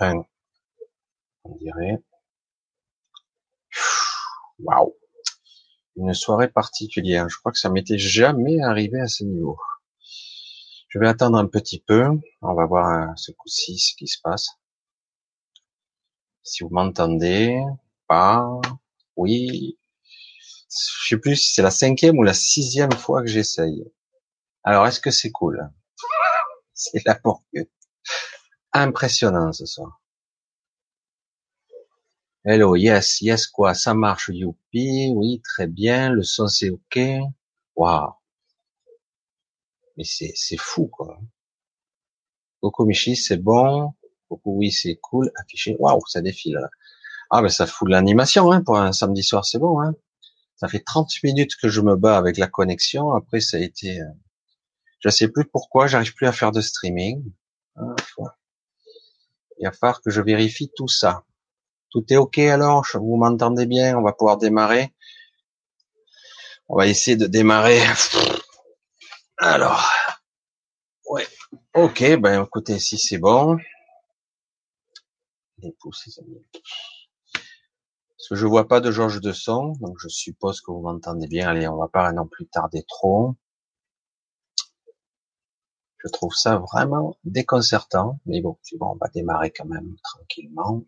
On dirait. Waouh. Une soirée particulière. Je crois que ça m'était jamais arrivé à ce niveau. Je vais attendre un petit peu. On va voir euh, ce coup-ci ce qui se passe. Si vous m'entendez, pas, oui. Je sais plus si c'est la cinquième ou la sixième fois que j'essaye. Alors, est-ce que c'est cool? C'est la porte. Impressionnant ce soir. Hello, yes, yes quoi, ça marche, youpi, oui, très bien, le son c'est ok. Waouh. Mais c'est, c'est fou, quoi. Coucou Michi, c'est bon. Coucou, oui, c'est cool. Affiché. Waouh, ça défile. Ah, ben, ça fout de l'animation, hein, pour un samedi soir, c'est bon, hein. Ça fait 30 minutes que je me bats avec la connexion. Après, ça a été, euh, je sais plus pourquoi, j'arrive plus à faire de streaming. Ah, Il va falloir que je vérifie tout ça. Tout est OK alors? Vous m'entendez bien? On va pouvoir démarrer. On va essayer de démarrer. Alors, ouais. Ok, ben écoutez, si c'est bon. Les pouces, les amis. Parce que je vois pas de Georges de son, donc je suppose que vous m'entendez bien. Allez, on va pas non plus tarder trop. Je trouve ça vraiment déconcertant, mais bon, bon, on va démarrer quand même tranquillement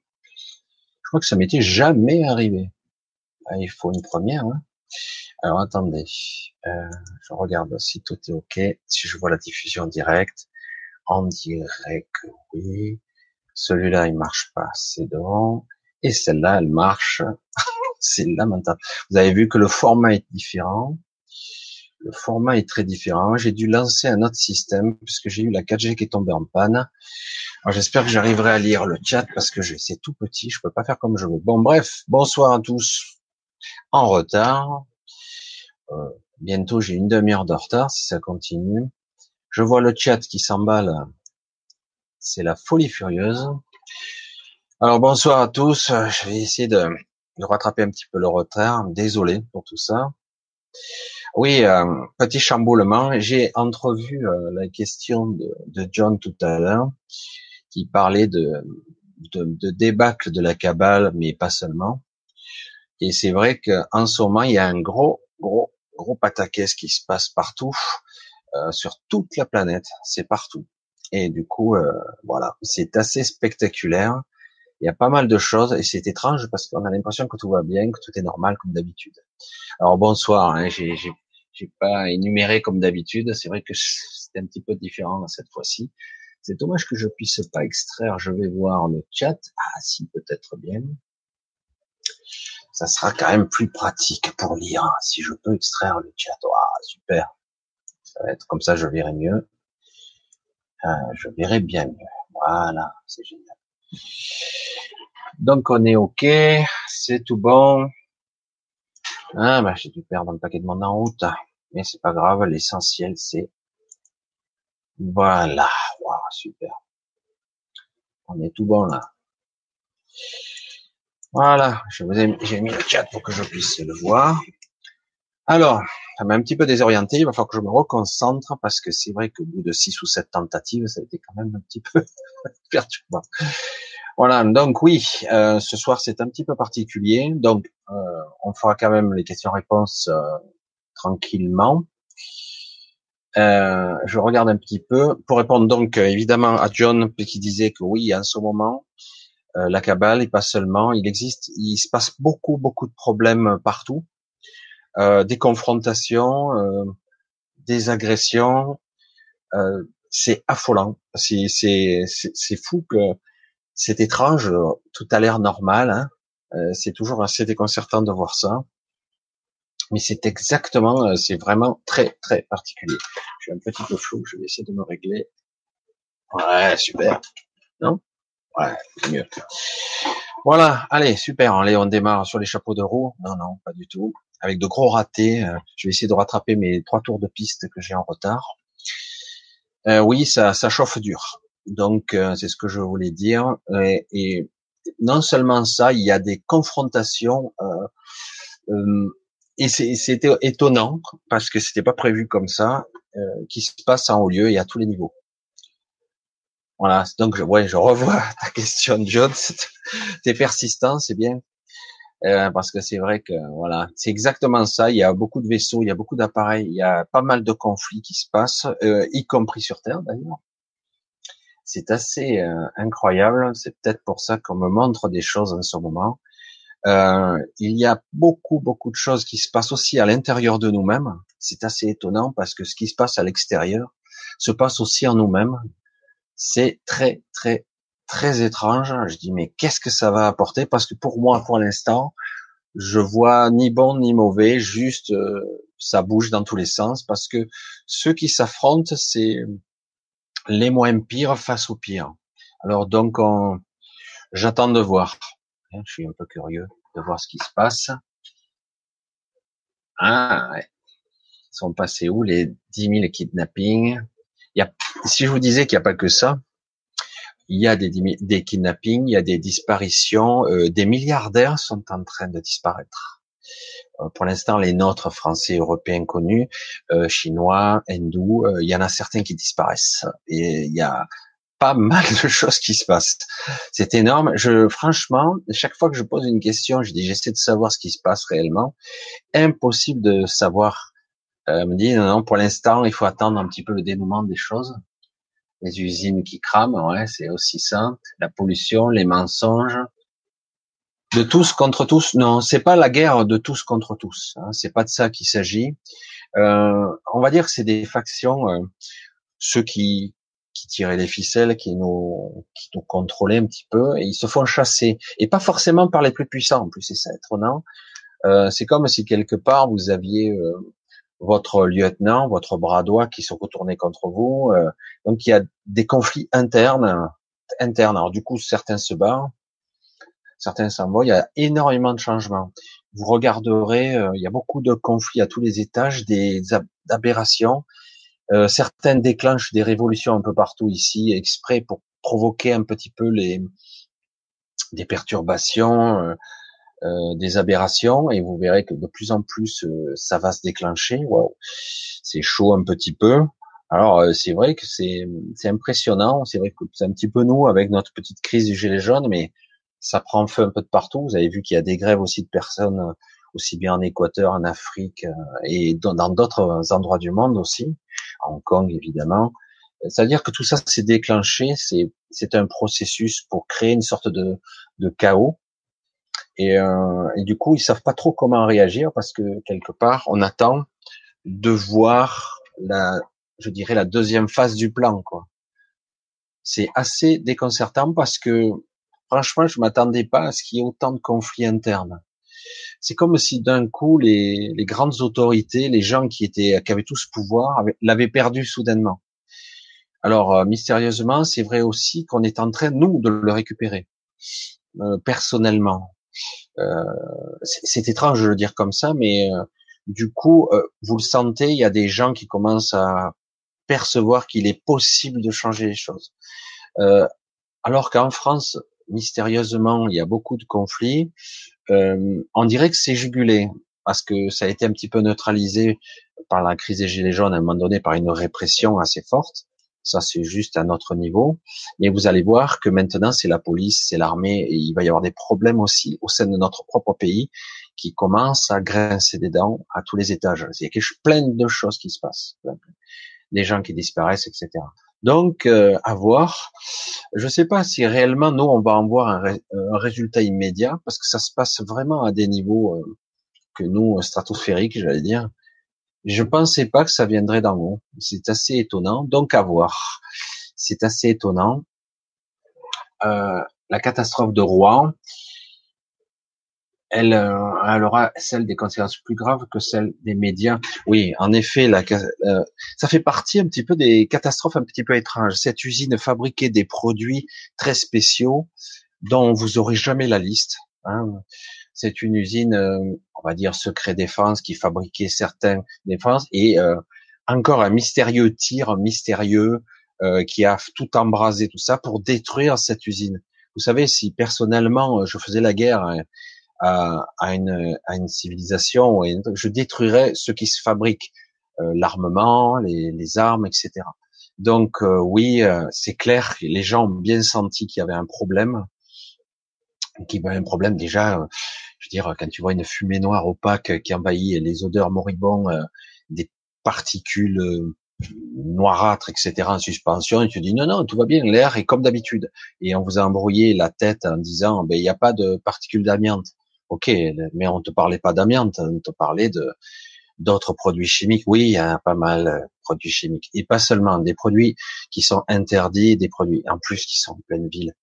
crois que ça m'était jamais arrivé. Ah, il faut une première. Hein. Alors attendez, euh, je regarde si tout est ok, si je vois la diffusion directe. On dirait que oui. Celui-là, il marche pas, c'est bon. Et celle-là, elle marche. c'est lamentable. Vous avez vu que le format est différent. Le format est très différent. J'ai dû lancer un autre système puisque j'ai eu la 4G qui est tombée en panne. Alors j'espère que j'arriverai à lire le chat parce que c'est tout petit, je peux pas faire comme je veux. Bon bref, bonsoir à tous. En retard. Euh, bientôt j'ai une demi-heure de retard si ça continue. Je vois le chat qui s'emballe. C'est la folie furieuse. Alors bonsoir à tous. Je vais essayer de, rattraper un petit peu le retard. Désolé pour tout ça. Oui, euh, petit chamboulement. J'ai entrevu euh, la question de, John tout à l'heure qui parlait de, de, de débâcle de la cabale, mais pas seulement. Et c'est vrai qu'en ce moment, il y a un gros, gros, gros pataquès qui se passe partout, euh, sur toute la planète, c'est partout. Et du coup, voilà, c'est assez spectaculaire. Il y a pas mal de choses et c'est étrange parce qu'on a l'impression que tout va bien, que tout est normal comme d'habitude. Alors bonsoir, hein, j'ai, j'ai pas énuméré comme d'habitude. C'est vrai que c'est un petit peu différent cette fois-ci. C'est dommage que je puisse pas extraire. Je vais voir le chat. Ah, si, peut-être bien. Ça sera quand même plus pratique pour lire. Si je peux extraire le chat. Ah, super. Ça va être comme ça, je verrai mieux. Euh, je verrai bien mieux. Voilà, c'est génial. Donc on est ok, c'est tout bon. Ah bah j'ai dû perdre un paquet de monde en route, mais c'est pas grave. L'essentiel c'est voilà super. On est tout bon là. Voilà, j'ai mis le chat pour que je puisse le voir. Alors, ça m'a un petit peu désorienté, il va falloir que je me reconcentre parce que c'est vrai qu'au bout de six ou sept tentatives, ça a été quand même un petit peu perturbant. Voilà, donc oui, euh, ce soir c'est un petit peu particulier, donc euh, on fera quand même les questions-réponses euh, tranquillement. Euh, je regarde un petit peu pour répondre donc évidemment à John qui disait que oui, en ce moment, la cabale et pas seulement, il existe, il se passe beaucoup beaucoup de problèmes partout, des confrontations, des agressions, c'est affolant, c'est fou que c'est étrange, tout a l'air normal, hein, c'est toujours assez déconcertant de voir ça mais c'est exactement, euh, c'est vraiment très très particulier. Je suis un petit peu flou, je vais essayer de me régler. Ouais, super. Non? Ouais, mieux. Voilà, allez, super. Allez, on démarre sur les chapeaux de roue. Non, non, pas du tout. Avec de gros ratés. Euh, je vais essayer de rattraper mes trois tours de piste que j'ai en retard. Euh, oui, ça, ça chauffe dur. Donc, euh, c'est ce que je voulais dire. Et, et, non seulement ça, il y a des confrontations euh, et c'était étonnant parce que c'était pas prévu comme ça, euh, qui se passe en haut lieu et à tous les niveaux. Voilà, donc ouais, je revois ta question, John. T'es persistant, c'est bien. Euh, parce que c'est vrai que voilà, c'est exactement ça. Il y a beaucoup de vaisseaux, il y a beaucoup d'appareils, il y a pas mal de conflits qui se passent, euh, y compris sur Terre d'ailleurs. C'est assez euh, incroyable. C'est peut-être pour ça qu'on me montre des choses en ce moment. Euh, il y a beaucoup, beaucoup de choses qui se passent aussi à l'intérieur de nous-mêmes. C'est assez étonnant parce que ce qui se passe à l'extérieur se passe aussi en nous-mêmes. C'est très, très, très étrange. Je dis mais qu'est-ce que ça va apporter? Parce que pour moi, pour l'instant, je vois ni bon ni mauvais, juste euh, ça bouge dans tous les sens parce que ceux qui s'affrontent, c'est les moins pires face aux pires. Alors donc, j'attends de voir. Hein, je suis un peu curieux de voir ce qui se passe. Ah, ouais. Ils sont passés où les 10 000 kidnappings? Il y a, Si je vous disais qu'il n'y a pas que ça, il y a des, des kidnappings, il y a des disparitions, euh, des milliardaires sont en train de disparaître. Euh, pour l'instant, les nôtres, français, européens connus, euh, chinois, hindous, il y en a certains qui disparaissent. Et il y a pas mal de choses qui se passent. C'est énorme. Je, franchement, chaque fois que je pose une question, je dis, j'essaie de savoir ce qui se passe réellement. Impossible de savoir. Euh, me dit, non, non, pour l'instant, il faut attendre un petit peu le dénouement des choses les usines qui crament, ouais, c'est aussi ça, la pollution, les mensonges, de tous contre tous. Non, c'est pas la guerre de tous contre tous. Hein, c'est pas de ça qu'il s'agit. Euh, on va dire que c'est des factions, euh, ceux qui qui tiraient les ficelles, qui nous qui nous contrôlaient un petit peu, et ils se font chasser. Et pas forcément par les plus puissants. En plus, c'est ça étonnant. Euh, c'est comme si quelque part vous aviez euh, votre lieutenant, votre bras droit qui sont retournés contre vous. Euh, donc il y a des conflits internes, internes. Alors du coup, certains se barrent, certains s'en vont. Il y a énormément de changements. Vous regarderez, euh, il y a beaucoup de conflits à tous les étages, des aberrations. Euh, certains déclenchent des révolutions un peu partout ici, exprès pour provoquer un petit peu les des perturbations. Euh, des aberrations et vous verrez que de plus en plus euh, ça va se déclencher. Wow. C'est chaud un petit peu. Alors euh, c'est vrai que c'est impressionnant. C'est vrai que c'est un petit peu nous avec notre petite crise du gilet jaune, mais ça prend feu un peu de partout. Vous avez vu qu'il y a des grèves aussi de personnes aussi bien en Équateur, en Afrique et dans d'autres endroits du monde aussi, à Hong Kong évidemment. C'est-à-dire que tout ça s'est déclenché, c'est c'est un processus pour créer une sorte de de chaos et, euh, du coup, ils savent pas trop comment réagir parce que quelque part, on attend de voir la, je dirais la deuxième phase du plan, quoi. C'est assez déconcertant parce que franchement, je m'attendais pas à ce qu'il y ait autant de conflits internes. C'est comme si d'un coup les, les, grandes autorités, les gens qui étaient, qui avaient tout ce pouvoir, l'avaient perdu soudainement. Alors euh, mystérieusement, c'est vrai aussi qu'on est en train nous de le récupérer euh, personnellement. Euh, c'est étrange de le dire comme ça, mais euh, du coup, euh, vous le sentez, il y a des gens qui commencent à percevoir qu'il est possible de changer les choses. alors qu'en France, mystérieusement, il y a beaucoup de conflits. on dirait que c'est jugulé parce que ça a été un petit peu neutralisé par la crise des gilets jaunes à un moment donné par une répression assez forte. Ça, c'est juste à notre niveau. Mais vous allez voir que maintenant, c'est la police, c'est l'armée, et il va y avoir des problèmes aussi au sein de notre propre pays qui commencent à grincer des dents à tous les étages. Il y a plein de choses qui se passent. Des gens qui disparaissent, etc. Donc, euh, à voir. Je ne sais pas si réellement, nous, on va en voir un, résultat immédiat, parce que ça se passe vraiment à des niveaux euh, que nous, stratosphériques, j'allais dire. Je pensais pas que ça viendrait d'en haut. C'est assez étonnant. Donc à voir. C'est assez étonnant. Euh, la catastrophe de Rouen, elle, euh, elle, aura celle des conséquences plus graves que celle des médias. Oui, en effet, la, euh, ça fait partie un petit peu des catastrophes un petit peu étranges. Cette usine fabriquait des produits très spéciaux dont vous aurez jamais la liste. Hein. C'est une usine, euh, on va dire secret défense, qui fabriquait certaines défenses et euh, encore un mystérieux tir mystérieux euh, qui a tout embrasé tout ça pour détruire cette usine. Vous savez, si personnellement je faisais la guerre à, à, une, à une, civilisation, je détruirais ce qui se fabrique, l'armement, les, les, armes, etc. Donc euh, oui, euh, c'est clair, les gens ont bien senti qu'il y avait un problème, qu'il y avait un problème déjà. Euh, je veux dire, quand tu vois une fumée noire opaque qui envahit les odeurs moribondes, des particules noirâtres, etc. en suspension, et tu dis non, non, tout va bien, l'air est comme d'habitude. Et on vous a embrouillé la tête en disant, ben il n'y a pas de particules d'amiante. Ok, mais on te parlait pas d'amiante, on te parlait de d'autres produits chimiques. Oui, il y a pas mal de euh, produits chimiques. Et pas seulement des produits qui sont interdits, des produits en plus qui sont en pleine ville.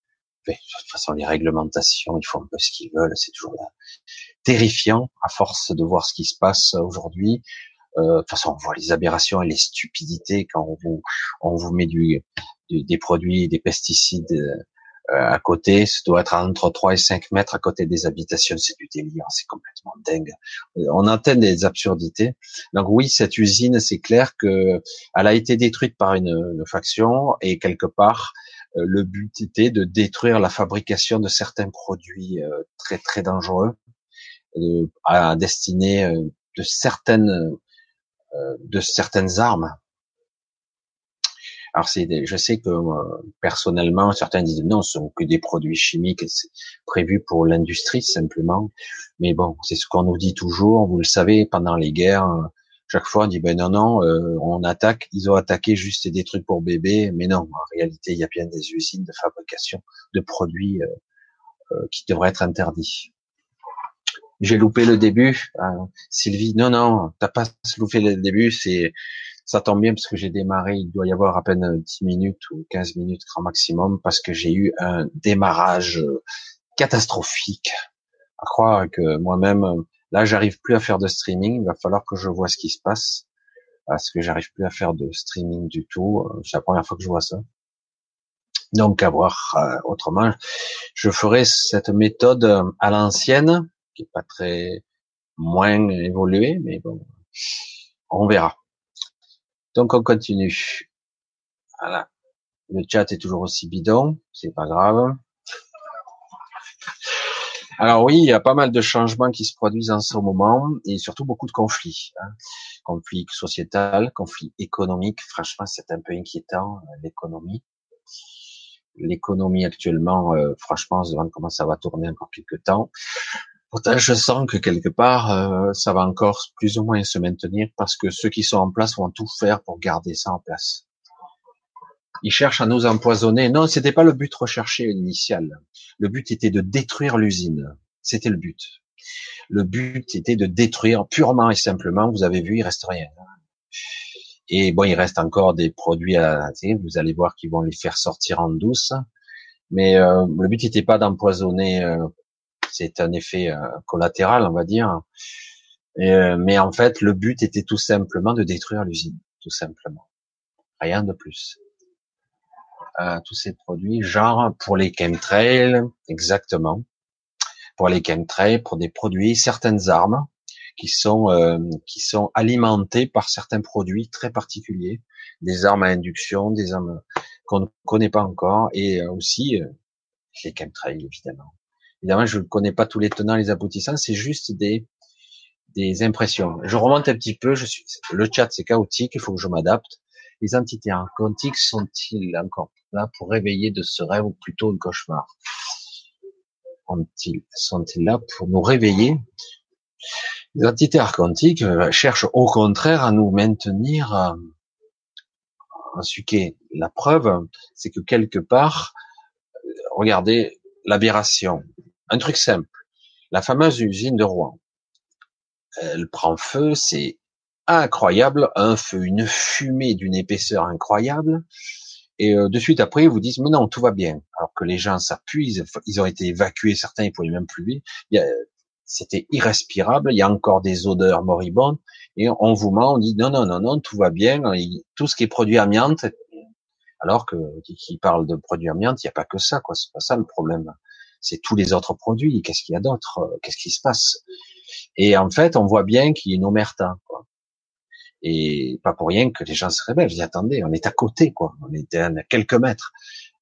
De toute façon, les réglementations, ils font un peu ce qu'ils veulent. C'est toujours terrifiant à force de voir ce qui se passe aujourd'hui. Euh, de toute façon, on voit les aberrations et les stupidités quand on vous, on vous met du, des produits, des pesticides euh, à côté, ça doit être entre 3 et 5 mètres à côté des habitations, c'est du délire, c'est complètement dingue. Euh, on atteint des absurdités. Donc oui, cette usine, c'est clair que elle a été détruite par une, une faction et quelque part, le but était de détruire la fabrication de certains produits très très dangereux à destiner de certaines de certaines armes alors c'est, je sais que euh, personnellement, certains disent non, ce sont que des produits chimiques, c'est prévu pour l'industrie simplement. Mais bon, c'est ce qu'on nous dit toujours. Vous le savez, pendant les guerres, euh, chaque fois on dit ben non non, euh, on attaque. Ils ont attaqué juste des trucs pour bébés, mais non, en réalité, il y a bien des usines de fabrication de produits qui devraient être interdits. J'ai loupé le début, Sylvie. Non non, t'as pas loupé le début, c'est ça tombe bien parce que j'ai démarré, il doit y avoir à peine 10 minutes ou 15 minutes grand maximum parce que j'ai eu un démarrage euh, catastrophique. À croire que moi-même, là, j'arrive plus à faire de streaming. Il va falloir que je vois ce qui se passe parce que j'arrive plus à faire de streaming du tout. Euh, c'est la première fois que je vois ça. Donc, à voir euh, autrement, je ferai cette méthode à l'ancienne, qui est pas très moins évoluée, mais bon, on verra. Donc on continue. Voilà. Le chat est toujours aussi bidon, c'est pas grave. Alors oui, il y a pas mal de changements qui se produisent en ce moment et surtout beaucoup de conflits. Hein. Conflits sociétal, conflits économiques. Franchement, c'est un peu inquiétant euh, l'économie. L'économie actuellement, euh, franchement, on se demande comment ça va tourner encore quelques temps. Pourtant, je sens que quelque part, euh, ça va encore plus ou moins se maintenir parce que ceux qui sont en place vont tout faire pour garder ça en place. Ils cherchent à nous empoisonner. Non, c'était pas le but recherché initial. Le but était de détruire l'usine. C'était le but. Le but était de détruire purement et simplement. Vous avez vu, il reste rien. Et bon, il reste encore des produits à, vous allez voir qu'ils vont les faire sortir en douce. Mais euh, le but n'était pas d'empoisonner euh, c'est un effet euh, collatéral, on va dire. Mais en fait, le but était tout simplement de détruire l'usine, tout simplement. Rien de plus. Euh, tous ces produits, genre pour les chemtrails, exactement. Pour les chemtrails, pour des produits, certaines armes qui sont qui sont alimentées par certains produits très particuliers, des armes à induction, des armes qu'on ne connaît pas encore, et aussi les chemtrails évidemment. Évidemment, je ne connais pas tous les tenants, les aboutissants, c'est juste des, des impressions. Je remonte un petit peu, je suis, le chat c'est chaotique, il faut que je m'adapte. Les entités quantiques sont-ils encore là pour réveiller de ce rêve ou plutôt un cauchemar? Sont-ils là pour nous réveiller? Les entités archontiques euh, cherchent au contraire à nous maintenir euh, en suquet. La preuve, c'est que quelque part, euh, regardez l'aberration. Un truc simple. La fameuse usine de Rouen. Elle prend feu, c'est incroyable, un feu, une fumée d'une épaisseur incroyable. Et euh, de suite après, ils vous disent, mais non, tout va bien. Alors que les gens s'appuient, ils, ont été évacués, certains, ils pouvaient même plus vivre. C'était irrespirable, il y a encore des odeurs moribondes. Et on vous ment, on dit, non, non, non, non, tout va bien. tout ce qui est produit amiante, alors que qui parle de produits amiante, il n'y a pas que ça, quoi. C'est pas ça le problème c'est tous les autres produits. Qu'est-ce qu'il y a d'autre Qu'est-ce qui se passe? Et en fait, on voit bien qu'il y a une omerta. Et pas pour rien que les gens se révèlent. Je dis attendez, on est à côté, quoi. On est à quelques mètres.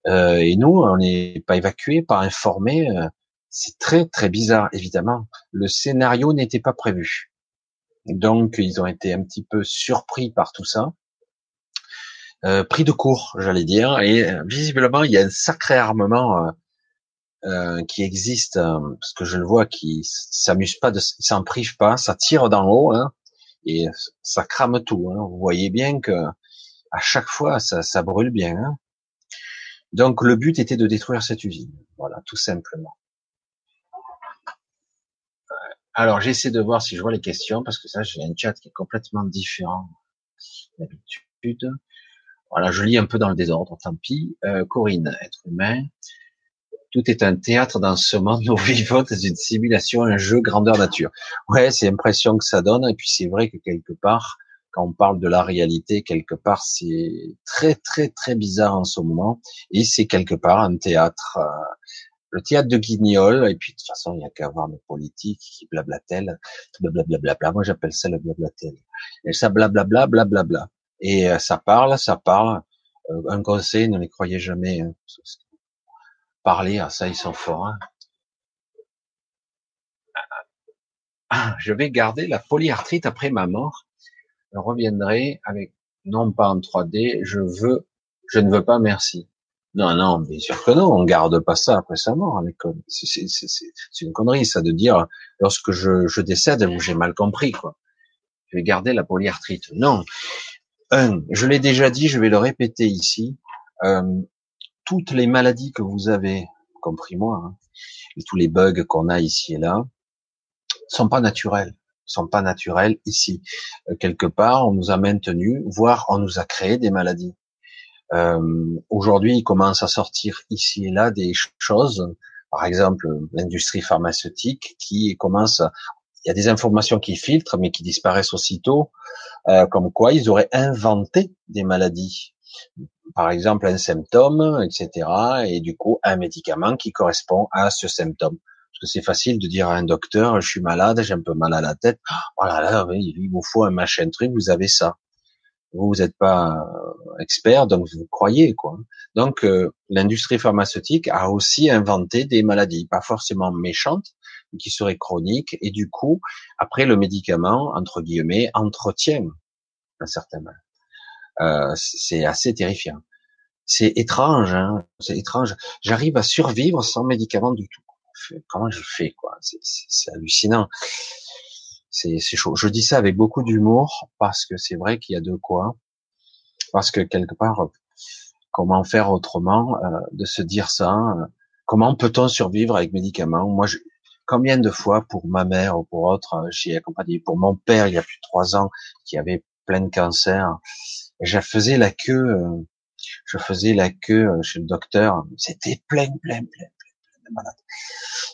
Euh, et nous, on n'est pas évacués, pas informés. Euh, c'est très très bizarre, évidemment. Le scénario n'était pas prévu. Donc, ils ont été un petit peu surpris par tout ça. euh, pris de court, j'allais dire, et euh, visiblement il y a un sacré armement euh, euh qui existe, parce que je le vois, qui s'amuse pas, de, s'en prive pas, ça tire d'en haut, hein, et ça crame tout. Hein. Vous voyez bien que à chaque fois ça, ça brûle bien. Hein. Donc le but était de détruire cette usine, voilà, tout simplement. Alors j'essaie de voir si je vois les questions parce que ça j'ai un chat qui est complètement différent d'habitude. Voilà, je lis un peu dans le désordre, tant pis. Euh, Corinne, être humain. Tout est un théâtre dans ce monde. Nous vivons dans une simulation, un jeu grandeur nature. Ouais, c'est l'impression que ça donne. Et puis c'est vrai que quelque part, quand on parle de la réalité, quelque part, c'est très très très bizarre en ce moment. Et c'est quelque part un théâtre, euh, le théâtre de Guignol. Et puis de toute façon, il n'y a qu'à voir nos politiques qui blablatellent, blablabla. Moi, j'appelle ça le blablatel. Et ça blablabla, blablabla. Et euh, ça parle, ça parle. Euh, un conseil, ne les croyez jamais. Hein. Parler, à ça, ils sont forts. Hein. Ah, je vais garder la polyarthrite après ma mort. Je reviendrai avec, non pas en 3D, je veux, je ne veux pas, merci. Non, non, bien sûr que non, on garde pas ça après sa mort. C'est une connerie, ça, de dire, lorsque je, je décède, j'ai mal compris, quoi. Je vais garder la polyarthrite. Non, je l'ai déjà dit, je vais le répéter ici. Euh, toutes les maladies que vous avez, compris moi, hein, et tous les bugs qu'on a ici et là, sont pas naturels, sont pas naturels ici. Euh, quelque part, on nous a maintenu, voire on nous a créé des maladies. Euh, Aujourd'hui, il commence à sortir ici et là des choses, par exemple l'industrie pharmaceutique qui commence, il y a des informations qui filtrent mais qui disparaissent aussitôt. Euh, comme quoi ils auraient inventé des maladies. Par exemple, un symptôme, etc. Et du coup, un médicament qui correspond à ce symptôme. Parce que c'est facile de dire à un docteur, je suis malade, j'ai un peu mal à la tête. Oh là là, il vous faut un machin truc, vous avez ça. Vous, vous n'êtes pas euh, expert, donc vous croyez quoi. Donc euh, l'industrie pharmaceutique a aussi inventé des maladies, pas forcément méchantes, qui serait chronique, et du coup, après le médicament, entre guillemets, entretient un certain mal. Euh, c'est assez terrifiant. C'est étrange, hein c'est étrange. J'arrive à survivre sans médicament du tout. Comment je fais, quoi? C'est hallucinant. C'est chaud. Je dis ça avec beaucoup d'humour parce que c'est vrai qu'il y a de quoi. Parce que quelque part, comment faire autrement euh, de se dire ça euh, Comment peut-on survivre avec médicaments? Moi, je, combien de fois pour ma mère ou pour autre, euh, j'ai accompagné pour mon père il y a plus de trois ans qui avait plein de cancer. Je faisais la queue, euh, je faisais la queue euh, chez le docteur. C'était plein, plein, plein, plein, de malades.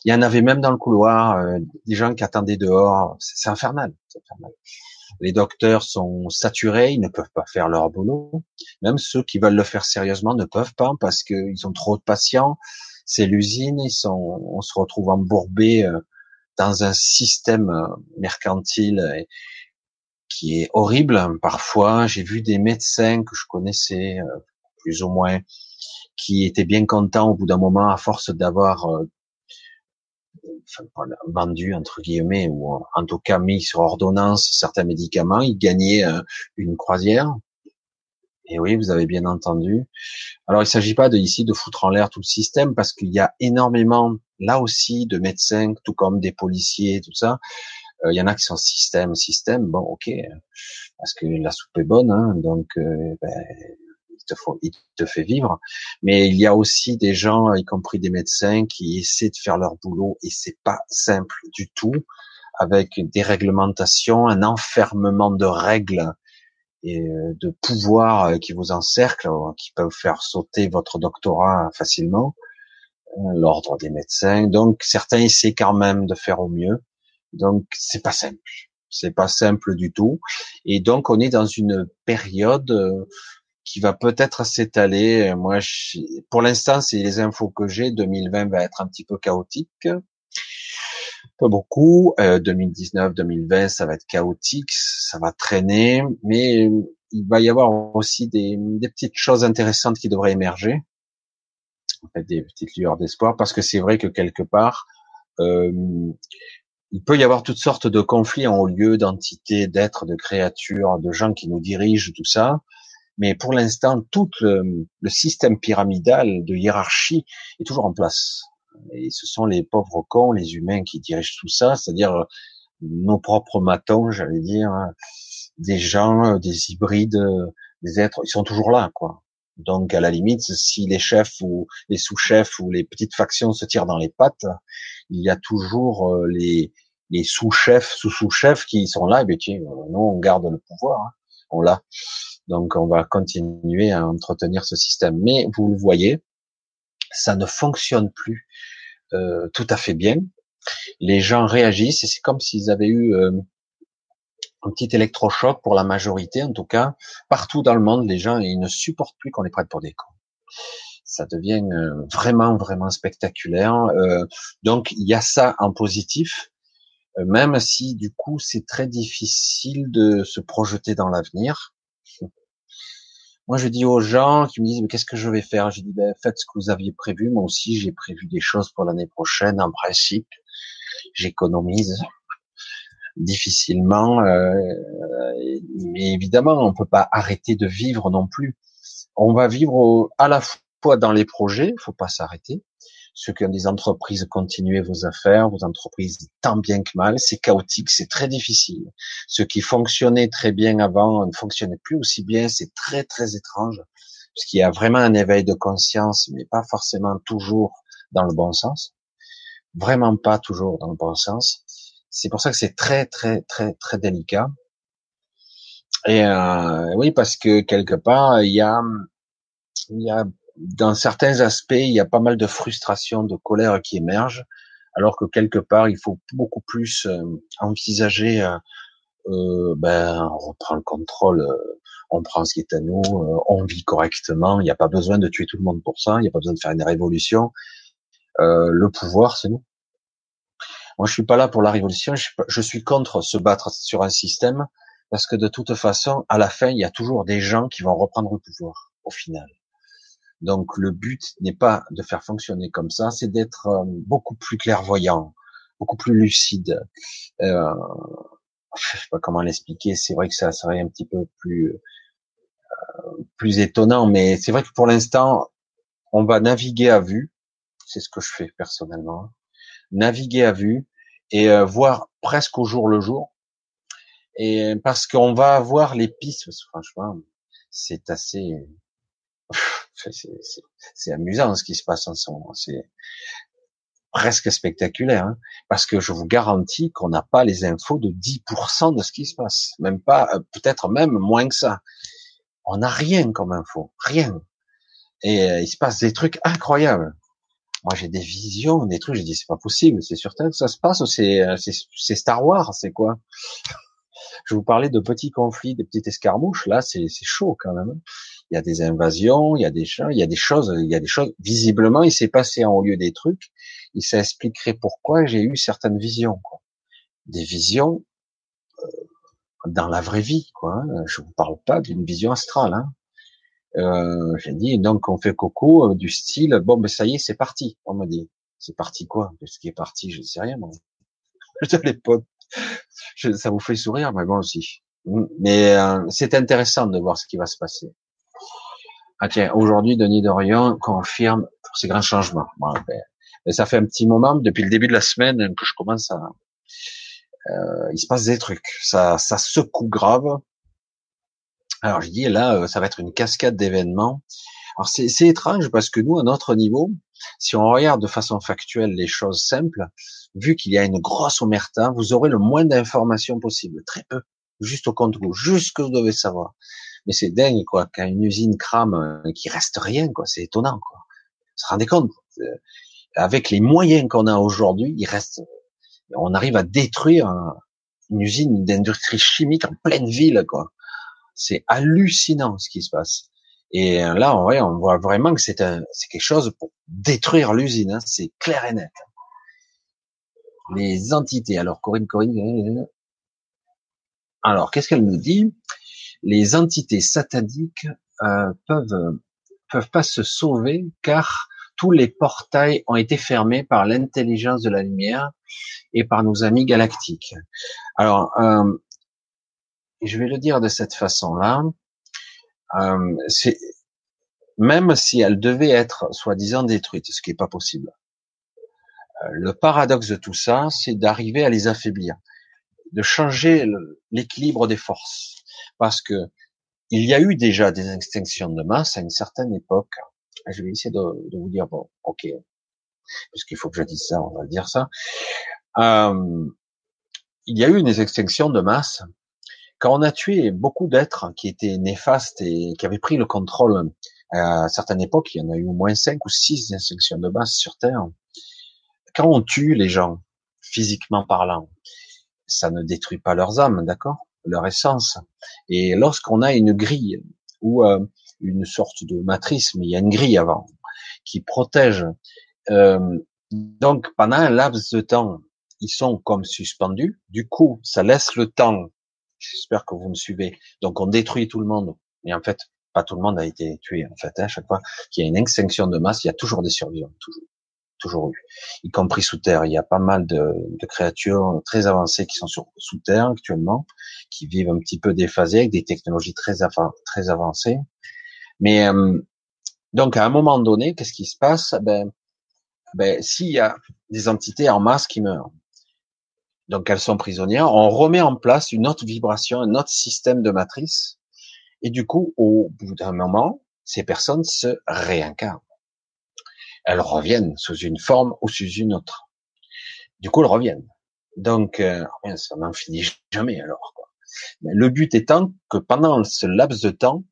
Il y en avait même dans le couloir, des gens qui attendaient dehors. C'est infernal, infernal. Les docteurs sont saturés, ils ne peuvent pas faire leur boulot. Même ceux qui veulent le faire sérieusement ne peuvent pas parce qu'ils ont trop de patients c'est l'usine, ils sont, on se retrouve embourbé euh, dans un système euh, mercantile qui est horrible. Parfois, j'ai vu des médecins que je connaissais euh, plus ou moins qui étaient bien contents au bout d'un moment à force d'avoir vendu entre guillemets ou en tout cas mis sur ordonnance certains médicaments, ils gagnaient une croisière et oui, vous avez bien entendu. Alors, il ne s'agit pas de ici de foutre en l'air tout le système parce qu'il y a énormément, là aussi, de médecins, tout comme des policiers, tout ça. Euh, il y en a qui sont système, système. Bon, ok, parce que la soupe est bonne, hein, donc euh, ben, il, te faut, il te fait vivre. Mais il y a aussi des gens, y compris des médecins, qui essaient de faire leur boulot et c'est pas simple du tout, avec des réglementations, un enfermement de règles et euh, de pouvoirs euh, qui vous encerclent, euh, qui peuvent faire sauter votre doctorat facilement, l'ordre des médecins. Donc certains essaient quand même de faire au mieux. Donc c'est pas simple, c'est pas simple du tout. Et donc on est dans une période qui va peut-être s'étaler. Moi, pour l'instant, c'est les infos que j'ai. 2020 va être un petit peu chaotique pas beaucoup. Euh, 2019, 2020, ça va être chaotique, ça va traîner, mais il va y avoir aussi des, des petites choses intéressantes qui devraient émerger, en fait, des petites lueurs d'espoir, parce que c'est vrai que quelque part, euh, il peut y avoir toutes sortes de conflits en haut lieu, d'entités, d'êtres, de créatures, de gens qui nous dirigent, tout ça. Mais pour l'instant, tout le, système pyramidal de hiérarchie est toujours en place. Et ce sont les pauvres cons, les humains qui dirigent tout ça, c'est-à-dire euh, nos propres matons, j'allais dire, hein. des gens, euh, des hybrides, euh, des êtres, ils sont toujours là, quoi. Donc, à la limite, si les chefs ou les sous-chefs ou les petites factions se tirent dans les pattes, il y a toujours les, les sous-chefs, sous-sous-chefs qui sont là, et bien, tiens, nous, on garde le pouvoir, hein. on l'a. Donc, on va continuer à entretenir ce système. Mais vous le voyez, ça ne fonctionne plus euh, tout à fait bien. Les gens réagissent et c'est comme s'ils avaient eu euh, un petit électrochoc pour la majorité, en tout cas, partout dans le monde, les gens ils ne supportent plus qu'on les prenne pour des cons. Ça devient euh, vraiment, vraiment spectaculaire. donc, il y a ça en positif, même si du coup c'est très difficile de se projeter dans l'avenir. Moi, je dis aux gens qui me disent, mais qu'est-ce que je vais faire? Je dis, ben, faites ce que vous aviez prévu. Moi aussi, j'ai prévu des choses pour l'année prochaine. En principe, j'économise difficilement, euh, mais évidemment, on peut pas arrêter de vivre non plus. On va vivre à la fois dans les projets, faut pas s'arrêter, ceux qui ont des entreprises, continuez vos affaires, vos entreprises tant bien que mal, c'est chaotique, c'est très difficile. Ce qui fonctionnait très bien avant ne fonctionnait plus aussi bien, c'est très très étrange, puisqu'il y a vraiment un éveil de conscience, mais pas forcément toujours dans le bon sens. Vraiment pas toujours dans le bon sens. C'est pour ça que c'est très très très très délicat. Et euh, oui, parce que quelque part, il y a, il y a dans certains aspects, il y a pas mal de frustration, de colère qui émerge, alors que quelque part, il faut beaucoup plus euh, envisager, euh, euh, ben, on reprend le contrôle, euh, on prend ce qui est à nous, on vit correctement, il n'y a pas besoin de tuer tout le monde pour ça, il n'y a pas besoin de faire une révolution. le pouvoir, c'est nous. Moi, je suis pas là pour la révolution, je, suis contre se battre sur un système, parce que de toute façon, à la fin, il y a toujours des gens qui vont reprendre le pouvoir, au final. Donc le but n'est pas de faire fonctionner comme ça, c'est d'être euh, beaucoup plus clairvoyant, beaucoup plus lucide. Euh, je sais pas comment l'expliquer. C'est vrai que ça serait un petit peu plus euh, plus étonnant, mais c'est vrai que pour l'instant, on va naviguer à vue. C'est ce que je fais personnellement. Naviguer à vue et euh, voir presque au jour le jour. Et parce qu'on va avoir les pistes, franchement, c'est assez c'est amusant ce qui se passe en ce moment. C'est presque spectaculaire, hein, parce que je vous garantis qu'on n'a pas les infos de 10% de ce qui se passe, même pas, euh, peut-être même moins que ça. On n'a rien comme info, rien. Et euh, il se passe des trucs incroyables. Moi, j'ai des visions, des trucs. J'ai dit c'est pas possible, c'est certain que ça se passe. C'est euh, c'est Star Wars, c'est quoi? Je vous parlais de petits conflits, de petites escarmouches. Là, c'est chaud quand même il y a des invasions, il y a des il y a des choses, il y a des choses. Visiblement, il s'est passé en lieu des trucs. Et ça expliquerait pourquoi j'ai eu certaines visions, quoi. Des visions euh, dans la vraie vie, quoi. Hein. Je vous parle pas d'une vision astrale. Hein. Euh, j'ai dit donc on fait coco euh, du style bon ben ça y est c'est parti. On m'a dit c'est parti quoi? Ce qui est parti, je sais rien. Moi. Je l'époque, ça vous fait sourire, mais moi aussi. Mais euh, c'est intéressant de voir ce qui va se passer. Ah tiens, aujourd'hui, Denis Dorion confirme ces grands changements. Bon, ben, ben, ça fait un petit moment, depuis le début de la semaine, que je commence à... Euh, il se passe des trucs. Ça, ça secoue grave. Alors je dis là, euh, ça va être une cascade d'événements. Alors c'est étrange parce que nous, à notre niveau, si on regarde de façon factuelle les choses simples, vu qu'il y a une grosse omerta, vous aurez le moins d'informations possible, très peu, juste au compte-goutte, juste ce que vous devez savoir. Mais c'est dingue, quoi, quand une usine crame, euh, qui reste rien, quoi. C'est étonnant, quoi. Vous vous rendez compte? Euh, avec les moyens qu'on a aujourd'hui, il reste, on arrive à détruire une usine d'industrie chimique en pleine ville, quoi. C'est hallucinant ce qui se passe. Et euh, là, on voit, vraiment que c'est quelque chose pour détruire l'usine. Hein. C'est clair et net. Les entités. Alors, Corinne, Corinne. Alors, qu'est-ce qu'elle nous dit? Les entités sataniques euh, peuvent peuvent pas se sauver car tous les portails ont été fermés par l'intelligence de la lumière et par nos amis galactiques. Alors, euh, je vais le dire de cette façon-là. Euh, même si elle devait être soi-disant détruite, ce qui n'est pas possible. Euh, le paradoxe de tout ça, c'est d'arriver à les affaiblir, de changer l'équilibre des forces, parce que il y a eu déjà des extinctions de masse à une certaine époque. Je vais essayer de, de vous dire bon, ok, puisqu'il faut que je dise ça, on va dire ça. Euh, il y a eu une extinction de masse quand on a tué beaucoup d'êtres qui étaient néfastes et qui avaient pris le contrôle à certaines époques, il y en a eu au moins cinq ou six extinctions de masse sur Terre. Quand on tue les gens, physiquement parlant, ça ne détruit pas leurs âmes, d'accord, leur essence. Et lorsqu'on a une grille ou euh, une sorte de matrice, mais il y a une grille avant qui protège. Euh, donc pendant un laps de temps, ils sont comme suspendus. Du coup, ça laisse le temps J'espère que vous me suivez. Donc on détruit tout le monde. Et en fait, pas tout le monde a été tué. En fait, à chaque fois qu'il y a une extinction de masse, il y a toujours des survivants, toujours, toujours eu, y compris sous terre. Il y a pas mal de, de créatures très avancées qui sont sur, sous terre actuellement, qui vivent un petit peu déphasées avec des technologies très très avancées. Mais euh, donc à un moment donné, qu'est-ce qui se passe? Ben, ben s'il y a des entités en masse qui meurent, donc elles sont prisonnières, on remet en place une autre vibration, un autre système de matrice, et du coup, au bout d'un moment, ces personnes se réincarnent. Elles reviennent sous une forme ou sous une autre. Du coup, elles reviennent. Donc, euh, ça n'en finit jamais alors. Le but étant que pendant ce laps de temps,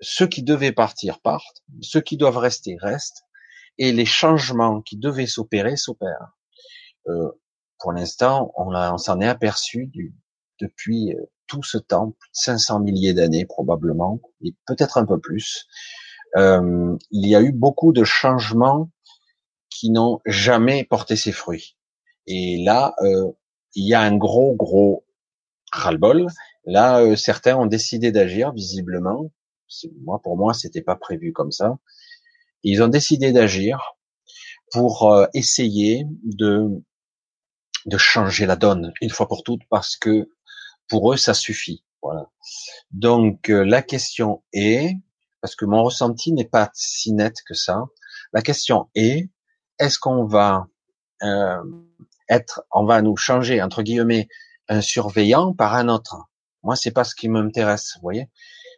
ceux qui devaient partir partent, ceux qui doivent rester restent, et les changements qui devaient s'opérer s'opèrent. Euh, pour l'instant, on, s'en est aperçu depuis euh, tout ce temps, plus de 500 milliers d'années probablement, et peut-être un peu plus. Euh, il y a eu beaucoup de changements qui n'ont jamais porté ses fruits. Et là, euh, il y a un gros, gros ras-le-bol. Là, certains ont décidé d'agir, visiblement. Moi, pour moi, c'était pas prévu comme ça. Ils ont décidé d'agir pour essayer de de changer la donne une fois pour toutes parce que pour eux ça suffit. Voilà. Donc euh, la question est, parce que mon ressenti n'est pas si net que ça, la question est, est-ce qu'on va euh, être, on va nous changer entre guillemets un surveillant par un autre? Moi c'est pas ce qui m'intéresse, vous voyez.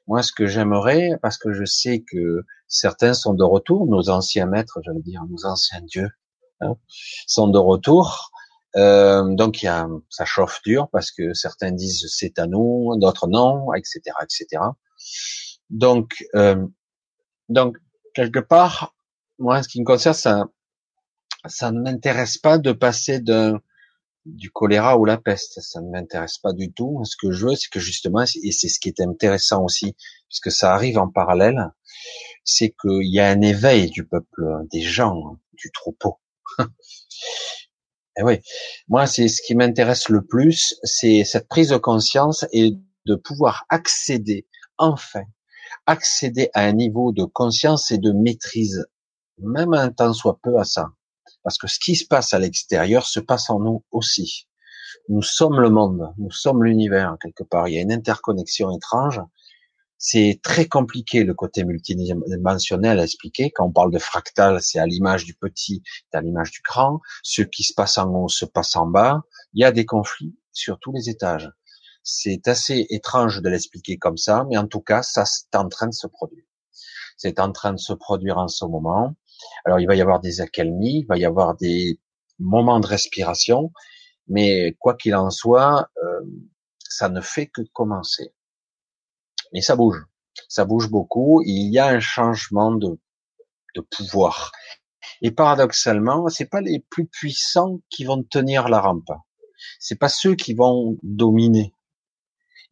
Moi ce que j'aimerais, parce que je sais que certains sont de retour, nos anciens maîtres, j'allais dire, nos anciens dieux, hein, sont de retour. Euh, donc y a, ça chauffe dur parce que certains disent c'est à nous, d'autres non, etc., etc. Donc, euh, donc quelque part, moi, ce qui me concerne, ça, ça ne m'intéresse pas de passer d'un du choléra ou la peste. Ça ne m'intéresse pas du tout. Ce que je veux, c'est que justement, et c'est ce qui est intéressant aussi, puisque ça arrive en parallèle, c'est qu'il y a un éveil du peuple, des gens, du troupeau. Eh oui, moi c'est ce qui m'intéresse le plus, c'est cette prise de conscience et de pouvoir accéder, enfin, accéder à un niveau de conscience et de maîtrise, même un temps soit peu à ça. Parce que ce qui se passe à l'extérieur se passe en nous aussi. Nous sommes le monde, nous sommes l'univers quelque part. Il y a une interconnexion étrange c'est très compliqué le côté multidimensionnel à expliquer. Quand on parle de fractal, c'est à l'image du petit, c'est à l'image du grand. Ce qui se passe en haut se passe en bas. Il y a des conflits sur tous les étages. C'est assez étrange de l'expliquer comme ça, mais en tout cas, ça c'est en train de se produire. C'est en train de se produire en ce moment. Alors, il va y avoir des accalmies, il va y avoir des moments de respiration, mais quoi qu'il en soit, euh, ça ne fait que commencer mais ça bouge. Ça bouge beaucoup. Il y a un changement de, pouvoir. Et paradoxalement, c'est pas les plus puissants qui vont tenir la rampe. C'est pas ceux qui vont dominer.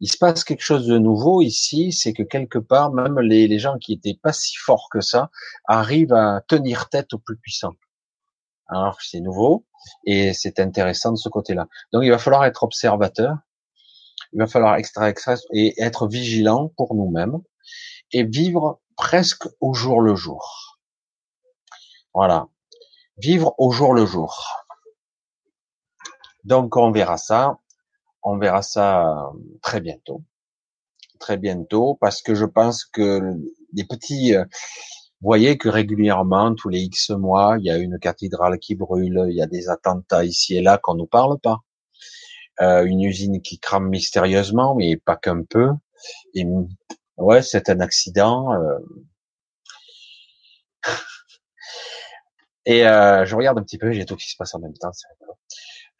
Il se passe quelque chose de nouveau ici, c'est que quelque part, même les, les gens qui étaient pas si forts que ça arrivent à tenir tête aux plus puissants. Alors c'est nouveau et c'est intéressant de ce côté-là. Donc il va falloir être observateur il va falloir extraire, et être vigilant pour nous-mêmes et vivre presque au jour le jour. Voilà. Vivre au jour le jour. Donc on verra ça. On verra ça euh, très bientôt. très bientôt, parce que je pense que les petits, euh, vous voyez que régulièrement, tous les X mois, il y a une cathédrale qui brûle, il y a des attentats ici et là qu'on nous parle pas. Euh, une usine qui crame mystérieusement, mais pas qu'un peu. Et ouais, c'est un accident. Euh. Et euh, je regarde un petit peu, j'ai tout qui se passe en même temps.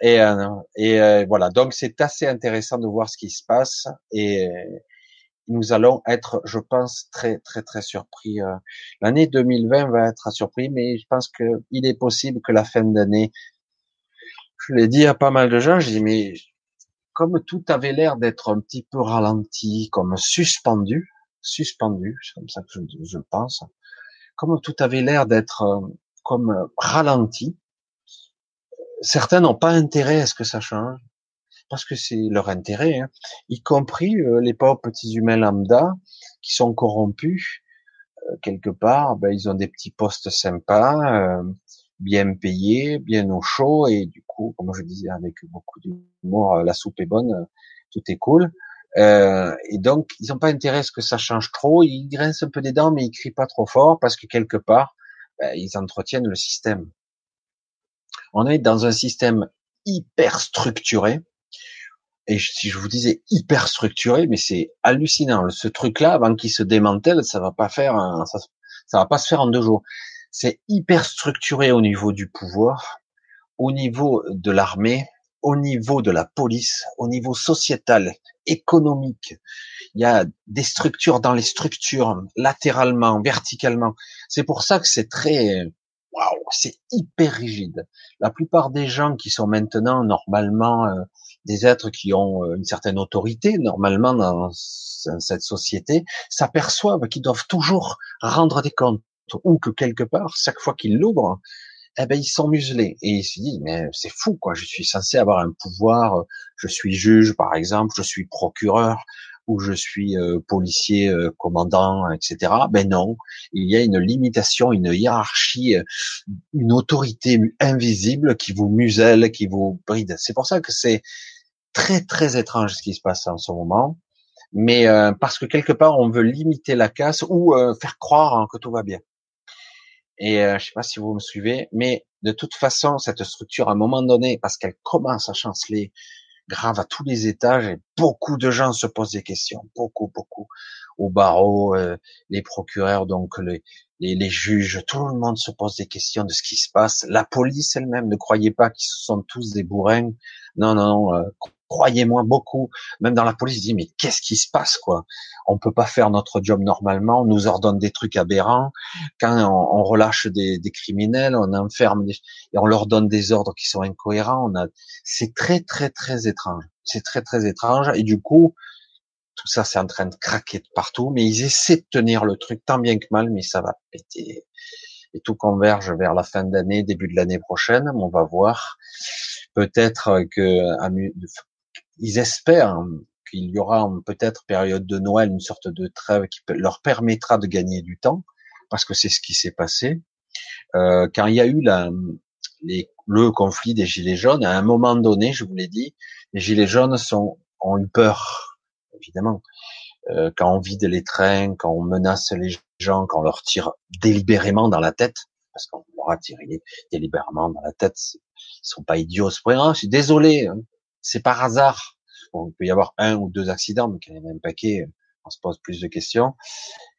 Et, euh, et euh, voilà, donc c'est assez intéressant de voir ce qui se passe. Et nous allons être, je pense, très très très surpris. L'année 2020 va être surpris, mais je pense que il est possible que la fin d'année je l'ai dit à pas mal de gens, je dis mais comme tout avait l'air d'être un petit peu ralenti, comme suspendu, suspendu, c'est comme ça que je, je, pense, comme tout avait l'air d'être euh, comme ralenti, certains n'ont pas intérêt à ce que ça change, parce que c'est leur intérêt, hein, y compris euh, les pauvres petits humains lambda qui sont corrompus euh, quelque part, ben, ils ont des petits postes sympas, bien payé, bien au chaud, et du coup, comme je disais avec beaucoup d'humour, euh, la soupe est bonne, euh, tout est cool. Euh, et donc, ils n'ont pas intérêt à ce que ça change trop. Ils grincent un peu des dents, mais ils crient pas trop fort parce que quelque part, ben, ils entretiennent le système. On est dans un système hyper structuré. Et si je vous disais hyper structuré, mais c'est hallucinant. Ce truc-là, avant qu'il se démantèle, ça va pas faire, ça, ça va pas se faire en deux jours c'est hyper structuré au niveau du pouvoir, au niveau de l'armée, au niveau de la police, au niveau sociétal, économique. Il y a des structures dans les structures, latéralement, verticalement. C'est pour ça que c'est très, waouh, c'est hyper rigide. La plupart des gens qui sont maintenant normalement euh, des êtres qui ont euh, une certaine autorité, normalement dans cette société, s'aperçoivent qu'ils doivent toujours rendre des comptes ou que quelque part, chaque fois qu'ils l'ouvrent, eh ben ils sont muselés et ils se disent mais c'est fou quoi, je suis censé avoir un pouvoir, je suis juge par exemple, je suis procureur ou je suis euh, policier euh, commandant, etc. Ben non, il y a une limitation, une hiérarchie, euh, une autorité invisible qui vous muselle, qui vous bride. C'est pour ça que c'est très très étrange ce qui se passe en ce moment, mais parce que quelque part on veut limiter la casse ou faire croire que tout va bien. Et euh, je sais pas si vous me suivez, mais de toute façon, cette structure, à un moment donné, parce qu'elle commence à chanceler grave à tous les étages, et beaucoup de gens se posent des questions, beaucoup, beaucoup, au barreau, euh, les procureurs, donc les, les, les, juges, tout le monde se pose des questions de ce qui se passe. La police elle-même, ne croyez pas qu'ils sont tous des bourrins. Non, non, non, euh, croyez-moi beaucoup. Même dans la police, dit mais qu'est-ce qui se passe quoi? On peut pas faire notre job normalement. On nous ordonne des trucs aberrants. Quand on, relâche des, des, criminels, on enferme des, et on leur donne des ordres qui sont incohérents. On a, c'est très très très étrange. C'est très très étrange. Et du coup, tout ça, c'est en train de craquer de partout, mais ils essaient de tenir le truc tant bien que mal, mais ça va péter. Et tout converge vers la fin d'année, début de l'année prochaine, on va voir. Peut-être que ils espèrent qu'il y aura peut-être période de Noël une sorte de trêve qui leur permettra de gagner du temps, parce que c'est ce qui s'est passé. Euh, quand il y a eu la, le conflit des gilets jaunes, à un moment donné, je vous l'ai dit, les gilets jaunes sont, ont eu peur évidemment. Euh, quand on vide les trains, quand on menace les gens, quand on leur tire délibérément dans la tête, parce qu'on leur a tiré délibérément dans la tête, ils sont pas idiots ce je suis désolé, hein. C'est par hasard. Bon, il peut y avoir un ou deux accidents, mais quand il y en a un paquet, on se pose plus de questions.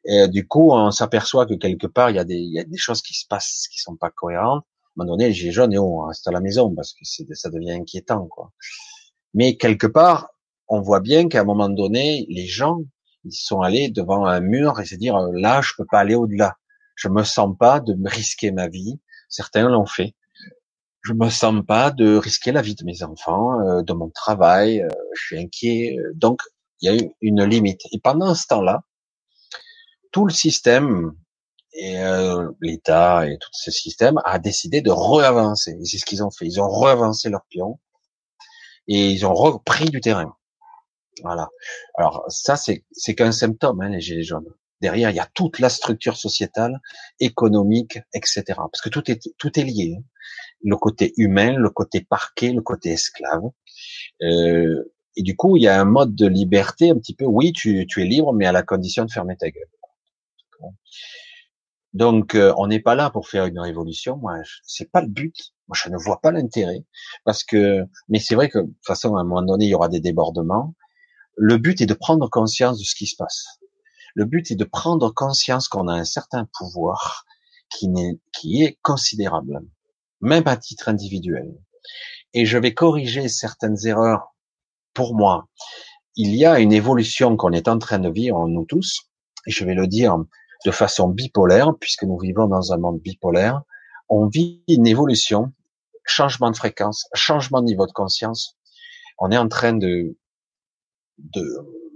Et du coup, on s'aperçoit que quelque part, il y, a des, il y a des choses qui se passent qui sont pas cohérentes. À un moment donné, les gilets jaunes, on reste à la maison parce que ça devient inquiétant, quoi. Mais quelque part, on voit bien qu'à un moment donné, les gens, ils sont allés devant un mur et se dire, euh, là, je peux pas aller au-delà. Je me sens pas de risquer ma vie. Certains l'ont fait. Je me sens pas de risquer la vie de mes enfants, euh, de mon travail. Euh, je suis inquiet. Donc, il y a eu une limite. Et pendant ce temps-là, tout le système et l'État et tout ce système a décidé de reavancer. Et c'est ce qu'ils ont fait. Ils ont reavancé leur pion et ils ont repris du terrain. Voilà. Alors ça, c'est qu'un symptôme, hein, les gilets jaunes. Derrière, il y a toute la structure sociétale, économique, etc. Parce que tout est tout est lié. Le côté humain, le côté parquet, le côté esclave. Euh, Et du coup, il y a un mode de liberté un petit peu. Oui, tu, tu es libre, mais à la condition de fermer ta gueule. Donc, euh, on n'est pas là pour faire une révolution. Moi, c'est pas le but. Moi, je ne vois pas l'intérêt parce que. Mais c'est vrai que de toute façon, à un moment donné, il y aura des débordements. Le but est de prendre conscience de ce qui se passe. Le but est de prendre conscience qu'on a un certain pouvoir qui, qui est considérable, même à titre individuel. Et je vais corriger certaines erreurs pour moi. Il y a une évolution qu'on est en train de vivre, nous tous, et je vais le dire de façon bipolaire, puisque nous vivons dans un monde bipolaire. On vit une évolution, changement de fréquence, changement de niveau de conscience. On est en train de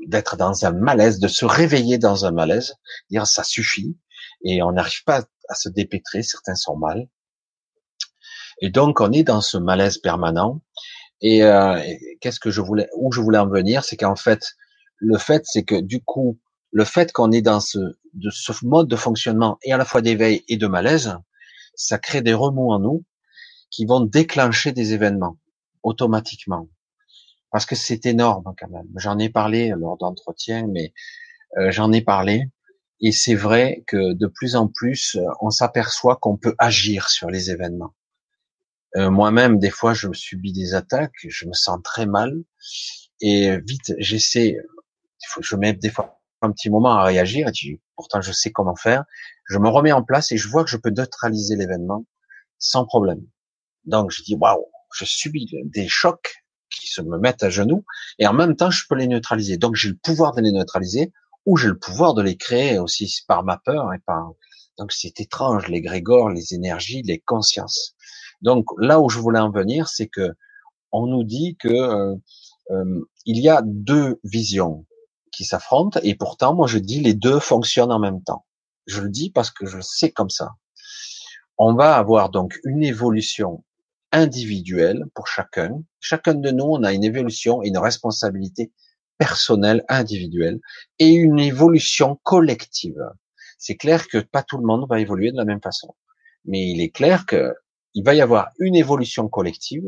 d'être dans un malaise, de se réveiller dans un malaise, dire ça suffit, et on n'arrive pas à se dépêtrer, certains sont mal. Et donc on est dans ce malaise permanent. Et, euh, qu'est-ce que je voulais, où je voulais en venir, c'est qu'en fait, le fait, c'est que du coup, le fait qu'on est dans ce, de ce mode de fonctionnement et à la fois d'éveil et de malaise, ça crée des remous en nous qui vont déclencher des événements automatiquement. Parce que c'est énorme quand même. J'en ai parlé lors d'entretien, mais euh, j'en ai parlé. Et c'est vrai que de plus en plus, on s'aperçoit qu'on peut agir sur les événements. Euh, moi-même, des fois, je subis des attaques, je me sens très mal, et vite, j'essaie, je mets des fois un petit moment à réagir, et pourtant je sais comment faire, je me remets en place et je vois que je peux neutraliser l'événement sans problème. Donc je dis waouh, je subis des chocs qui se me mettent à genoux, et en même temps je peux les neutraliser. Donc j'ai le pouvoir de les neutraliser, ou j'ai le pouvoir de les créer aussi par ma peur et par. Donc c'est étrange, les grégores, les énergies, les consciences. Donc là où je voulais en venir, c'est que on nous dit que euh, euh, il y a deux visions qui s'affrontent, et pourtant moi je dis les deux fonctionnent en même temps. Je le dis parce que je sais comme ça. On va avoir donc une évolution individuelle pour chacun. Chacun de nous, on a une évolution et une responsabilité personnelle, individuelle, et une évolution collective. C'est clair que pas tout le monde va évoluer de la même façon. Mais il est clair que il va y avoir une évolution collective,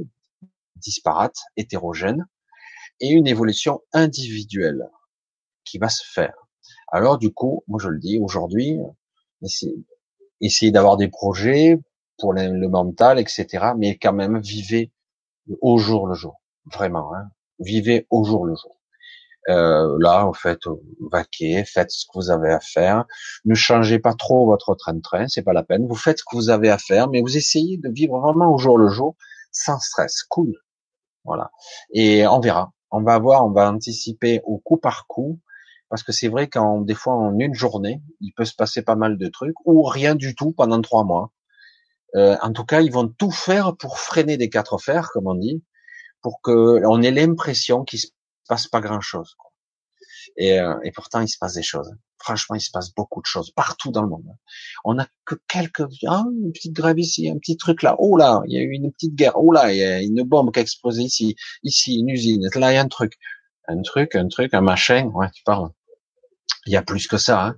disparate, hétérogène, et une évolution individuelle qui va se faire. Alors du coup, moi je le dis aujourd'hui, essayez, d'avoir des projets pour le, mental, etc. Mais quand même, vivez au jour le jour, vraiment. Hein. Vivez au jour le jour. Euh, là, en fait, vaquez, faites ce que vous avez à faire. Ne changez pas trop votre train-train, c'est pas la peine. Vous faites ce que vous avez à faire, mais vous essayez de vivre vraiment au jour le jour, sans stress, cool. Voilà. Et on verra. On va voir, on va anticiper au coup par coup, parce que c'est vrai qu'en des fois en une journée, il peut se passer pas mal de trucs, ou rien du tout pendant trois mois. Euh, en tout cas, ils vont tout faire pour freiner des quatre fers, comme on dit, pour que on ait l'impression qu'il se passe pas grand chose. Et, euh, et, pourtant, il se passe des choses. Franchement, il se passe beaucoup de choses partout dans le monde. On a que quelques, ah, une petite grève ici, un petit truc là. Oh là, il y a eu une petite guerre. Oh là, il y a une bombe qui a explosé ici, ici, une usine. Là, il y a un truc, un truc, un truc, un machin. Ouais, tu parles. Il y a plus que ça. Hein.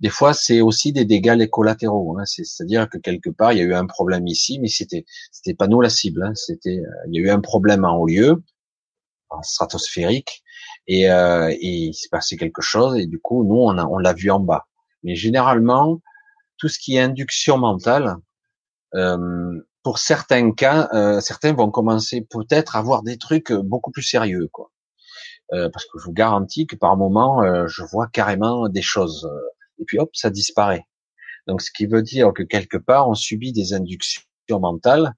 Des fois, c'est aussi des dégâts collatéraux. Hein. C'est-à-dire que quelque part, il y a eu un problème ici, mais c'était, c'était pas nous la cible. Hein. C'était, euh, il y a eu un problème en haut lieu, stratosphérique, et, euh, et il s'est passé quelque chose et du coup nous on a, on l'a vu en bas. Mais généralement tout ce qui est induction mentale, euh, pour certains cas, euh, certains vont commencer peut-être à voir des trucs beaucoup plus sérieux quoi. Euh, parce que je vous garantis que par moment euh, je vois carrément des choses et puis hop ça disparaît. Donc ce qui veut dire que quelque part on subit des inductions mentales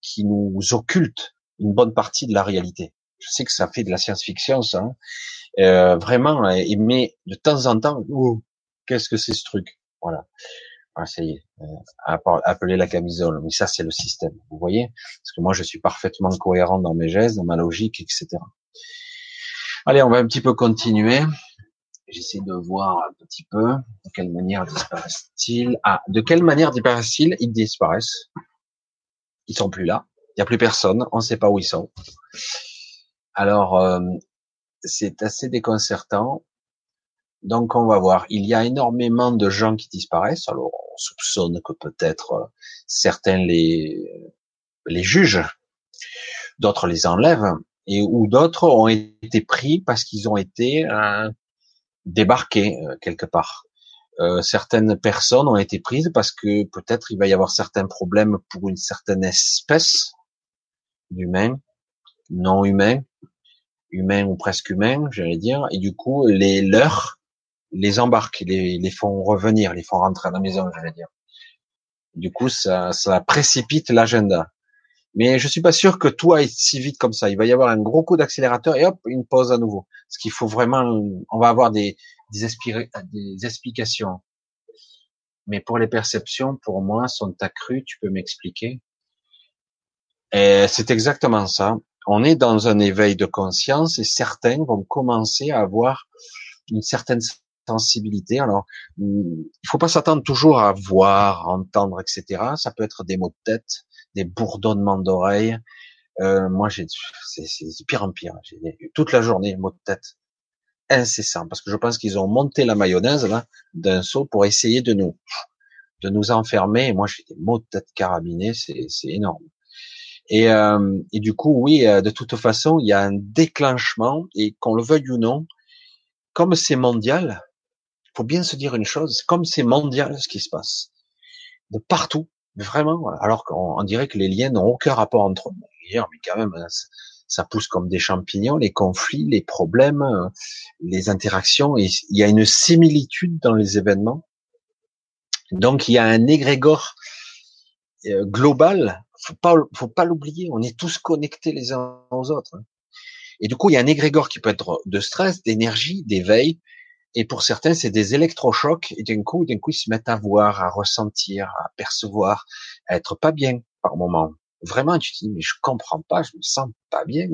qui nous occultent une bonne partie de la réalité je sais que ça fait de la science-fiction, ça. Hein. Euh, vraiment, hein, mais de temps en temps, qu'est-ce que c'est ce truc? Voilà. Ah, ça y est, euh, appeler la camisole. Mais ça, c'est le système. Vous voyez? Parce que moi, je suis parfaitement cohérent dans mes gestes, dans ma logique, etc. Allez, on va un petit peu continuer. J'essaie de voir un petit peu de quelle manière disparaissent-ils. Ah, de quelle manière disparaissent-ils? Ils disparaissent. Ils sont plus là. Il n'y a plus personne. On ne sait pas où ils sont. Alors, euh, c'est assez déconcertant. Donc, on va voir. Il y a énormément de gens qui disparaissent. Alors, on soupçonne que peut-être euh, certains les, les jugent, d'autres les enlèvent. et où d'autres ont été pris parce qu'ils ont été euh, débarqués quelque part. Certaines personnes ont été prises parce que peut-être il va y avoir certains problèmes pour une certaine espèce d'humains, non humains, humains ou presque humains, j'allais dire, et du coup les leurs les embarquent, les, les font revenir, les font rentrer à la maison, j'allais dire. Du coup, ça, ça précipite l'agenda. Mais je suis pas sûr que tout aille si vite comme ça. Il va y avoir un gros coup d'accélérateur et hop, une pause à nouveau. Ce qu'il faut vraiment, on va avoir des, des, des explications. Mais pour les perceptions, pour moi, sont accrues. Tu peux m'expliquer? Et c'est exactement ça. On est dans un éveil de conscience et certains vont commencer à avoir une certaine sensibilité. Alors, il faut pas s'attendre toujours à voir, entendre, etc. Ça peut être des mots de tête, des bourdonnements d'oreilles. Euh, moi, j'ai, c'est, pire en pire. J'ai toute la journée mots de tête incessant parce que je pense qu'ils ont monté la mayonnaise là d'un saut pour essayer de nous de nous enfermer. Moi, j'ai des mots de tête carabinés, c'est, c'est énorme. Et, euh, du coup, oui, euh, de toute façon, il y a un déclenchement et qu'on le veuille ou non, comme c'est mondial, faut bien se dire une chose, comme c'est mondial ce qui se passe, de partout, vraiment, alors qu'on dirait que les liens n'ont aucun rapport entre eux. Mais quand même, hein, ça pousse comme des champignons, les conflits, les problèmes, euh, les interactions. il y a une similitude dans les événements. Donc il y a un égrégore euh, global. Faut pas, faut pas l'oublier. On est tous connectés les uns aux autres. Hein. Et du coup, il y a un égrégore qui peut être de stress, d'énergie, d'éveil, et pour certains, c'est des électrochocs, et d'un coup, d'un coup, ils se mettent à voir, à ressentir, à percevoir, à être pas bien par moment. Vraiment, tu te dis, mais je comprends pas, je me sens pas bien.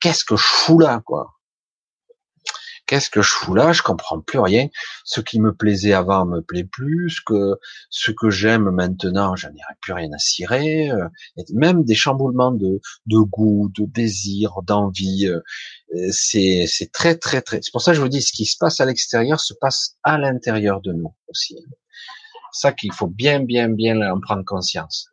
Qu'est-ce que je fous là, quoi? Qu'est-ce que je fous là? Je comprends plus rien. Ce qui me plaisait avant me plaît plus. Ce que ce que j'aime maintenant, j'en ai plus rien à cirer. Euh, même des chamboulements de goût, de désir, d'envie. Euh, c'est c'est très très très. C'est pour ça que je vous dis, ce qui se passe à l'extérieur se passe à l'intérieur de nous aussi. Ça qu'il faut bien bien bien en prendre conscience.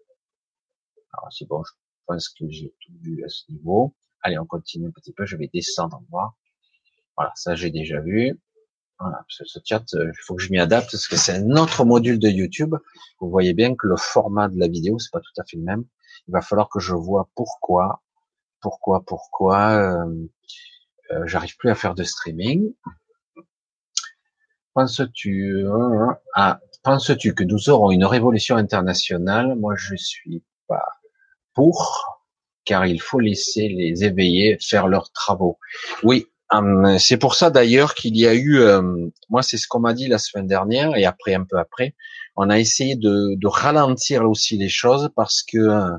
C'est bon, je pense que j'ai tout vu à ce niveau. Allez, on continue un petit peu. Je vais descendre voir. Voilà, ça j'ai déjà vu. Voilà, ce chat, euh, il faut que je m'y adapte parce que c'est un autre module de YouTube. Vous voyez bien que le format de la vidéo, c'est pas tout à fait le même. Il va falloir que je vois pourquoi, pourquoi, pourquoi euh, euh j'arrive plus à faire de streaming. Penses-tu euh, ah, penses-tu que nous aurons une révolution internationale? Moi, je suis pas pour, car il faut laisser les éveillés faire leurs travaux. Oui, Hum, c'est pour ça d'ailleurs qu'il y a eu, euh, moi c'est ce qu'on m'a dit la semaine dernière et après un peu après, on a essayé de, de ralentir aussi les choses parce que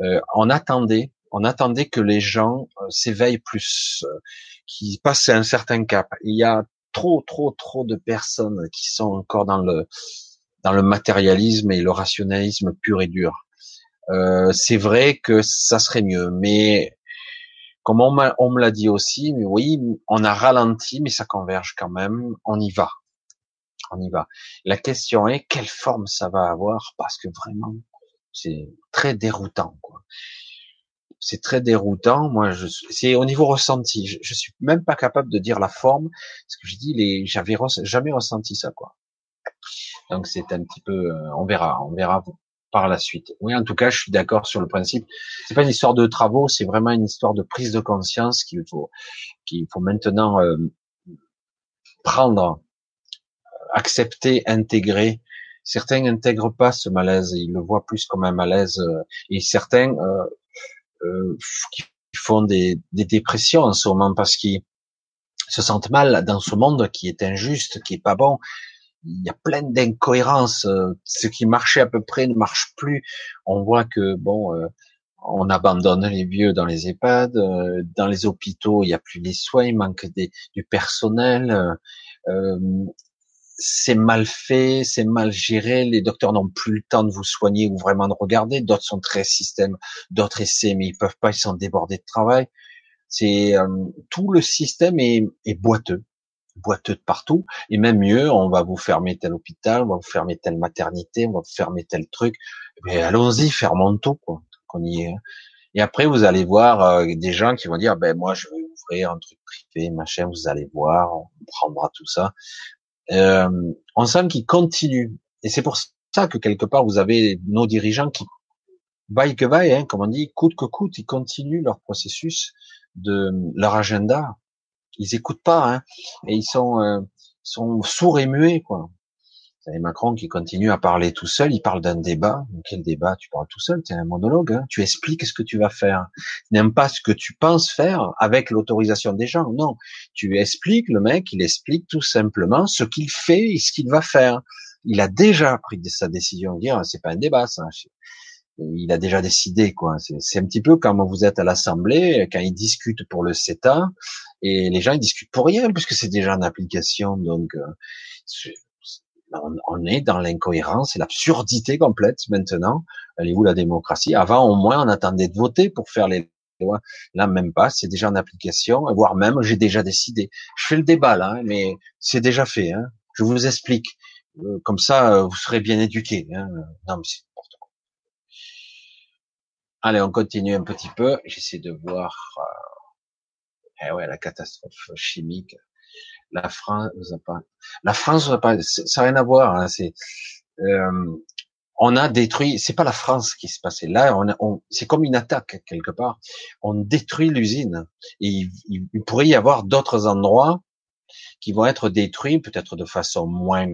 euh, on attendait, on attendait que les gens euh, s'éveillent plus, euh, qu'ils passent un certain cap. Il y a trop, trop, trop de personnes qui sont encore dans le dans le matérialisme et le rationalisme pur et dur. c'est vrai que ça serait mieux, mais comme on, me l'a dit aussi, mais oui, on a ralenti, mais ça converge quand même. On y va, on y va. La question est quelle forme ça va avoir, parce que vraiment, c'est très déroutant. Quoi. C'est très déroutant. Moi, je c'est au niveau ressenti. Je, je, suis même pas capable de dire la forme, parce que je dis les, j'avais jamais ressenti ça, quoi. Donc c'est un petit peu, euh, on verra, on verra par la suite. Oui, en tout cas, je suis d'accord sur le principe. C'est pas une histoire de travaux, c'est vraiment une histoire de prise de conscience qu'il faut, qu'il faut maintenant euh, prendre, euh, accepter, intégrer. Certains n'intègrent pas ce malaise, ils le voient plus comme un malaise, euh, et certains euh, qui font des, des, dépressions en ce moment parce qu'ils se sentent mal dans ce monde qui est injuste, qui est pas bon, il y a plein d'incohérences. Euh, ce qui marchait à peu près ne marche plus. On voit que bon, euh, on abandonne les vieux dans les EHPAD, euh, dans les hôpitaux, il n'y a plus les soins, il manque des, du personnel. c'est mal fait, c'est mal géré. Les docteurs n'ont plus le temps de vous soigner ou vraiment de regarder. D'autres sont très système, d'autres essaient, mais ils peuvent pas, ils sont débordés de travail. C'est tout le système est, est boiteux boiteux de partout. Et même mieux, on va vous fermer tel hôpital, on va vous fermer telle maternité, on va vous fermer tel truc. Mais allons-y, fermons tout, quoi. Qu'on y est. Et après, vous allez voir euh, des gens qui vont dire, ben moi, je vais ouvrir un truc privé, machin. Vous allez voir, on prendra tout ça. Euh, on sent qu'ils continuent. Et c'est pour ça que quelque part, vous avez nos dirigeants qui, vaille que vaille, hein, comme on dit, coûte que coûte, ils continuent leur processus de leur agenda. Ils écoutent pas, hein, et ils sont, euh, sont sourds et muets, quoi. Vous avez Macron qui continue à parler tout seul, il parle d'un débat. Quel débat? Tu parles tout seul, tu es un monologue. Hein. tu expliques ce que tu vas faire. N'aime pas ce que tu penses faire avec l'autorisation des gens. Non, tu expliques, le mec, il explique tout simplement ce qu'il fait et ce qu'il va faire. Il a déjà pris sa décision. Dire, c'est pas un débat, ça. Il a déjà décidé, quoi. C'est un petit peu comme vous êtes à l'Assemblée, quand ils discutent pour le CETA, et les gens ils discutent pour rien, puisque c'est déjà en application. Donc, euh, on, est dans l'incohérence et l'absurdité complète maintenant. Elle est où la démocratie? Avant, au moins, on attendait de voter pour faire les lois. Là, même pas. C'est déjà en application, voire même, j'ai déjà décidé. Je fais le débat là, hein, mais c'est déjà fait. Hein. Je vous explique. Euh, comme ça, euh, vous serez bien éduqués. Hein. Non, mais c'est n'importe quoi. Allez, on continue un petit peu. J'essaie de voir. Eh ouais, la catastrophe chimique la France pas, la France pas, ça n'a rien à voir. Hein, c'est, euh, on a détruit. C'est pas la France qui se passait là. On, on c'est comme une attaque quelque part. On détruit l'usine. Et il, pourrait y avoir d'autres endroits qui vont être détruits, peut-être de façon moins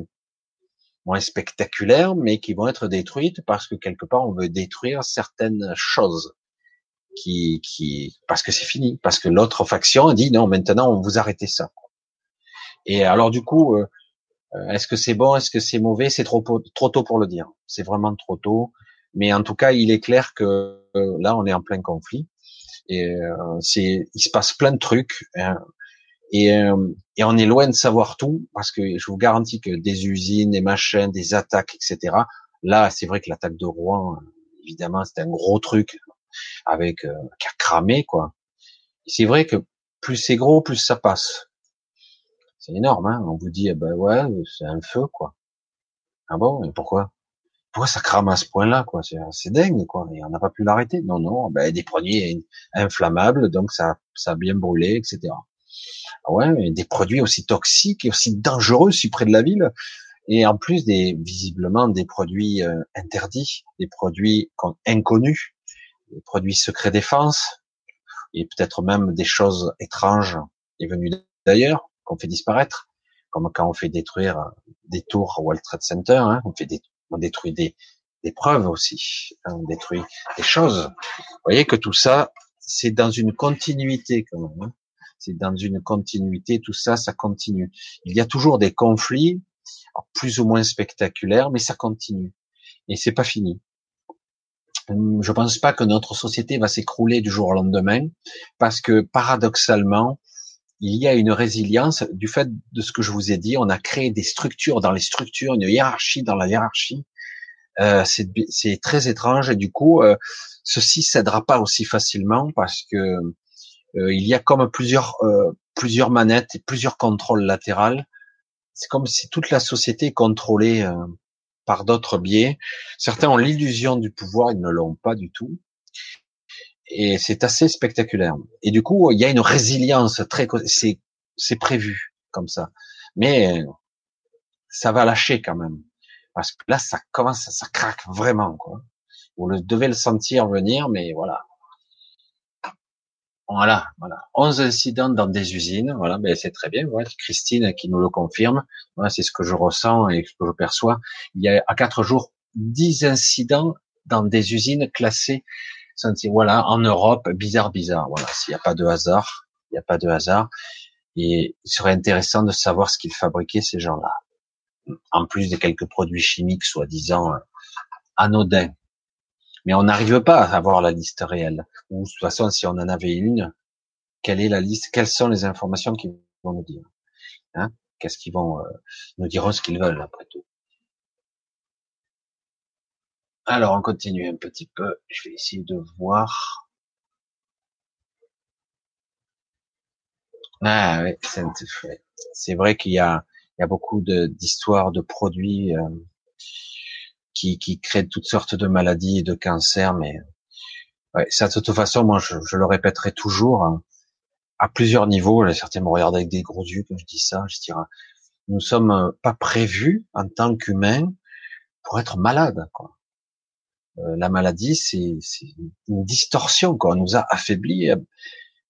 moins spectaculaire, mais qui vont être détruites parce que quelque part on veut détruire certaines choses qui, qui, parce que c'est fini, parce que l'autre faction dit non, maintenant on vous arrêtez ça. Et alors du coup, euh, euh, est-ce que c'est bon, est-ce que c'est mauvais? C'est trop trop tôt pour le dire. C'est vraiment trop tôt. Mais en tout cas, il est clair que euh, là, on est en plein conflit et c'est, il se passe plein de trucs. Hein, et, et, on est loin de savoir tout parce que je vous garantis que des usines, des machines, des attaques, etc. Là, c'est vrai que l'attaque de Rouen, évidemment, c'était un gros truc avec qui a cramé quoi. C'est vrai que plus c'est gros, plus ça passe. C'est énorme, hein On vous dit, eh ben ouais, c'est un feu, quoi. Ah bon? Pourquoi? Pourquoi ça crame à ce point-là, quoi? C'est dingue, quoi. Et on n'a pas pu l'arrêter. Non, non, ben des produits inflammables, donc ça, ça a bien brûlé, etc. Ah ouais, des produits aussi toxiques et aussi dangereux si près de la ville. Et en plus des visiblement des produits euh, interdits, des produits inconnus, produits secrets défense, et peut-être même des choses étranges et venues d'ailleurs qu'on fait disparaître, comme quand on fait détruire des tours World Trade Center, hein, on fait des, on détruit des, des preuves aussi, hein, on détruit des choses. Vous voyez que tout ça, c'est dans une continuité quand même. Hein. C'est dans une continuité, tout ça, ça continue. Il y a toujours des conflits, plus ou moins spectaculaires, mais ça continue. Et c'est pas fini. Hum, je pense pas que notre société va s'écrouler du jour au lendemain, parce que paradoxalement, il y a une résilience du fait de ce que je vous ai dit. On a créé des structures dans les structures, une hiérarchie dans la hiérarchie. Euh, c'est très étrange et du coup, euh, ceci cédera pas aussi facilement parce que euh, il y a comme plusieurs euh, plusieurs manettes et plusieurs contrôles latérales. C'est comme si toute la société est contrôlée euh, par d'autres biais. Certains ont l'illusion du pouvoir, ils ne l'ont pas du tout et c'est assez spectaculaire. Et du coup, il y a une résilience très, c'est, c'est prévu comme ça. Mais ça va lâcher quand même, parce que là, ça commence, ça craque vraiment. Quoi. Vous le devez le sentir venir, mais voilà. Voilà, voilà. 11 incidents dans des usines, voilà, ben c'est très bien. Voilà, Christine qui nous le confirme. Voilà, c'est ce que je ressens et ce que je perçois. Il y a à quatre jours 10 incidents dans des usines classées voilà, en Europe, bizarre, bizarre. Voilà, s'il n'y a pas de hasard, il n'y a pas de hasard. Et il serait intéressant de savoir ce qu'ils fabriquaient ces gens-là. En plus de quelques produits chimiques soi-disant euh, anodins. Mais on n'arrive pas à avoir la liste réelle. Ou de toute façon, si on en avait une, quelle est la liste Quelles sont les informations qu'ils vont nous dire hein? Qu'est-ce qu'ils vont euh, nous diront ce qu'ils veulent après tout. Alors, on continue un petit peu. Je vais essayer de voir. Ah oui, c'est vrai qu'il y a, il y a beaucoup d'histoires de, produits euh, qui, qui créent toutes sortes de maladies et de cancers, mais Ouais, ça, de toute façon, moi, je, je le répéterai toujours hein, à plusieurs niveaux. Certains me regardent avec des gros yeux quand je dis ça. Je dirais, nous sommes pas prévus en tant qu'humains pour être malades. Quoi. Euh, la maladie, c'est une distorsion. Quoi. On nous a affaiblis.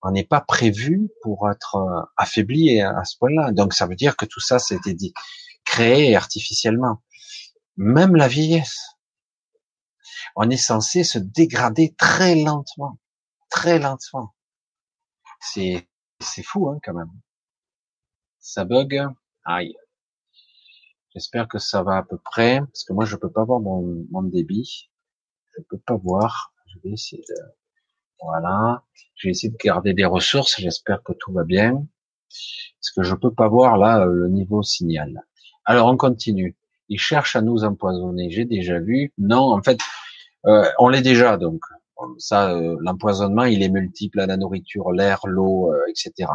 On n'est pas prévu pour être euh, affaibli à ce point-là. Donc, ça veut dire que tout ça, c'était dit créé artificiellement. Même la vieillesse on est censé se dégrader très lentement, très lentement. C'est c'est fou hein, quand même. Ça bug. Aïe. J'espère que ça va à peu près, parce que moi je peux pas voir mon, mon débit. Je peux pas voir. Je vais essayer de. Voilà. Je vais essayer de garder des ressources. J'espère que tout va bien. Parce que je peux pas voir là le niveau signal. Alors on continue. Il cherche à nous empoisonner. J'ai déjà vu. Non, en fait, euh, on l'est déjà, donc ça, euh, l'empoisonnement, il est multiple à la nourriture, l'air, l'eau, euh, etc.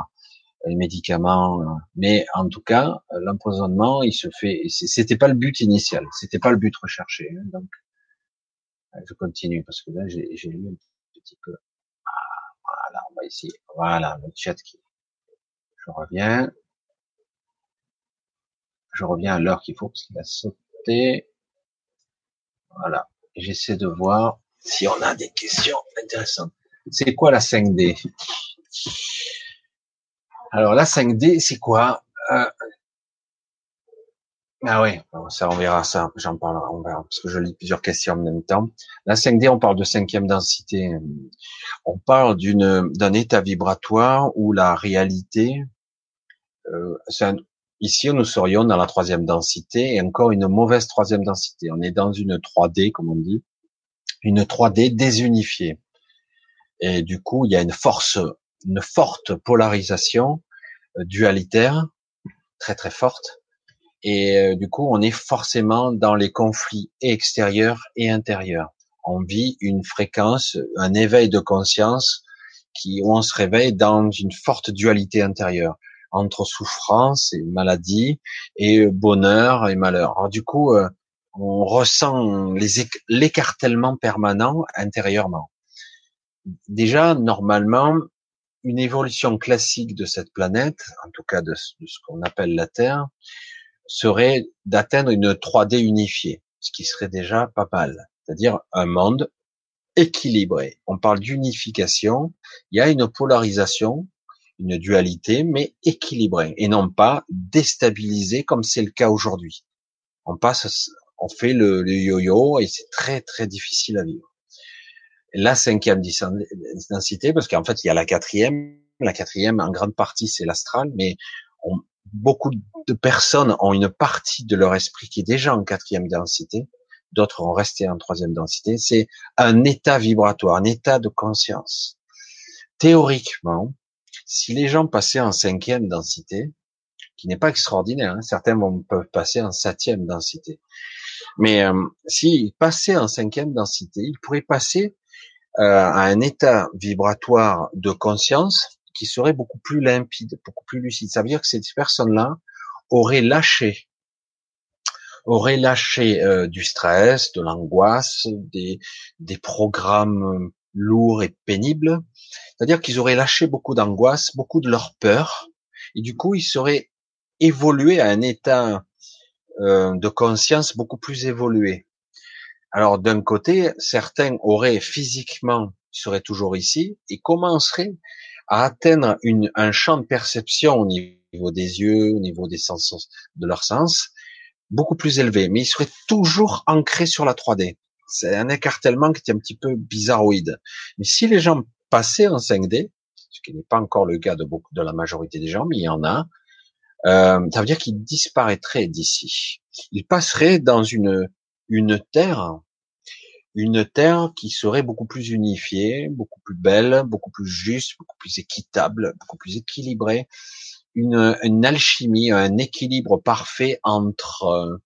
Les médicaments, mais en tout cas, l'empoisonnement, il se fait. C'était pas le but initial, c'était pas le but recherché. Hein, donc, je continue parce que là, j'ai lu un petit peu. voilà, on va essayer. Voilà, le chat qui. Je reviens. Je reviens à l'heure qu'il faut parce qu'il a sauté. Voilà j'essaie de voir si on a des questions intéressantes. C'est quoi la 5D Alors la 5D, c'est quoi? Euh... Ah oui, ça on verra ça, j'en parlerai, on verra, parce que je lis plusieurs questions en même temps. La 5D, on parle de cinquième densité. On parle d'une d'un état vibratoire où la réalité, euh, un, Ici, nous serions dans la troisième densité et encore une mauvaise troisième densité. On est dans une 3D, comme on dit, une 3D désunifiée. Et du coup, il y a une force, une forte polarisation euh, dualitaire, très très forte. Et euh, du coup, on est forcément dans les conflits extérieurs et intérieurs. On vit une fréquence, un éveil de conscience qui, où on se réveille dans une forte dualité intérieure entre souffrance et maladie et bonheur et malheur. Alors du coup, euh, on ressent l'écartèlement permanent intérieurement. Déjà, normalement, une évolution classique de cette planète, en tout cas de, ce qu'on appelle la Terre, serait d'atteindre une 3D unifiée, ce qui serait déjà pas mal. C'est-à-dire un monde équilibré. On parle d'unification. Il y a une polarisation une dualité, mais équilibrée et non pas déstabilisée comme c'est le cas aujourd'hui. On passe, on fait le, yo-yo et c'est très très difficile à vivre. la cinquième densité, parce qu'en fait il y a la quatrième, la quatrième en grande partie c'est l'astral, mais beaucoup de personnes ont une partie de leur esprit qui est déjà en quatrième densité, d'autres ont resté en troisième densité. C'est un état vibratoire, un état de conscience. Théoriquement, si les gens passaient en cinquième densité, qui n'est pas extraordinaire, hein, certains vont, peuvent passer en septième densité, mais euh, s'ils passaient en cinquième densité, ils pourraient passer euh, à un état vibratoire de conscience qui serait beaucoup plus limpide, beaucoup plus lucide. Ça veut dire que ces personnes-là auraient lâché auraient lâché euh, du stress, de l'angoisse, des, des programmes lourds et pénibles, c'est-à-dire qu'ils auraient lâché beaucoup d'angoisse, beaucoup de leur peur, et du coup, ils seraient évolués à un état euh, de conscience beaucoup plus évolué. Alors, d'un côté, certains auraient physiquement, seraient toujours ici, et commenceraient à atteindre une, un champ de perception au niveau des yeux, au niveau des sens, de leurs sens, beaucoup plus élevé, mais ils seraient toujours ancrés sur la 3D. C'est un écartèlement qui est un petit peu bizarroïde. Mais si les gens passer en 5D, ce qui n'est pas encore le cas de beaucoup de la majorité des gens, mais il y en a. Euh, ça veut dire qu'il disparaîtrait d'ici. Il passerait dans une une terre, une terre qui serait beaucoup plus unifiée, beaucoup plus belle, beaucoup plus juste, beaucoup plus équitable, beaucoup plus équilibrée, une, une alchimie, un équilibre parfait entre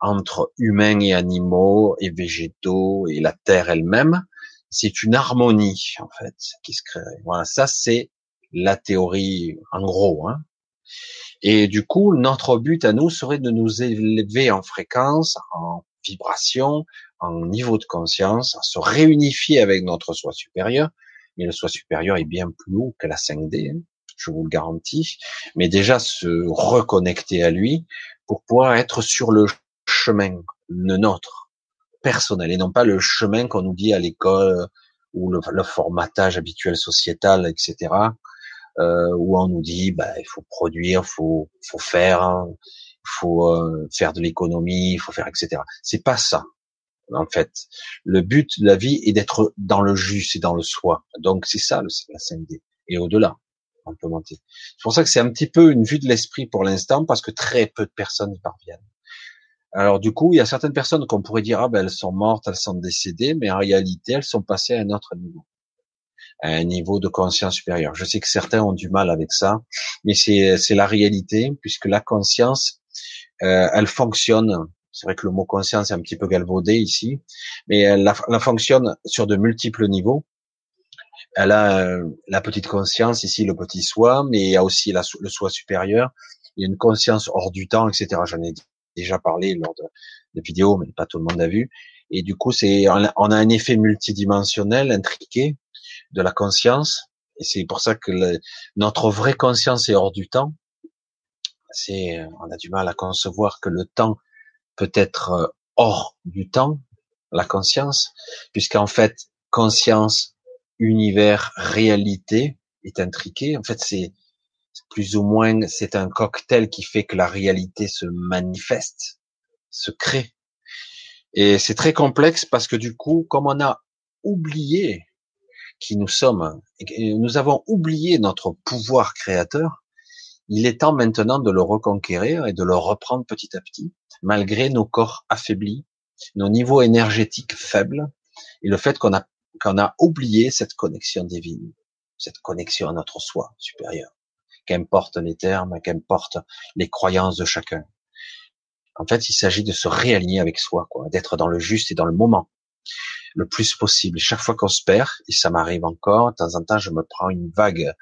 entre humains et animaux et végétaux et la terre elle-même, c'est une harmonie en fait qui se crée. Voilà, ça c'est la théorie en gros. Hein. Et du coup, notre but à nous serait de nous élever en fréquence, en vibration, en niveau de conscience, à se réunifier avec notre soi supérieur. Mais le soi supérieur est bien plus haut que la 5D, hein, je vous le garantis. Mais déjà se reconnecter à lui pour pouvoir être sur le chemin, le nôtre, personnel, et non pas le chemin qu'on nous dit à l'école ou le, formatage habituel sociétal, etc. Euh, où on nous dit, bah, il faut produire, faut, faut faire, hein, faut euh, faire de l'économie, il faut faire, etc. C'est pas ça en fait. Le but de la vie est d'être dans le juste et dans le soi. Donc c'est ça la 5D. Et au-delà, on peut monter. C'est pour ça que c'est un petit peu une vue de l'esprit pour l'instant, parce que très peu de personnes y parviennent. Alors du coup, il y a certaines personnes qu'on pourrait dire, ah ben elles sont mortes, elles sont décédées, mais en réalité, elles sont passées à un autre niveau, à un niveau de conscience supérieure. Je sais que certains ont du mal avec ça, mais c'est la réalité, puisque la conscience, euh, elle fonctionne c'est vrai que le mot conscience est un petit peu galvaudé ici, mais elle, la, fonctionne sur de multiples niveaux. Elle a euh, la petite conscience ici, le petit soi, mais il y a aussi le soi supérieur. Il y a une conscience hors du temps, etc. J'en ai déjà parlé lors de, de, vidéos, mais pas tout le monde a vu. Et du coup, c'est on a un effet multidimensionnel, intriqué de la conscience. Et c'est pour ça que notre vraie conscience est hors du temps. C'est, on a du mal à concevoir que le temps peut être euh, hors du temps, la conscience, puisqu'en fait, conscience, univers, réalité est intriqué. En fait, c'est plus ou moins, c'est un cocktail qui fait que la réalité se manifeste, se crée. Et c'est très complexe parce que du coup, comme on a oublié qui nous sommes, nous avons oublié notre pouvoir créateur, il est temps maintenant de le reconquérir et de le reprendre petit à petit, malgré nos corps affaiblis, nos niveaux énergétiques faibles, et le fait qu'on a, qu'on a oublié cette connexion divine, cette connexion à notre soi supérieur. Qu'importe les termes, qu'importe les croyances de chacun. En fait, il s'agit de se réaligner avec soi, quoi, d'être dans le juste et dans le moment le plus possible. Chaque fois qu'on se perd, et ça m'arrive encore, de temps en temps, je me prends une vague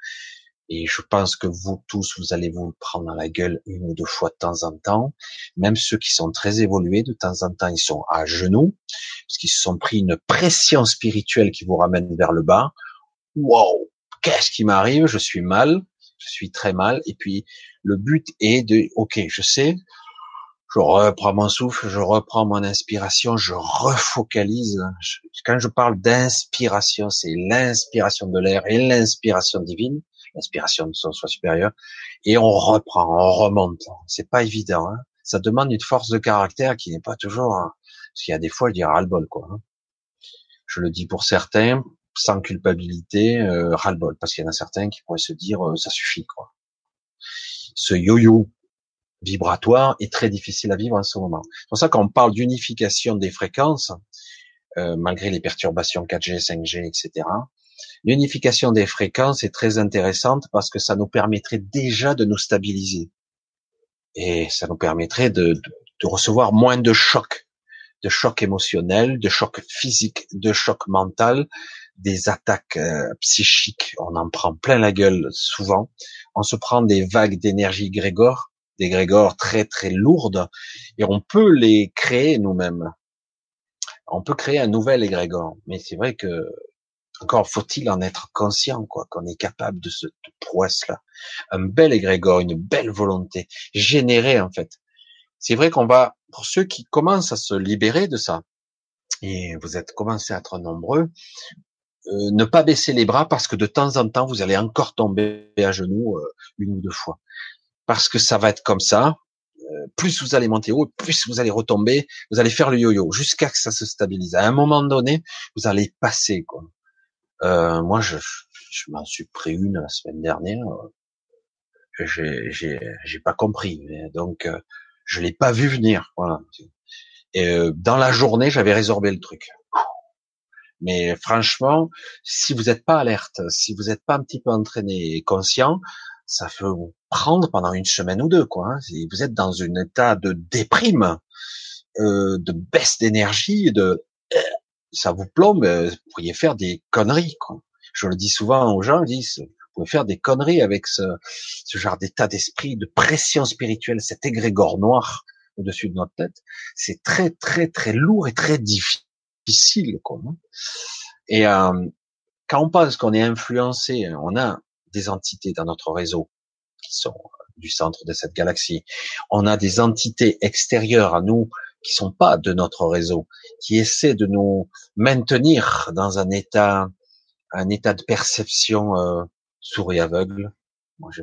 et je pense que vous tous, vous allez vous prendre dans la gueule une ou deux fois de temps en temps. Même ceux qui sont très évolués, de temps en temps, ils sont à genoux, parce qu'ils se sont pris une pression spirituelle qui vous ramène vers le bas. Wow, qu'est-ce qui m'arrive? Je suis mal, je suis très mal. Et puis, le but est de, ok, je sais, je reprends mon souffle, je reprends mon inspiration, je refocalise. Quand je parle d'inspiration, c'est l'inspiration de l'air et l'inspiration divine l'inspiration de son soi supérieur, et on reprend, on remonte. C'est pas évident. Hein. Ça demande une force de caractère qui n'est pas toujours. Hein, parce qu'il y a des fois, il y a ras-le-bol, quoi. Hein. Je le dis pour certains, sans culpabilité, euh, ras-le-bol, parce qu'il y en a certains qui pourraient se dire, euh, ça suffit, quoi. Ce yo-yo vibratoire est très difficile à vivre en ce moment. C'est pour ça qu'on parle d'unification des fréquences, euh, malgré les perturbations 4G, 5G, etc. L'unification des fréquences est très intéressante parce que ça nous permettrait déjà de nous stabiliser. Et ça nous permettrait de, de, recevoir moins de chocs, de chocs émotionnels, de chocs physiques, de chocs mentaux, des attaques euh, psychiques. On en prend plein la gueule souvent. On se prend des vagues d'énergie grégor, des grégores très très lourdes, et on peut les créer nous-mêmes. On peut créer un nouvel égrégore, mais c'est vrai que encore faut-il en être conscient, quoi, qu'on est capable de cette prouesse-là. Un bel égrégore, une belle volonté, générée, en fait. C'est vrai qu'on va, pour ceux qui commencent à se libérer de ça, et vous êtes commencé à être nombreux, euh, ne pas baisser les bras parce que de temps en temps, vous allez encore tomber à genoux euh, une ou deux fois. Parce que ça va être comme ça. Euh, plus vous allez monter haut, plus vous allez retomber. Vous allez faire le yo-yo jusqu'à que ça se stabilise. À un moment donné, vous allez passer. Quoi. Euh, moi, je, je m'en suis pris une la semaine dernière. J'ai, j'ai, pas compris. Donc, euh, je l'ai pas vu venir. Voilà. Et dans la journée, j'avais résorbé le truc. Mais franchement, si vous n'êtes pas alerte, si vous n'êtes pas un petit peu entraîné et conscient, ça peut vous prendre pendant une semaine ou deux, quoi. Hein. Si vous êtes dans un état de déprime, euh, de baisse d'énergie, de ça vous plombe, euh, vous pourriez faire des conneries. Quoi. Je le dis souvent aux gens, ils disent, vous pouvez faire des conneries avec ce, ce genre d'état d'esprit, de pression spirituelle, cet égrégore noir au-dessus de notre tête. C'est très, très, très lourd et très difficile difficile, quoi. Hein. Et euh, quand on pense qu'on est influencé, on a des entités dans notre réseau qui sont du centre de cette galaxie. On a des entités extérieures à nous qui sont pas de notre réseau, qui essaient de nous maintenir dans un état, un état de perception euh, sourd et aveugle. Moi, je,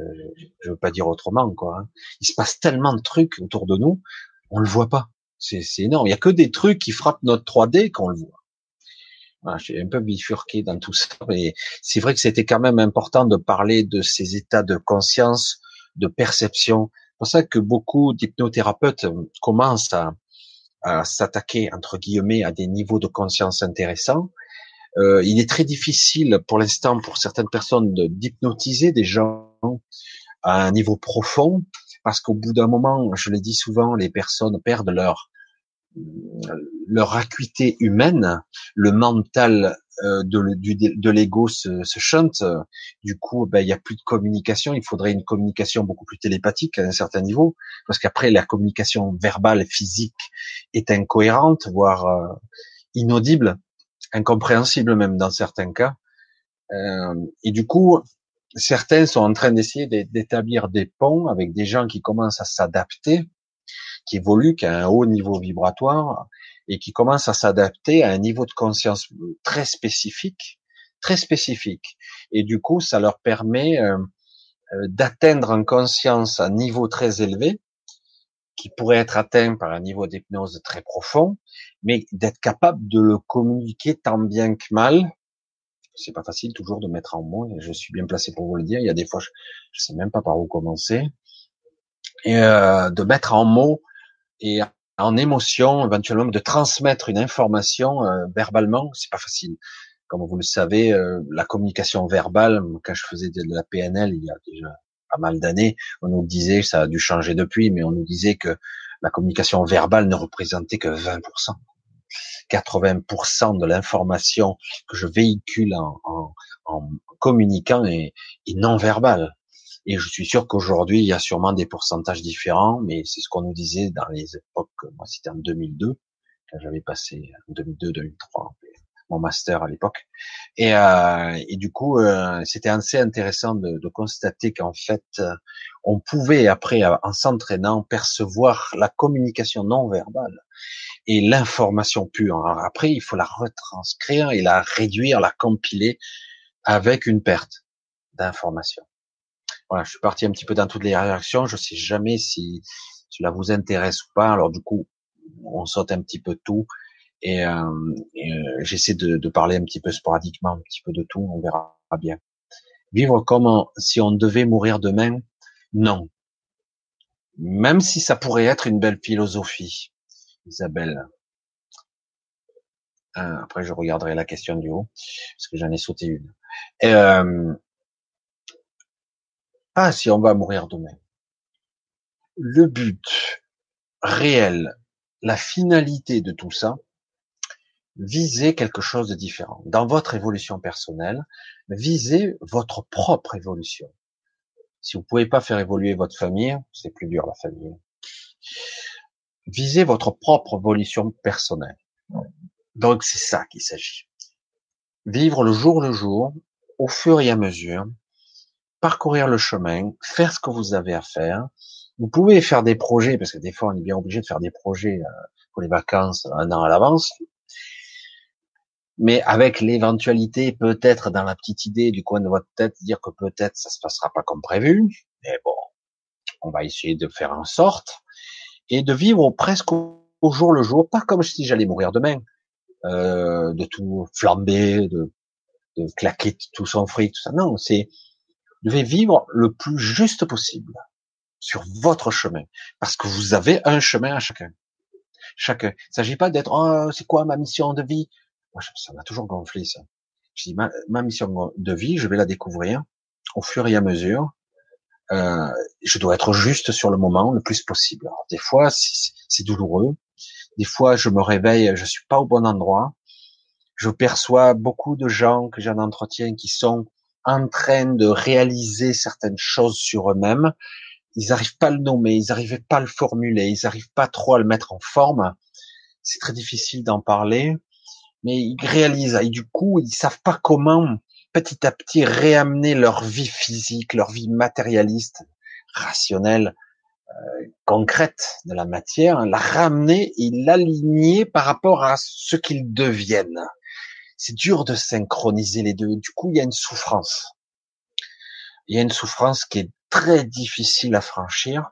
je, veux pas dire autrement, quoi. Hein. Il se passe tellement de trucs autour de nous, on le voit pas. C'est énorme. Il y a que des trucs qui frappent notre 3D qu'on le voit. Voilà, j'ai un peu bifurqué dans tout ça, mais c'est vrai que c'était quand même important de parler de ces états de conscience, de perception. C'est pour ça que beaucoup d'hypnothérapeutes commencent à, à s'attaquer entre guillemets à des niveaux de conscience intéressants. Euh, il est très difficile pour l'instant pour certaines personnes d'hypnotiser des gens à un niveau profond parce qu'au bout d'un moment, je le dis souvent, les personnes perdent leur leur acuité humaine, le mental euh, de, de l'ego se, se chante. Du coup, ben, il n'y a plus de communication. Il faudrait une communication beaucoup plus télépathique à un certain niveau, parce qu'après la communication verbale, physique est incohérente, voire euh, inaudible, incompréhensible même dans certains cas. Euh, et du coup, certains sont en train d'essayer d'établir des ponts avec des gens qui commencent à s'adapter, qui évoluent à un haut niveau vibratoire et qui commencent à s'adapter à un niveau de conscience très spécifique, très spécifique. Et du coup, ça leur permet euh, euh, d'atteindre en conscience un niveau très élevé, qui pourrait être atteint par un niveau d'hypnose très profond, mais d'être capable de le communiquer tant bien que mal. C'est pas facile toujours de mettre en mots, et je suis bien placé pour vous le dire. Il y a des fois, je, je sais même pas par où commencer, et euh, de mettre en mots et en émotion, éventuellement de transmettre une information euh, verbalement, c'est pas facile. Comme vous le savez, euh, la communication verbale, quand je faisais de la PNL il y a déjà pas mal d'années, on nous disait, ça a dû changer depuis, mais on nous disait que la communication verbale ne représentait que 20%. 80% de l'information que je véhicule en, en, en communiquant est, est non verbale. Et je suis sûr qu'aujourd'hui, il y a sûrement des pourcentages différents, mais c'est ce qu'on nous disait dans les époques, moi c'était en 2002, quand j'avais passé en 2002-2003 mon master à l'époque. Et, euh, et, du coup, euh, c'était assez intéressant de, de constater qu'en fait, euh, on pouvait après, en s'entraînant, percevoir la communication non verbale et l'information pure. Alors après, il faut la retranscrire et la réduire, la compiler avec une perte d'information. Voilà, je suis parti un petit peu dans toutes les réactions. Je sais jamais si cela vous intéresse ou pas. Alors du coup, on saute un petit peu tout et, euh, euh, j'essaie de, de, parler un petit peu sporadiquement, un petit peu de tout. On verra bien. Vivre comme si on devait mourir demain, non. Même si ça pourrait être une belle philosophie, Isabelle. Euh, après, je regarderai la question du haut parce que j'en ai sauté une. Pas si on va mourir demain. Le but réel, la finalité de tout ça, visez quelque chose de différent. Dans votre évolution personnelle, visez votre propre évolution. Si vous pouvez pas faire évoluer votre famille, c'est plus dur la famille. Visez votre propre évolution personnelle. Donc c'est ça qu'il s'agit. Vivre le jour le jour, au fur et à mesure, parcourir le chemin, faire ce que vous avez à faire. Vous pouvez faire des projets, parce que des fois on est bien obligé de faire des projets euh, pour les vacances un an à l'avance. Mais avec l'éventualité, peut-être dans la petite idée du coin de votre tête, dire que peut-être ça se passera pas comme prévu. Mais bon, on va essayer de faire en sorte et de vivre presque au jour le jour, pas comme si j'allais mourir demain, euh, de tout flamber, de, de claquer tout son fric, tout ça. Non, c'est devez vivre le plus juste possible sur votre chemin, parce que vous avez un chemin à chacun. Chacun. Il s'agit pas d'être, oh, c'est quoi ma mission de vie? Moi, ça m'a toujours gonflé ça. Je dis, ma, mission de vie, je vais la découvrir au fur et à mesure. Euh, je dois être juste sur le moment le plus possible. Alors, des fois, c'est douloureux. Des fois, je me réveille, je suis pas au bon endroit. Je perçois beaucoup de gens que j'ai en entretien qui sont en train de réaliser certaines choses sur eux-mêmes. Ils n'arrivent pas à le nommer, ils n'arrivent pas à le formuler, ils n'arrivent pas trop à le mettre en forme. C'est très difficile d'en parler, mais ils réalisent, et du coup, ils savent pas comment petit à petit réamener leur vie physique, leur vie matérialiste, rationnelle, euh, concrète de la matière, la ramener et l'aligner par rapport à ce qu'ils deviennent. C'est dur de synchroniser les deux. Du coup, il y a une souffrance. Il y a une souffrance qui est très difficile à franchir.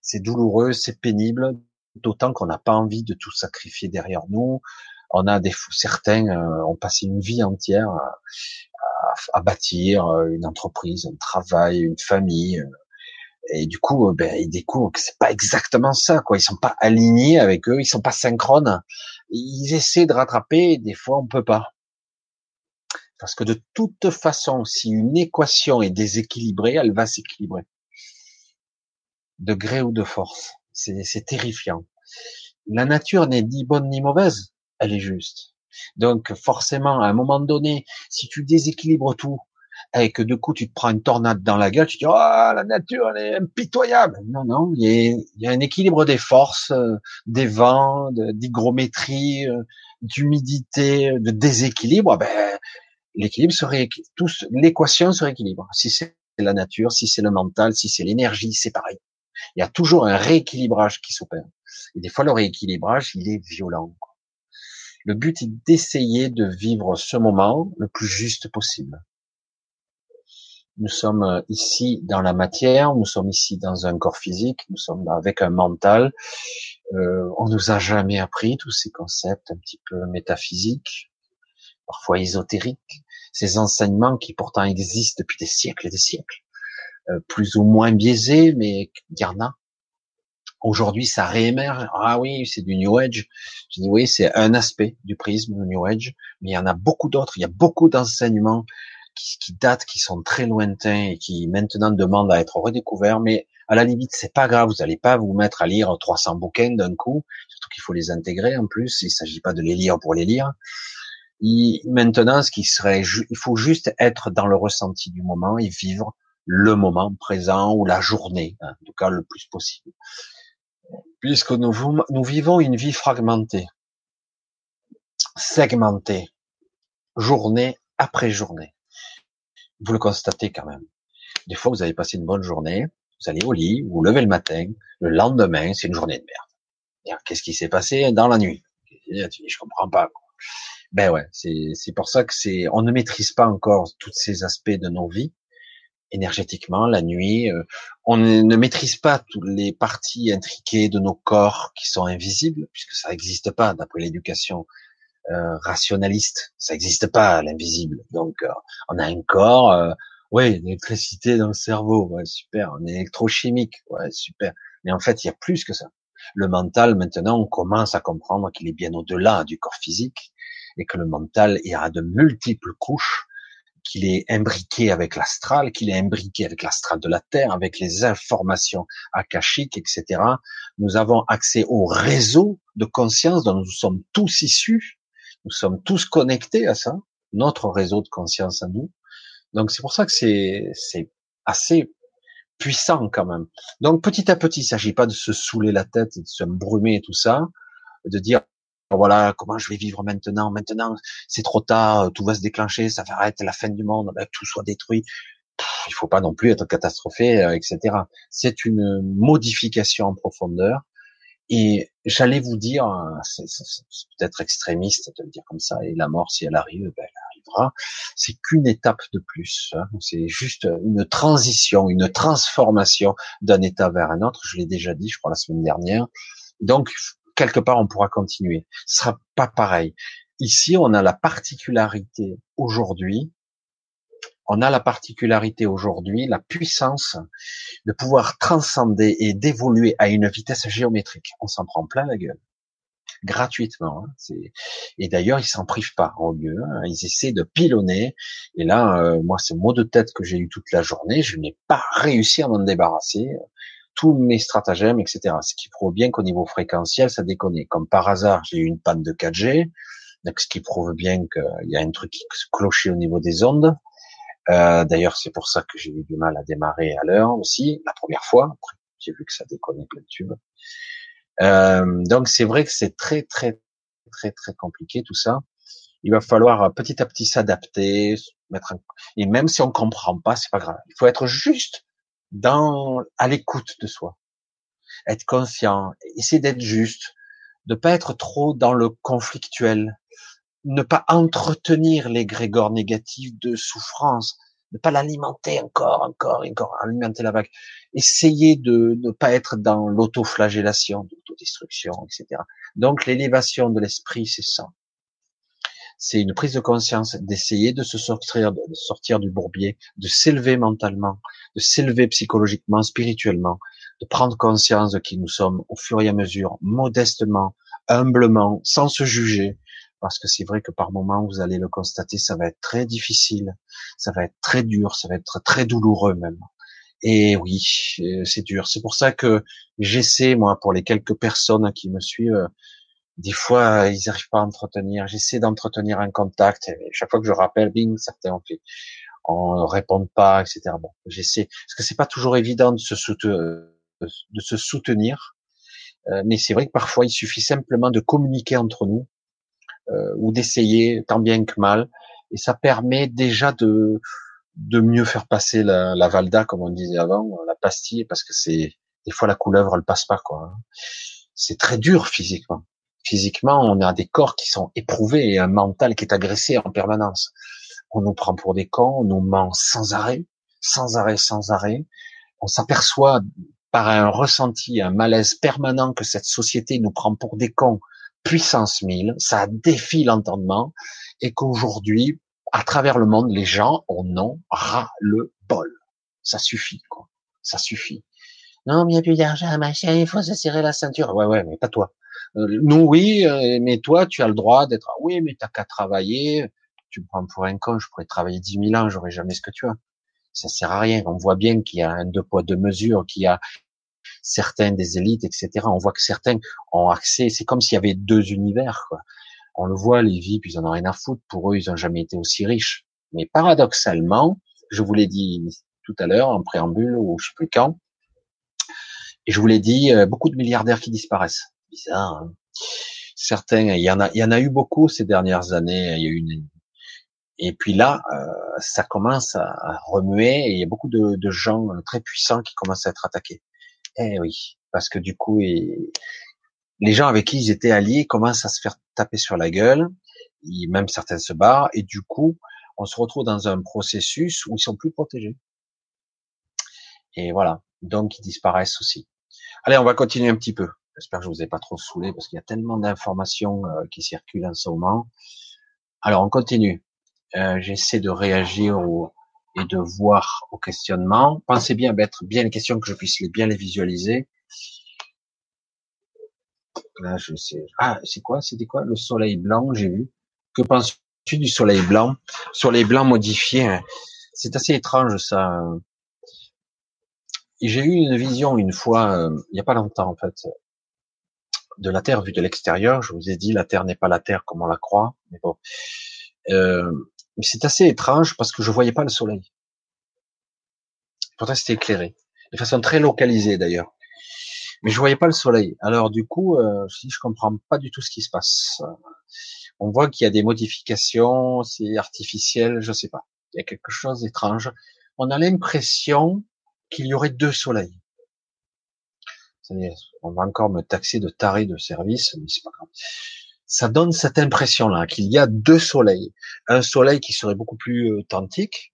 C'est douloureux, c'est pénible, d'autant qu'on n'a pas envie de tout sacrifier derrière nous. On a des certains euh, ont passé une vie entière à, bâtir euh, une entreprise, un travail, une famille, euh, et du coup, ben, ils découvrent que c'est pas exactement ça, quoi. Ils sont pas alignés avec eux, ils sont pas synchrones. Ils essaient de rattraper, et des fois on peut pas. Parce que de toute façon, si une équation est déséquilibrée, elle va s'équilibrer. De gré ou de force. C'est terrifiant. La nature n'est ni bonne ni mauvaise, elle est juste. Donc forcément, à un moment donné, si tu déséquilibres tout, et que du coup tu te prends une tornade dans la gueule, tu dis oh la nature elle est impitoyable. Non non, il y a, un équilibre des forces, euh, des vents, d'hygrométrie, euh, d'humidité, de déséquilibre. Ben l'équilibre serait tous l'équation se rééquilibre. Si c'est la nature, si c'est le mental, si c'est l'énergie, c'est pareil. Il y a toujours un rééquilibrage qui s'opère. Et des fois le rééquilibrage il est violent. Le but est d'essayer de vivre ce moment le plus juste possible. Nous sommes euh, ici dans la matière, nous sommes ici dans un corps physique, nous sommes avec un mental. Euh, on nous a jamais appris tous ces concepts un petit peu métaphysiques, parfois ésotériques, ces enseignements qui pourtant existent depuis des siècles et des siècles, euh, plus ou moins biaisés, mais il y en a. Aujourd'hui, ça réémerge. Ah oui, c'est du New Age. Je dis oui, c'est un aspect du prisme du New Age, mais il y en a beaucoup d'autres. Il y a beaucoup d'enseignements qui, qui, datent, qui sont très lointains et qui maintenant demandent à être redécouverts. Mais à la limite, c'est pas grave. Vous n'allez pas vous mettre à lire 300 bouquins d'un coup. Surtout qu'il faut les intégrer en plus. Il s'agit pas de les lire pour les lire. maintenant, ce qui serait, il faut juste être dans le ressenti du moment et vivre le moment présent ou la journée, hein, en tout cas le plus possible. Puisque nous, vivons une vie fragmentée, segmentée, journée après journée vous le constatez quand même. Des fois, vous avez passé une bonne journée, vous allez au lit, vous, levez le matin, le lendemain, c'est une journée de merde. Qu'est-ce qui s'est passé dans la nuit? Je comprends pas. Ben ouais, c'est pour ça que c'est, on ne maîtrise pas encore tous ces aspects de nos vies énergétiquement la nuit. Euh, on ne maîtrise pas toutes les parties intriquées de nos corps qui sont invisibles, puisque ça n'existe pas d'après l'éducation euh, rationaliste. Ça n'existe pas l'invisible. Donc euh, on a un corps, euh, ouais, l'électricité dans le cerveau, ouais, super. On est électrochimique, ouais, super. Mais en fait, il y a plus que ça. Le mental, maintenant, on commence à comprendre qu'il est bien au-delà du corps physique et que le mental à de multiples couches, qu'il est imbriqué avec l'astral, qu'il est imbriqué avec l'astral de la Terre, avec les informations akashiques, etc. Nous avons accès au réseau de conscience dont nous sommes tous issus nous sommes tous connectés à ça, notre réseau de conscience à nous. Donc c'est pour ça que c'est assez puissant quand même. Donc petit à petit, il s'agit pas de se saouler la tête, de se brumer et tout ça, de dire voilà comment je vais vivre maintenant? Maintenant, c'est trop tard, tout va se déclencher, ça va arrêter la fin du monde, ben, tout soit détruit. il faut pas non plus être catastrophé, euh, etc. C'est une modification en profondeur et j'allais vous dire, c'est peut-être extrémiste de le dire comme ça, et la mort, si elle arrive, ben, elle arrivera. C'est qu'une étape de plus. Hein. C'est juste une transition, une transformation d'un état vers un autre. Je l'ai déjà dit, je crois, la semaine dernière. Donc, quelque part, on pourra continuer. Ce sera pas pareil. Ici, on a la particularité aujourd'hui on a la particularité aujourd'hui, la puissance de pouvoir transcender et d'évoluer à une vitesse géométrique. On s'en prend plein la gueule gratuitement. Hein. Et d'ailleurs, ils s'en privent pas au lieu. Hein. Ils essaient de pilonner. Et là, euh, moi, c'est mot de tête que j'ai eu toute la journée. Je n'ai pas réussi à m'en débarrasser. Tous mes stratagèmes, etc. Ce qui prouve bien qu'au niveau fréquentiel, ça déconne. Comme par hasard, j'ai eu une panne de 4G. Donc, ce qui prouve bien qu'il y a un truc qui clochait au niveau des ondes. Euh, d'ailleurs, c'est pour ça que j'ai eu du mal à démarrer à l'heure aussi, la première fois. J'ai vu que ça déconnait plein de tubes. Euh, donc c'est vrai que c'est très très très très compliqué tout ça. Il va falloir petit à petit s'adapter, mettre un... et même si on comprend pas, c'est pas grave. Il faut être juste dans à l'écoute de soi, être conscient, essayer d'être juste, de pas être trop dans le conflictuel, ne pas entretenir les grégores négatifs de souffrance, ne pas l'alimenter encore, encore, encore, alimenter la vague. Essayer de ne pas être dans l'autoflagellation, l'autodestruction, etc. Donc l'élévation de l'esprit, c'est ça. C'est une prise de conscience, d'essayer de se sortir, de sortir du bourbier, de s'élever mentalement, de s'élever psychologiquement, spirituellement, de prendre conscience de qui nous sommes au fur et à mesure, modestement, humblement, sans se juger, parce que c'est vrai que par moments, vous allez le constater, ça va être très difficile, ça va être très dur, ça va être très douloureux même. Et oui, euh, c'est dur. C'est pour ça que j'essaie, moi, pour les quelques personnes qui me suivent, des fois, ils n'arrivent pas à entretenir. J'essaie d'entretenir un contact. Chaque fois que je rappelle, bing, certains ont fait, on répond pas, etc. Bon, j'essaie, parce que c'est pas toujours évident de se soutenir, de se soutenir. Euh, mais c'est vrai que parfois, il suffit simplement de communiquer entre nous euh, ou d'essayer tant bien que mal, et ça permet déjà de de mieux faire passer la, la valda, comme on disait avant, la pastille, parce que c'est des fois la couleuvre elle passe pas quoi. Hein. C'est très dur physiquement. Physiquement, on a des corps qui sont éprouvés et un mental qui est agressé en permanence. On nous prend pour des cons, on nous ment sans arrêt, sans arrêt, sans arrêt. On s'aperçoit par un ressenti, un malaise permanent que cette société nous prend pour des cons, puissance 1000, ça défie l'entendement, et qu'aujourd'hui, à travers le monde, les gens en ont ras le bol. Ça suffit, quoi. Ça suffit. Non, mais il n'y a plus d'argent, machin, il faut se serrer la ceinture. Ouais, ouais, mais pas toi. Euh, nous, oui, euh, mais toi, tu as le droit d'être, oui, mais t'as qu'à travailler. Tu me prends pour un con, je pourrais travailler dix mille ans, j'aurais jamais ce que tu as. Ça sert à rien. On voit bien qu'il y a un deux poids, deux mesures, qu'il y a certains des élites, etc. On voit que certains ont accès, c'est comme s'il y avait deux univers. On le voit, les VIP, ils en ont rien à foutre. Pour eux, ils n'ont jamais été aussi riches. Mais paradoxalement, je vous l'ai dit tout à l'heure, en préambule, ou je sais plus quand, et je vous l'ai dit, euh, beaucoup de milliardaires qui disparaissent. Bizarre. Hein certains, il y en a, il y en a eu beaucoup ces dernières années. Il y a eu une, et puis là, euh, ça commence à remuer et il y a beaucoup de, de, gens très puissants qui commencent à être attaqués. Eh oui, parce que du coup, les gens avec qui ils étaient alliés commencent à se faire taper sur la gueule, même certains se barrent, et du coup, on se retrouve dans un processus où ils sont plus protégés. Et voilà, donc ils disparaissent aussi. Allez, on va continuer un petit peu. J'espère que je vous ai pas trop saoulé parce qu'il y a tellement d'informations euh, qui circulent en ce moment. Alors, on continue. Euh, J'essaie de réagir au, et de voir au questionnement. Pensez bien à mettre bien les questions que je puisse bien les visualiser. Là, je sais. Ah, c'est quoi? C'était quoi? Le soleil blanc, j'ai vu. Que penses-tu du soleil blanc? Soleil blanc modifié. Hein. C'est assez étrange ça. J'ai eu une vision une fois, euh, il n'y a pas longtemps en fait, de la Terre vue de l'extérieur. Je vous ai dit, la Terre n'est pas la Terre comme on la croit. Mais bon. Euh, c'est assez étrange parce que je voyais pas le soleil. Pourtant, c'était éclairé. De façon très localisée, d'ailleurs. Mais je voyais pas le soleil. Alors, du coup, euh, je, je comprends pas du tout ce qui se passe. On voit qu'il y a des modifications, c'est artificiel, je sais pas. Il y a quelque chose d'étrange. On a l'impression qu'il y aurait deux soleils. On va encore me taxer de taré de service, mais c'est pas grave ça donne cette impression-là qu'il y a deux soleils, un soleil qui serait beaucoup plus euh, authentique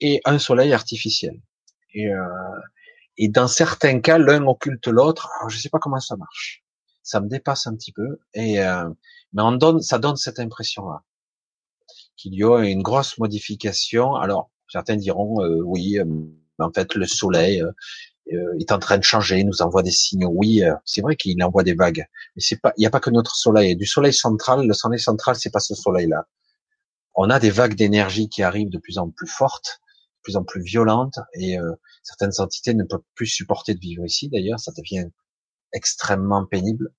et un soleil artificiel. Et, euh, et dans certains cas, l'un occulte l'autre. Je sais pas comment ça marche. Ça me dépasse un petit peu. Et euh, mais on donne, ça donne cette impression-là qu'il y a une grosse modification. Alors certains diront euh, oui, euh, en fait le soleil euh, est en train de changer, nous envoie des signaux. Oui, euh, c'est vrai qu'il envoie des vagues, mais c'est pas, il n'y a pas que notre soleil. Du soleil central, le soleil central, c'est pas ce soleil-là. On a des vagues d'énergie qui arrivent de plus en plus fortes, de plus en plus violentes, et euh, certaines entités ne peuvent plus supporter de vivre ici. D'ailleurs, ça devient extrêmement pénible.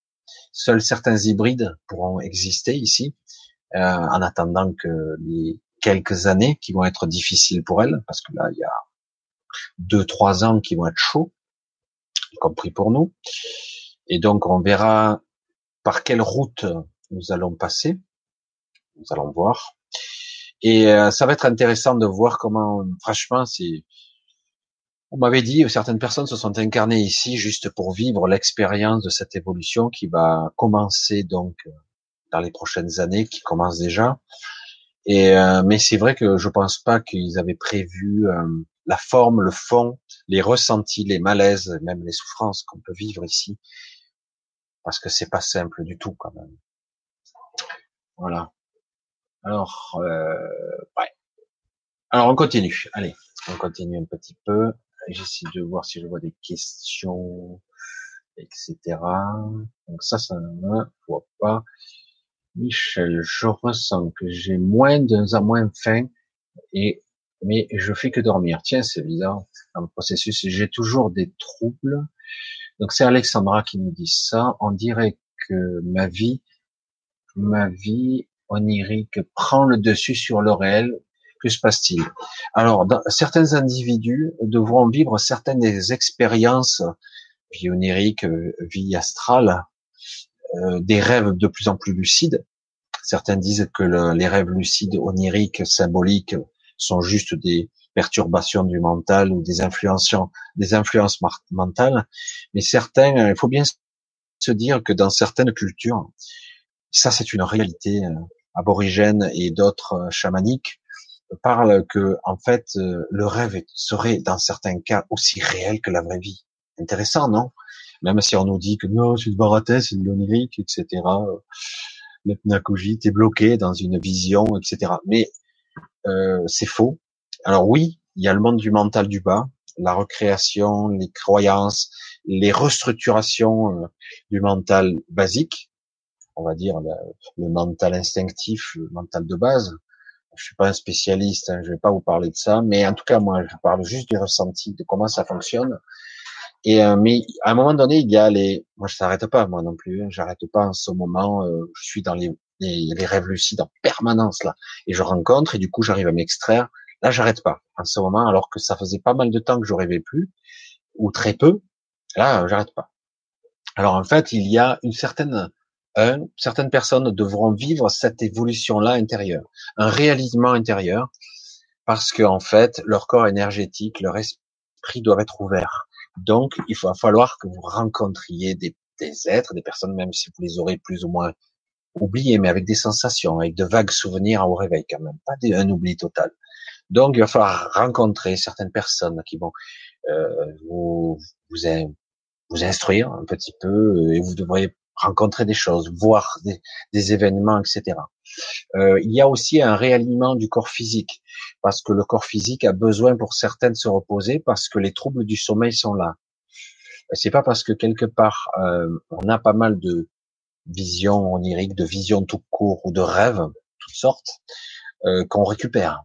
Seuls certains hybrides pourront exister ici, en attendant que les quelques années qui vont être difficiles pour elles, parce que là, il y a deux, trois ans qui vont être chauds, y compris pour nous. Et donc, on verra par quelle route nous allons passer. Nous allons voir. Et euh, ça va être intéressant de voir comment, franchement, c'est. On m'avait dit, certaines personnes se sont incarnées ici juste pour vivre l'expérience de cette évolution qui va commencer donc dans les prochaines années, qui commence déjà. Et euh, mais c'est vrai que je pense pas qu'ils avaient prévu euh, la forme, le fond, les ressentis, les malaises, même les souffrances qu'on peut vivre ici, parce que c'est pas simple du tout quand même. Voilà. Alors, euh, ouais. Alors on continue. Allez, on continue un petit peu. J'essaie de voir si je vois des questions, etc. Donc ça, ça ne voit pas. Michel, je ressens que j'ai moins d'un moins faim et mais je fais que dormir. Tiens, c'est bizarre. Dans le processus, j'ai toujours des troubles. Donc c'est Alexandra qui nous dit ça. On dirait que ma vie, ma vie onirique prend le dessus sur le réel. Que se passe-t-il? Alors, certains individus devront vivre certaines expériences vie onirique, vie astrale, euh, des rêves de plus en plus lucides. Certains disent que les rêves lucides, oniriques, symboliques, sont juste des perturbations du mental ou des influences, des influences mentales. Mais certains, euh, il faut bien se dire que dans certaines cultures, ça c'est une réalité euh, aborigène et d'autres chamaniques parlent que en fait le rêve serait dans certains cas aussi réel que la vraie vie. Intéressant, non? Même si on nous dit que non, c'est une baratin, c'est de l'onirique, etc. L'hypnagogie, t'es bloqué dans une vision, etc. Mais euh, c'est faux. Alors oui, il y a le monde du mental du bas, la recréation, les croyances, les restructurations euh, du mental basique, on va dire le, mental instinctif, le mental de base. Je suis pas un spécialiste, hein, je vais pas vous parler de ça, mais en tout cas moi je parle juste du ressenti, de comment ça fonctionne. Et euh, mais à un moment donné, il y a les. Moi, je s'arrête pas, moi non plus. Hein. J'arrête pas en ce moment. Euh, je suis dans les, les, les, rêves lucides en permanence là, et je rencontre et du coup, j'arrive à m'extraire. Là, j'arrête pas en ce moment, alors que ça faisait pas mal de temps que je rêvais plus ou très peu. Là, j'arrête pas. Alors en fait, il y a une certaine un, certaines personnes devront vivre cette évolution-là intérieure, un réalisement intérieur, parce que en fait, leur corps énergétique, leur esprit doivent être ouverts donc, il va falloir que vous rencontriez des, êtres, des personnes, même si vous les aurez plus ou moins oubliés, mais avec des sensations, avec de vagues souvenirs au réveil quand même, pas un oubli total. Donc, il va falloir rencontrer certaines personnes qui vont euh, vous, vous, vous instruire un petit peu, et vous devrez rencontrer des choses, voir des, des événements, etc. Euh, il y a aussi un réalignement du corps physique, parce que le corps physique a besoin pour certaines de se reposer, parce que les troubles du sommeil sont là. C'est pas parce que quelque part euh, on a pas mal de visions oniriques, de visions tout court ou de rêves, toutes sortes, euh, qu'on récupère.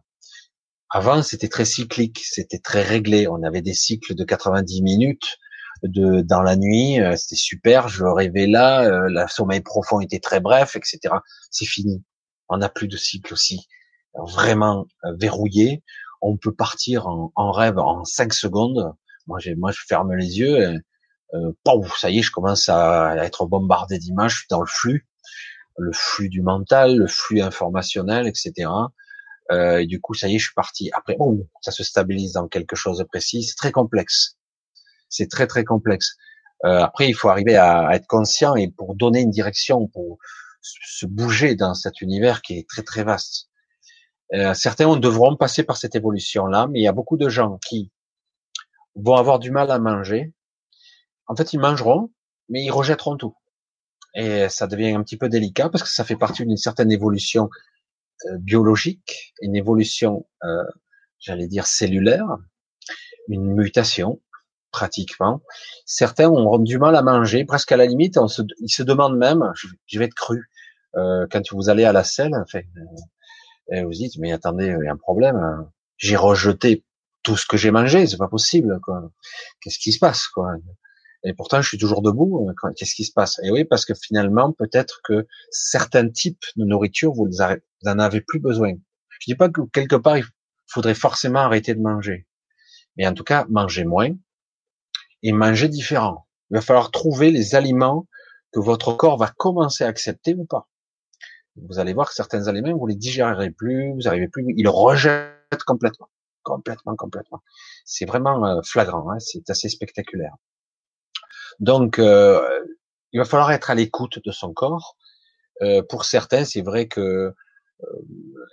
Avant, c'était très cyclique, c'était très réglé. On avait des cycles de 90 minutes de dans la nuit, euh, c'était super. Je rêvais là, euh, le sommeil profond était très bref, etc. C'est fini. On n'a plus de cycle aussi vraiment euh, verrouillé. On peut partir en, en rêve en cinq secondes. Moi, moi, je ferme les yeux. Et, euh, ça y est, je commence à être bombardé d'images. Dans le flux, le flux du mental, le flux informationnel, etc. Euh, et du coup, ça y est, je suis parti. Après, bon, ça se stabilise dans quelque chose de précis. C'est très complexe c'est très très complexe. Euh, après, il faut arriver à, être conscient et pour donner une direction, pour se bouger dans cet univers qui est très très vaste. Euh, certains devront passer par cette évolution-là, mais il y a beaucoup de gens qui vont avoir du mal à manger. En fait, ils mangeront, mais ils rejetteront tout. Et ça devient un petit peu délicat parce que ça fait partie d'une certaine évolution euh, biologique, une évolution, euh, j'allais dire cellulaire, une mutation pratiquement. Certains ont du mal à manger, presque à la limite, on se, ils se demandent même, je, vais être cru, euh, quand vous allez à la selle, enfin, euh, et vous dites, mais attendez, il y a un problème, hein. j'ai rejeté tout ce que j'ai mangé, c'est pas possible. Qu'est-ce qui se passe, quoi? Et pourtant, je suis toujours debout. Euh, qu'est-ce qui se passe? Et oui, parce que finalement, peut-être que certains types de nourriture, vous, vous en avez plus besoin. Je dis pas que quelque part, il faudrait forcément arrêter de manger, mais en tout cas, manger moins, et manger différent. Il va falloir trouver les aliments que votre corps va commencer à accepter ou pas. Vous allez voir que certains aliments, vous les digérerez plus, vous n'arrivez plus, ils rejettent complètement, complètement, complètement. C'est vraiment euh, flagrant, hein, c'est assez spectaculaire. Donc, euh, il va falloir être à l'écoute de son corps. Euh, pour certains, c'est vrai que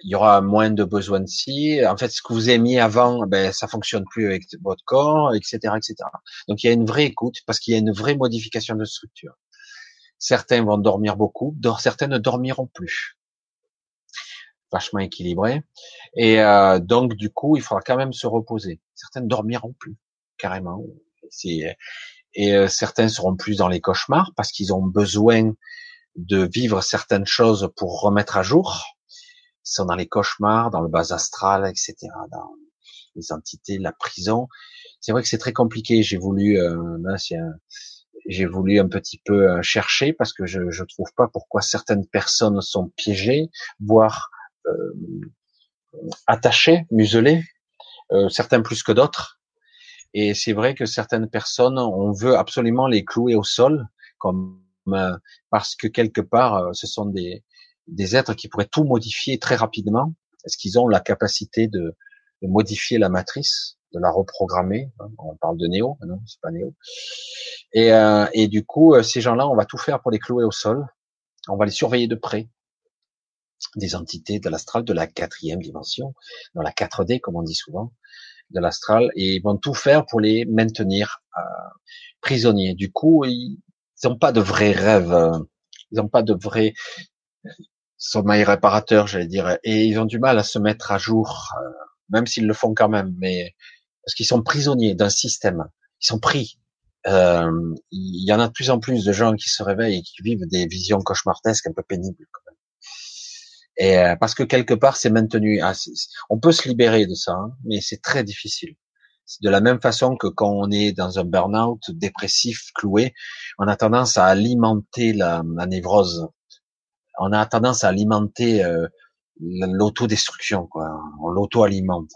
il y aura moins de besoins de ci. En fait, ce que vous aimiez avant, ben ça fonctionne plus avec votre corps, etc., etc. Donc il y a une vraie écoute parce qu'il y a une vraie modification de structure. Certains vont dormir beaucoup, certains ne dormiront plus. Vachement équilibré. Et euh, donc du coup, il faudra quand même se reposer. Certains ne dormiront plus, carrément. Et euh, certains seront plus dans les cauchemars parce qu'ils ont besoin de vivre certaines choses pour remettre à jour. Ils sont dans les cauchemars, dans le bas astral, etc. Dans les entités, la prison. C'est vrai que c'est très compliqué. J'ai voulu, euh, j'ai voulu un petit peu euh, chercher parce que je ne trouve pas pourquoi certaines personnes sont piégées, voire euh, attachées, muselées, euh, certains plus que d'autres. Et c'est vrai que certaines personnes, on veut absolument les clouer au sol, comme euh, parce que quelque part, ce sont des, des êtres qui pourraient tout modifier très rapidement. Est-ce qu'ils ont la capacité de, de modifier la matrice de la reprogrammer? On parle de Néo, non, c'est pas Néo. Et, euh, et du coup, euh, ces gens-là, on va tout faire pour les clouer au sol. On va les surveiller de près. Des entités de l'astral, de la quatrième dimension, dans la 4D, comme on dit souvent, de l'astral, et ils vont tout faire pour les maintenir euh, prisonniers. Du coup, ils n'ont pas de vrais rêves, euh, ils n'ont pas de vrais sommeil réparateur, j'allais dire, et ils ont du mal à se mettre à jour, même s'ils le font quand même. Mais parce qu'ils sont prisonniers d'un système. Ils sont pris. Euh, il y en a de plus en plus de gens qui se réveillent et qui vivent des visions cauchemardesques un peu pénibles. Et euh, parce que quelque part c'est maintenu. Ah, on peut se libérer de ça, hein, mais c'est très difficile. C'est de la même façon que quand on est dans un burn-out dépressif, cloué, on a tendance à alimenter la, la névrose. On a tendance à alimenter euh, l'autodestruction, quoi. On l'auto-alimente.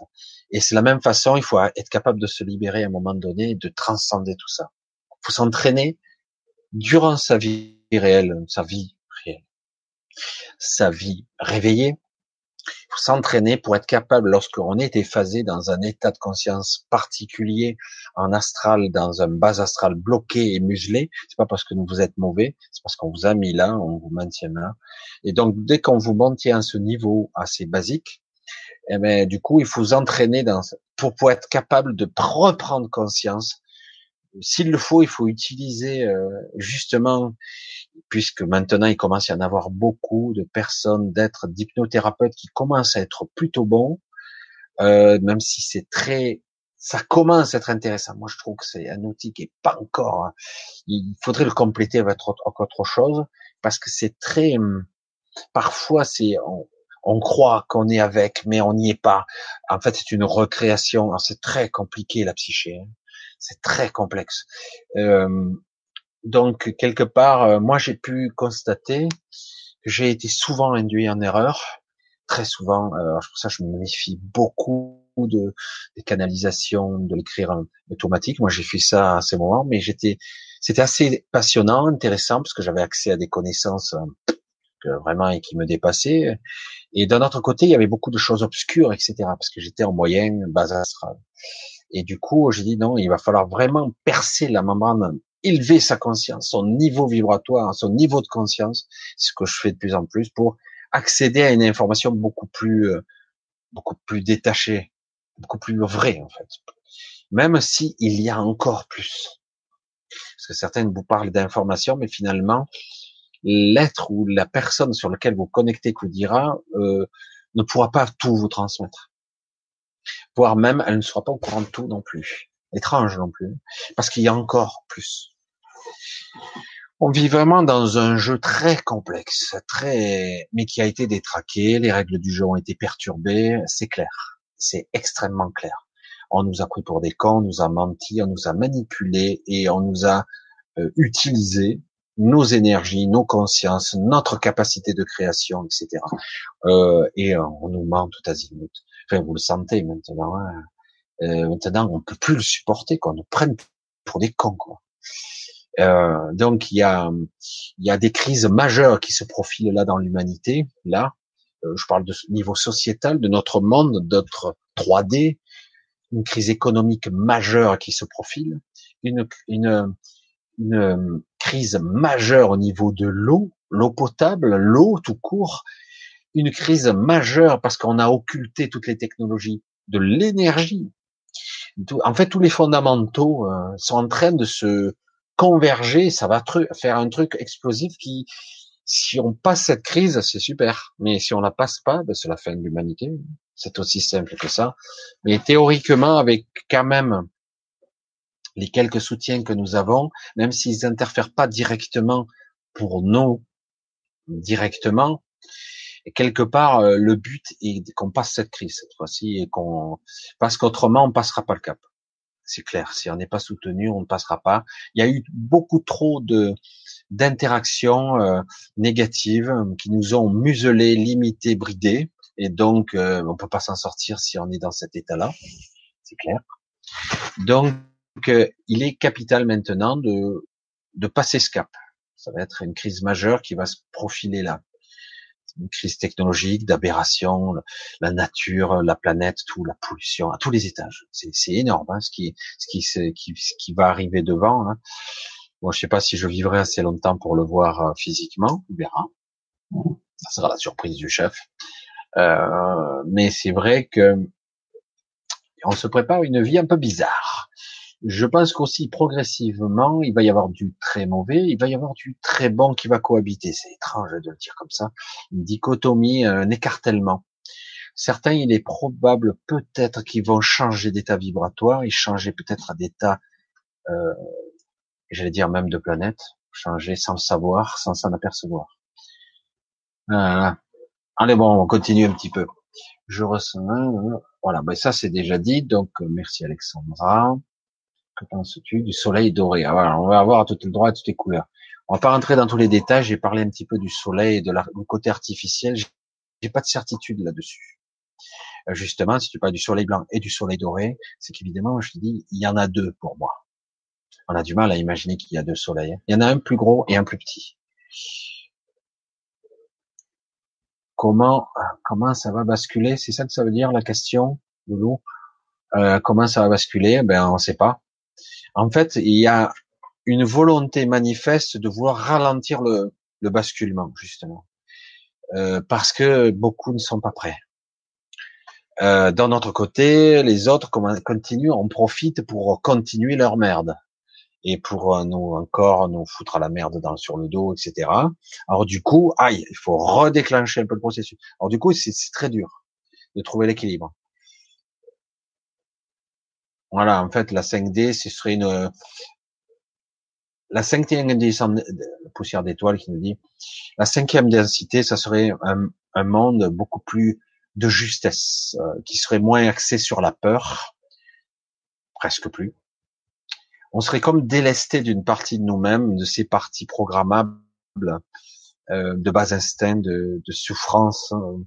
Et c'est la même façon, il faut être capable de se libérer à un moment donné, de transcender tout ça. Il faut s'entraîner durant sa vie réelle, sa vie sa vie réveillée, il faut s'entraîner pour être capable, lorsqu'on est déphasé dans un état de conscience particulier, en astral, dans un bas astral bloqué et muselé, c'est pas parce que vous êtes mauvais, c'est parce qu'on vous a mis là, on vous maintient là. Et donc, dès qu'on vous maintient à ce niveau assez basique, eh ben, du coup, il faut vous entraîner dans, pour, pour être capable de reprendre conscience. S'il le faut, il faut utiliser euh, justement puisque maintenant il commence à y en avoir beaucoup de personnes, d'être d'hypnothérapeutes qui commencent à être plutôt bons, euh, même si c'est très, ça commence à être intéressant. Moi, je trouve que c'est un outil qui est pas encore. Hein. Il faudrait le compléter avec autre, autre chose parce que c'est très. Hum, parfois, c'est on, on croit qu'on est avec, mais on n'y est pas. En fait, c'est une recréation. C'est très compliqué la psyché. Hein. C'est très complexe. Euh, donc quelque part, euh, moi j'ai pu constater que j'ai été souvent induit en erreur, très souvent. Euh, pour ça, je me méfie beaucoup de des canalisations, de l'écrire automatique. Moi, j'ai fait ça à ces moments, mais j'étais, c'était assez passionnant, intéressant parce que j'avais accès à des connaissances euh, vraiment et qui me dépassaient. Et d'un autre côté, il y avait beaucoup de choses obscures, etc. Parce que j'étais en moyenne, base astrale. Et du coup, j'ai dit non, il va falloir vraiment percer la membrane élever sa conscience, son niveau vibratoire, son niveau de conscience, c'est ce que je fais de plus en plus pour accéder à une information beaucoup plus, euh, beaucoup plus détachée, beaucoup plus vraie en fait. Même si il y a encore plus, parce que certains vous parlent d'informations, mais finalement l'être ou la personne sur laquelle vous connectez vous dira euh, ne pourra pas tout vous transmettre, voire même elle ne sera pas au courant de tout non plus étrange non plus, parce qu'il y a encore plus. On vit vraiment dans un jeu très complexe, très, mais qui a été détraqué. Les règles du jeu ont été perturbées. C'est clair. C'est extrêmement clair. On nous a pris pour des cons, on nous a menti, on nous a manipulés et on nous a euh, utilisé nos énergies, nos consciences, notre capacité de création, etc. Euh, et on nous ment tout azimut. Vous le sentez maintenant. Hein. Euh, maintenant, on peut plus le supporter, qu'on nous prenne pour des cons. Quoi. Euh, donc il y a, y a des crises majeures qui se profilent là dans l'humanité. Là, euh, je parle de niveau sociétal, de notre monde, d'autres 3D, une crise économique majeure qui se profile, une, une, une crise majeure au niveau de l'eau, l'eau potable, l'eau tout court, une crise majeure parce qu'on a occulté toutes les technologies de l'énergie. En fait, tous les fondamentaux euh, sont en train de se converger. Ça va faire un truc explosif qui, si on passe cette crise, c'est super. Mais si on la passe pas, ben c'est la fin de l'humanité. C'est aussi simple que ça. Mais théoriquement, avec quand même les quelques soutiens que nous avons, même s'ils interfèrent pas directement pour nous, directement, et quelque part, euh, le but est qu'on passe cette crise cette fois-ci et qu'on, parce qu'autrement, on passera pas le cap. C'est clair. Si on n'est pas soutenu, on ne passera pas. Il y a eu beaucoup trop de d'interactions euh, négatives euh, qui nous ont muselés, limités, bridés, et donc euh, on peut pas s'en sortir si on est dans cet état-là. C'est clair. Donc, il est capital maintenant de de passer ce cap. Ça va être une crise majeure qui va se profiler là une crise technologique, d'aberration, la nature, la planète, tout, la pollution, à tous les étages. C'est énorme hein, ce, qui, ce, qui, ce, qui, qui va arriver devant. Hein. Moi, je sais pas si je vivrai assez longtemps pour le voir euh, physiquement, on verra. Ça sera la surprise du chef. Euh, mais c'est vrai que on se prépare une vie un peu bizarre. Je pense qu'aussi progressivement, il va y avoir du très mauvais, il va y avoir du très bon qui va cohabiter. C'est étrange de le dire comme ça. Une dichotomie, un écartèlement. Certains, il est probable peut-être qu'ils vont changer d'état vibratoire et changer peut-être d'état, euh, j'allais dire même de planète, changer sans le savoir, sans s'en apercevoir. Allez bon, on continue un petit peu. Je ressens, voilà, ben ça c'est déjà dit, donc merci Alexandra. Que penses-tu du soleil doré? Ah, On va avoir tout le droit à toutes les couleurs. On va pas rentrer dans tous les détails. J'ai parlé un petit peu du soleil et du côté artificiel. J'ai pas de certitude là-dessus. Euh, justement, si tu parles du soleil blanc et du soleil doré, c'est qu'évidemment, je te dis, il y en a deux pour moi. On a du mal à imaginer qu'il y a deux soleils. Il y en a un plus gros et un plus petit. Comment comment ça va basculer? C'est ça que ça veut dire la question, Loulou? Euh, Comment ça va basculer? Ben on ne sait pas. En fait, il y a une volonté manifeste de vouloir ralentir le, le basculement, justement, euh, parce que beaucoup ne sont pas prêts. Euh, d'un autre côté, les autres continuent, on profite pour continuer leur merde et pour euh, nous encore nous foutre à la merde dans, sur le dos, etc. Alors du coup, aïe, il faut redéclencher un peu le processus. Alors du coup, c'est très dur de trouver l'équilibre. Voilà, en fait, la 5D, ce serait une, la cinquième poussière d'étoiles qui nous dit, la cinquième densité, ça serait un, un monde beaucoup plus de justesse, euh, qui serait moins axé sur la peur, presque plus. On serait comme délesté d'une partie de nous-mêmes, de ces parties programmables, euh, de bas instinct, de, de souffrance, euh,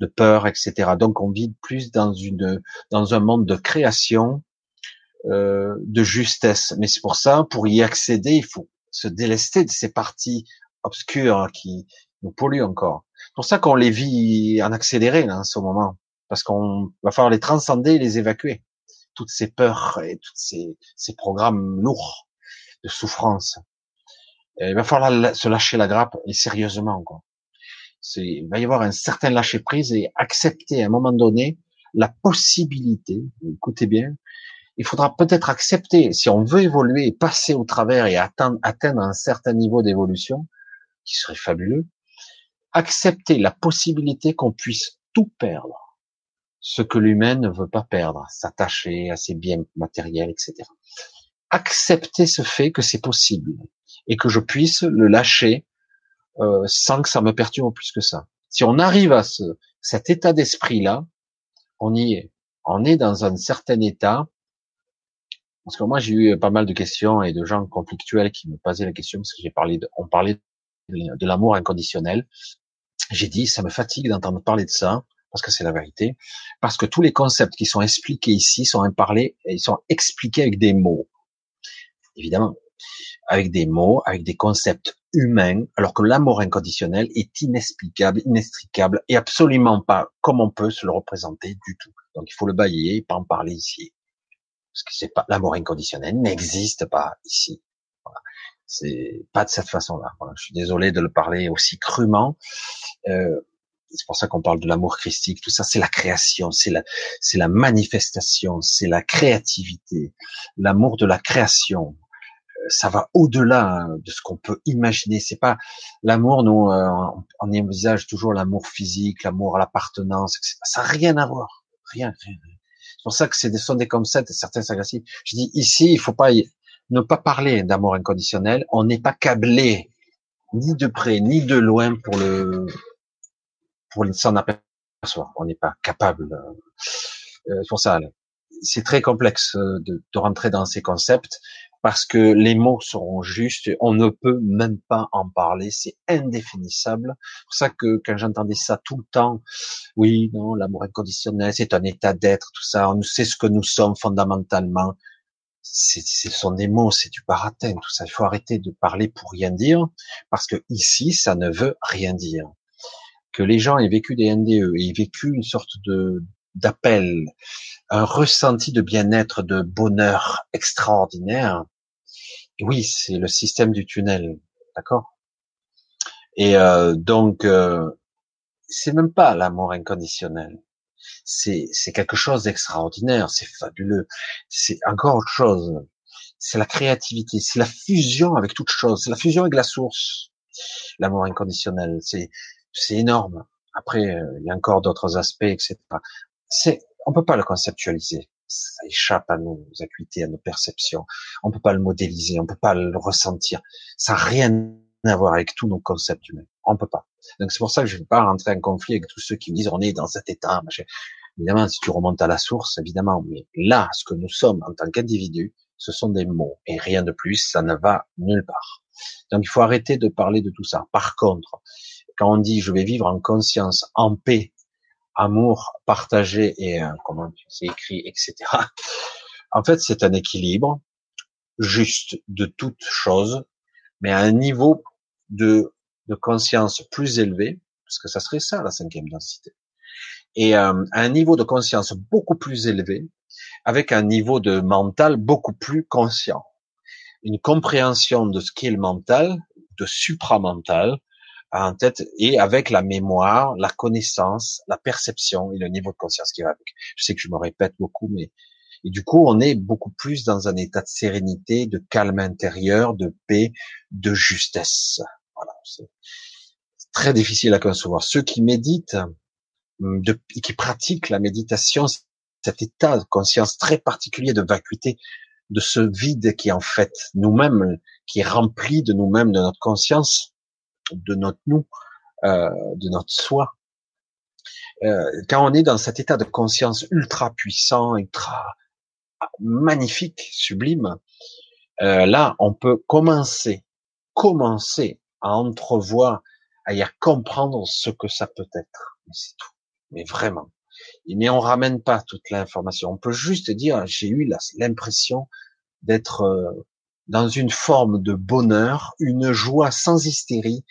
de peur, etc. Donc on vit plus dans une dans un monde de création euh, de justesse. Mais c'est pour ça, pour y accéder, il faut se délester de ces parties obscures qui nous polluent encore. C'est pour ça qu'on les vit en accéléré là, en ce moment, parce qu'on va falloir les transcender, et les évacuer. Toutes ces peurs et tous ces, ces programmes lourds de souffrance. il va falloir se lâcher la grappe et sérieusement quoi. C'est, il va y avoir un certain lâcher prise et accepter à un moment donné la possibilité, écoutez bien, il faudra peut-être accepter, si on veut évoluer passer au travers et atteindre, atteindre un certain niveau d'évolution, qui serait fabuleux, accepter la possibilité qu'on puisse tout perdre, ce que l'humain ne veut pas perdre, s'attacher à ses biens matériels, etc. Accepter ce fait que c'est possible et que je puisse le lâcher euh, sans que ça me perturbe plus que ça. Si on arrive à ce, cet état d'esprit-là, on y est. On est dans un certain état parce que moi, j'ai eu pas mal de questions et de gens conflictuels qui me posaient la question parce que j'ai parlé de, on parlait de, l'amour inconditionnel. J'ai dit, ça me fatigue d'entendre parler de ça parce que c'est la vérité, parce que tous les concepts qui sont expliqués ici sont parlés et ils sont expliqués avec des mots. Évidemment, avec des mots, avec des concepts humains, alors que l'amour inconditionnel est inexplicable, inextricable et absolument pas comme on peut se le représenter du tout. Donc il faut le bailler pas en parler ici. Parce que c'est pas l'amour inconditionnel n'existe pas ici. C'est pas de cette façon-là. Je suis désolé de le parler aussi crûment. Euh, c'est pour ça qu'on parle de l'amour christique, tout ça, c'est la création, c'est la, c'est la manifestation, c'est la créativité, l'amour de la création. Euh, ça va au-delà de ce qu'on peut imaginer. C'est pas l'amour, nous, euh, on envisage toujours l'amour physique, l'amour à l'appartenance, Ça n'a rien à voir, rien, rien. C'est pour ça que c'est des, sont des concepts, certains s'agressifs. Je dis ici, il faut pas ne pas parler d'amour inconditionnel. On n'est pas câblé ni de près ni de loin pour le pour s'en apercevoir. On n'est pas capable. Euh, euh, pour ça, c'est très complexe euh, de, de, rentrer dans ces concepts parce que les mots seront justes. On ne peut même pas en parler. C'est indéfinissable. C'est pour ça que quand j'entendais ça tout le temps, oui, non, l'amour inconditionnel, c'est un état d'être, tout ça. On sait ce que nous sommes fondamentalement. Ce sont des mots, c'est du baratin, tout ça. Il faut arrêter de parler pour rien dire, parce que ici, ça ne veut rien dire que les gens aient vécu des NDE, aient vécu une sorte de d'appel, un ressenti de bien-être, de bonheur extraordinaire. Oui, c'est le système du tunnel, d'accord? Et euh, donc, euh, c'est même pas l'amour inconditionnel. C'est c'est quelque chose d'extraordinaire, c'est fabuleux. C'est encore autre chose. C'est la créativité, c'est la fusion avec toute chose, c'est la fusion avec la source. L'amour inconditionnel, c'est c'est énorme. Après, euh, il y a encore d'autres aspects, etc. C'est, on peut pas le conceptualiser. Ça échappe à nos acuités, à nos perceptions. On peut pas le modéliser, on peut pas le ressentir. Ça n'a rien à voir avec tous nos concepts humains. On peut pas. Donc c'est pour ça que je ne vais pas rentrer en conflit avec tous ceux qui me disent on est dans cet état. Évidemment, si tu remontes à la source, évidemment, mais là, ce que nous sommes en tant qu'individus, ce sont des mots et rien de plus. Ça ne va nulle part. Donc il faut arrêter de parler de tout ça. Par contre, quand on dit je vais vivre en conscience, en paix, amour partagé et euh, comment c'est écrit, etc. En fait, c'est un équilibre juste de toute chose, mais à un niveau de, de conscience plus élevé, parce que ça serait ça la cinquième densité, et euh, à un niveau de conscience beaucoup plus élevé, avec un niveau de mental beaucoup plus conscient, une compréhension de ce qu'est le mental, de supramental, en tête et avec la mémoire, la connaissance, la perception et le niveau de conscience qui va avec. Je sais que je me répète beaucoup, mais et du coup, on est beaucoup plus dans un état de sérénité, de calme intérieur, de paix, de justesse. Voilà, c'est très difficile à concevoir. Ceux qui méditent, de, qui pratiquent la méditation, cet état de conscience très particulier de vacuité, de ce vide qui est en fait nous-mêmes, qui est rempli de nous-mêmes, de notre conscience, de notre nous, euh, de notre soi. Euh, quand on est dans cet état de conscience ultra puissant, ultra magnifique, sublime, euh, là, on peut commencer, commencer à entrevoir, à y comprendre ce que ça peut être. Mais c'est tout. Mais vraiment. Mais on ramène pas toute l'information. On peut juste dire, j'ai eu l'impression d'être dans une forme de bonheur, une joie sans hystérie.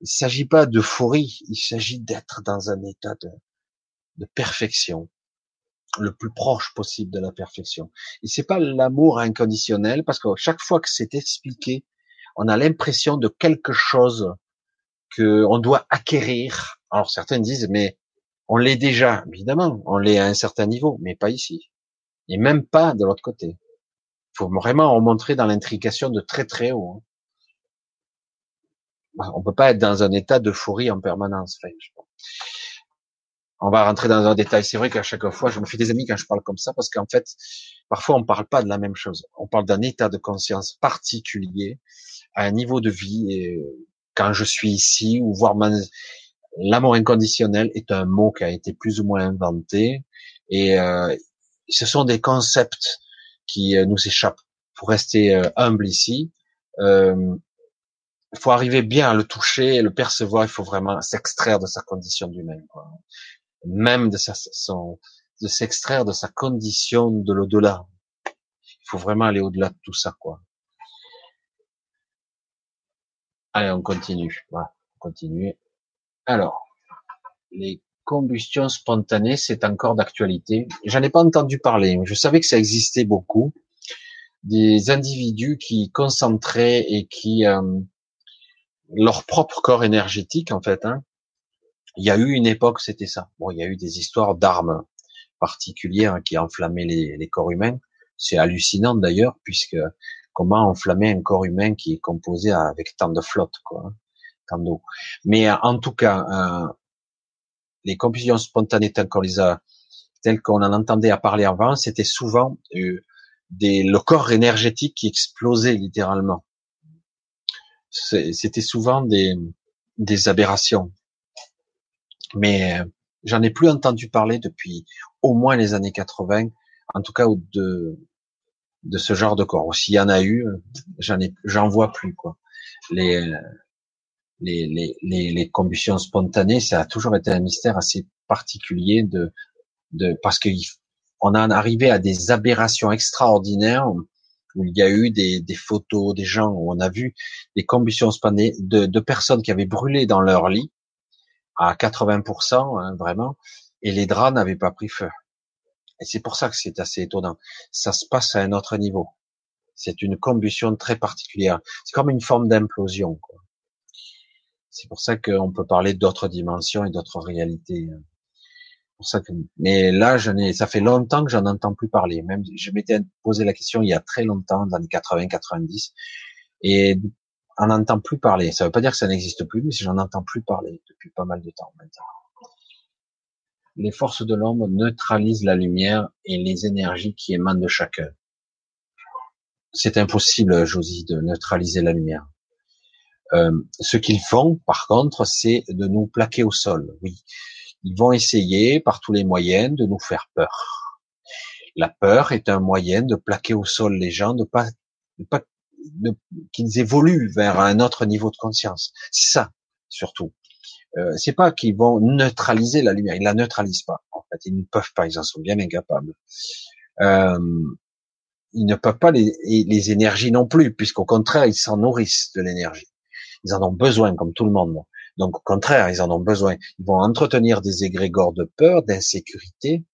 Il ne s'agit pas d'euphorie, il s'agit d'être dans un état de, perfection, le plus proche possible de la perfection. Et c'est pas l'amour inconditionnel, parce que chaque fois que c'est expliqué, on a l'impression de quelque chose que on doit acquérir. Alors certains disent, mais on l'est déjà, évidemment, on l'est à un certain niveau, mais pas ici, et même pas de l'autre côté faut vraiment remontrer dans l'intrication de très très haut. Hein. Bah, on peut pas être dans un état d'euphorie en permanence. on va rentrer dans un détail. C'est vrai qu'à chaque fois, je me fais des amis quand je parle comme ça, parce qu'en fait, parfois on parle pas de la même chose. On parle d'un état de conscience particulier, à un niveau de vie. Et quand je suis ici, ou voir l'amour inconditionnel est un mot qui a été plus ou moins inventé, et euh, ce sont des concepts qui euh, nous échappe. Pour rester euh, humble ici, euh, il faut arriver bien à le toucher le percevoir. Il faut vraiment s'extraire de sa condition d'humain, même de sa, son, de s'extraire de sa condition de l'au-delà. Il faut vraiment aller au-delà de tout ça, quoi. Allez, on continue. Voilà, on continue. Alors, les combustions spontanées, c'est encore d'actualité. J'en ai pas entendu parler. Je savais que ça existait beaucoup. Des individus qui concentraient et qui euh, leur propre corps énergétique, en fait. Hein. Il y a eu une époque, c'était ça. Bon, il y a eu des histoires d'armes particulières qui enflammaient les, les corps humains. C'est hallucinant d'ailleurs, puisque comment enflammer un corps humain qui est composé avec tant de flotte, quoi, hein, tant d'eau. Mais euh, en tout cas, euh, les combustions spontanées telles qu'on les a, telles qu'on en entendait à parler avant, c'était souvent euh, des, le corps énergétique qui explosait littéralement. C'était souvent des, des aberrations. Mais j'en ai plus entendu parler depuis au moins les années 80, en tout cas de, de ce genre de corps. S'il y en a eu, j'en vois plus quoi. Les, les, les, les, les combustions spontanées, ça a toujours été un mystère assez particulier de, de parce que on en arrivé à des aberrations extraordinaires où il y a eu des, des photos des gens où on a vu des combustions spontanées de, de personnes qui avaient brûlé dans leur lit à 80% hein, vraiment et les draps n'avaient pas pris feu. Et c'est pour ça que c'est assez étonnant. Ça se passe à un autre niveau. C'est une combustion très particulière. C'est comme une forme d'implosion. C'est pour ça qu'on peut parler d'autres dimensions et d'autres réalités. Que, mais là, je n'ai, ça fait longtemps que j'en entends plus parler. Même, je m'étais posé la question il y a très longtemps, dans les 80, 90, et on n'entend plus parler. Ça ne veut pas dire que ça n'existe plus, mais j'en entends plus parler depuis pas mal de temps maintenant les forces de l'ombre neutralisent la lumière et les énergies qui émanent de chacun. C'est impossible, Josie, de neutraliser la lumière. Euh, ce qu'ils font, par contre, c'est de nous plaquer au sol. Oui, ils vont essayer par tous les moyens de nous faire peur. La peur est un moyen de plaquer au sol les gens, de pas, de pas qu'ils évoluent vers un autre niveau de conscience. Ça, surtout. Euh, c'est pas qu'ils vont neutraliser la lumière, ils la neutralisent pas. En fait, ils ne peuvent pas, ils en sont bien incapables. Euh, ils ne peuvent pas les, les énergies non plus, puisqu'au contraire, ils s'en nourrissent de l'énergie. Ils en ont besoin, comme tout le monde. Donc, au contraire, ils en ont besoin. Ils vont entretenir des égrégores de peur, d'insécurité.